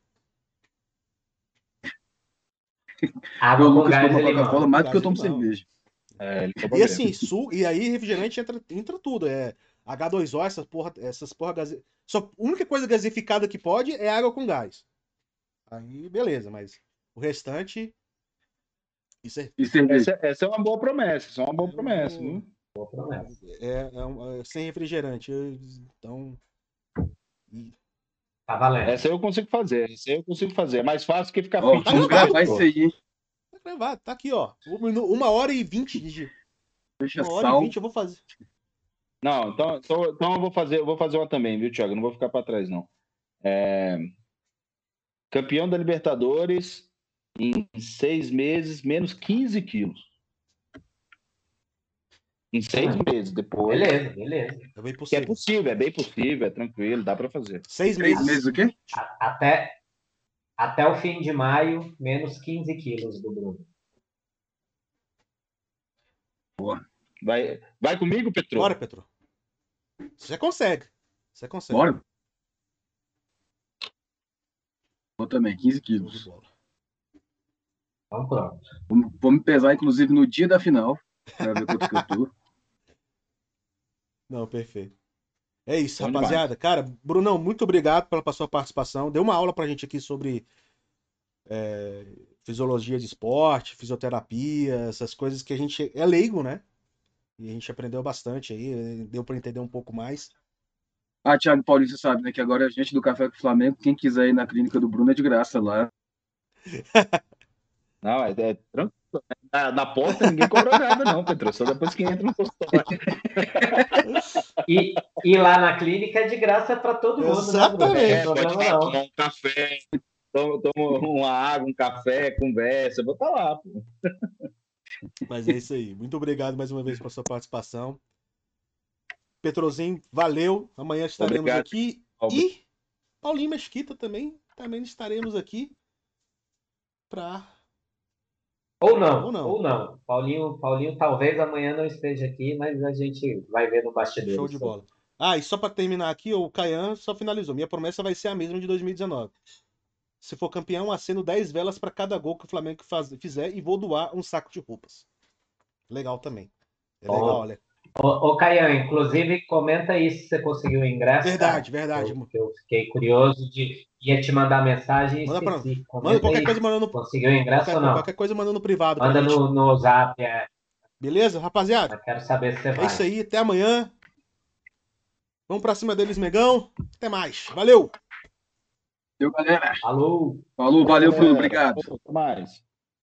Água O com gás e. Coca-Cola mais do que eu tomo cerveja. É, ele E assim, su, e aí refrigerante entra, entra tudo. É H2O, essas porra, essas porra gase... Só a única coisa gasificada que pode é água com gás. Aí, beleza, mas o restante. Isso é, E cerveja. Essa, essa é uma boa promessa, essa é uma boa promessa, viu? Boa promessa. é, é é sem refrigerante. Então. e- Tá valendo. Essa eu consigo fazer, essa eu consigo fazer. É mais fácil que ficar Ó, fit. Tá vamos gravar isso aí? Tá gravado, tá aqui, ó. Um Uma hora e vinte de. Deixa Uma hora e sal. vinte eu vou fazer. Não, então, então, então eu vou fazer, eu vou fazer uma também, viu, Thiago? Não vou ficar para trás, não. É, Campeão da Libertadores em seis meses, menos 15 quilos. Em seis meses depois. Beleza, beleza. É bem Que é possível. possível, é bem possível, é tranquilo, dá para fazer. Seis meses. meses o quê? A- Até, até o fim de maio, menos 15 quilos do Bruno. Vai, vai comigo, Petro? Bora, Petro. Você consegue. Você consegue. Bora. Eu também, 15 Show de quilos. bola. Pronto. Vou, vou me pesar, inclusive, no dia da final. Pra ver quanto que eu tô. Não, perfeito. É isso, Bom rapaziada. Cara, Brunão, muito obrigado pela sua participação. Deu uma aula pra gente aqui sobre é, fisiologia de esporte, fisioterapia, essas coisas que a gente é leigo, né? E a gente aprendeu bastante aí, deu pra entender um pouco mais. Ah, Thiago Paulinho, você sabe, né? Que agora a gente do Café com o Flamengo, quem quiser ir na clínica do Bruno é de graça lá. Não, é, é tranquilo. Na, na porta ninguém cobra nada, não, Petro. Só depois que entra no consultório. E, e lá na clínica é de graça para todo mundo, Exatamente. né, É, pode tomar um café, toma, toma uma água, um café, conversa. Vou estar lá, pô. Mas é isso aí. Muito obrigado mais uma vez pela sua participação. Petrozinho, valeu. Amanhã estaremos Obrigado, aqui. E Paulinho Mesquita também. Também estaremos aqui para Ou não, Ou não. ou não. Paulinho, Paulinho talvez amanhã não esteja aqui, mas a gente vai ver no bastidor. Show de bola. Ah, e só pra terminar aqui, o Caian só finalizou. Minha promessa vai ser a mesma de 2019. Se for campeão, acendo 10 velas pra cada gol que o Flamengo faz- fizer e vou doar um saco de roupas. Legal também. É legal, olha. Ô, ô Caian, inclusive, comenta aí se você conseguiu o ingresso. Verdade, cara. verdade. Eu, eu fiquei curioso de. Ia te mandar mensagem e Manda pra-. Manda qualquer aí. coisa mandando no, Conseguiu o ingresso qualquer, ou não? qualquer coisa mandando no privado Manda no, no zap, é. Beleza, rapaziada? Eu quero saber se você É vai. isso aí, até amanhã. Vamos pra cima deles, Megão. Até mais. Valeu! Valeu, galera. Alô! Falou, valeu, Bruno. Obrigado. Até mais.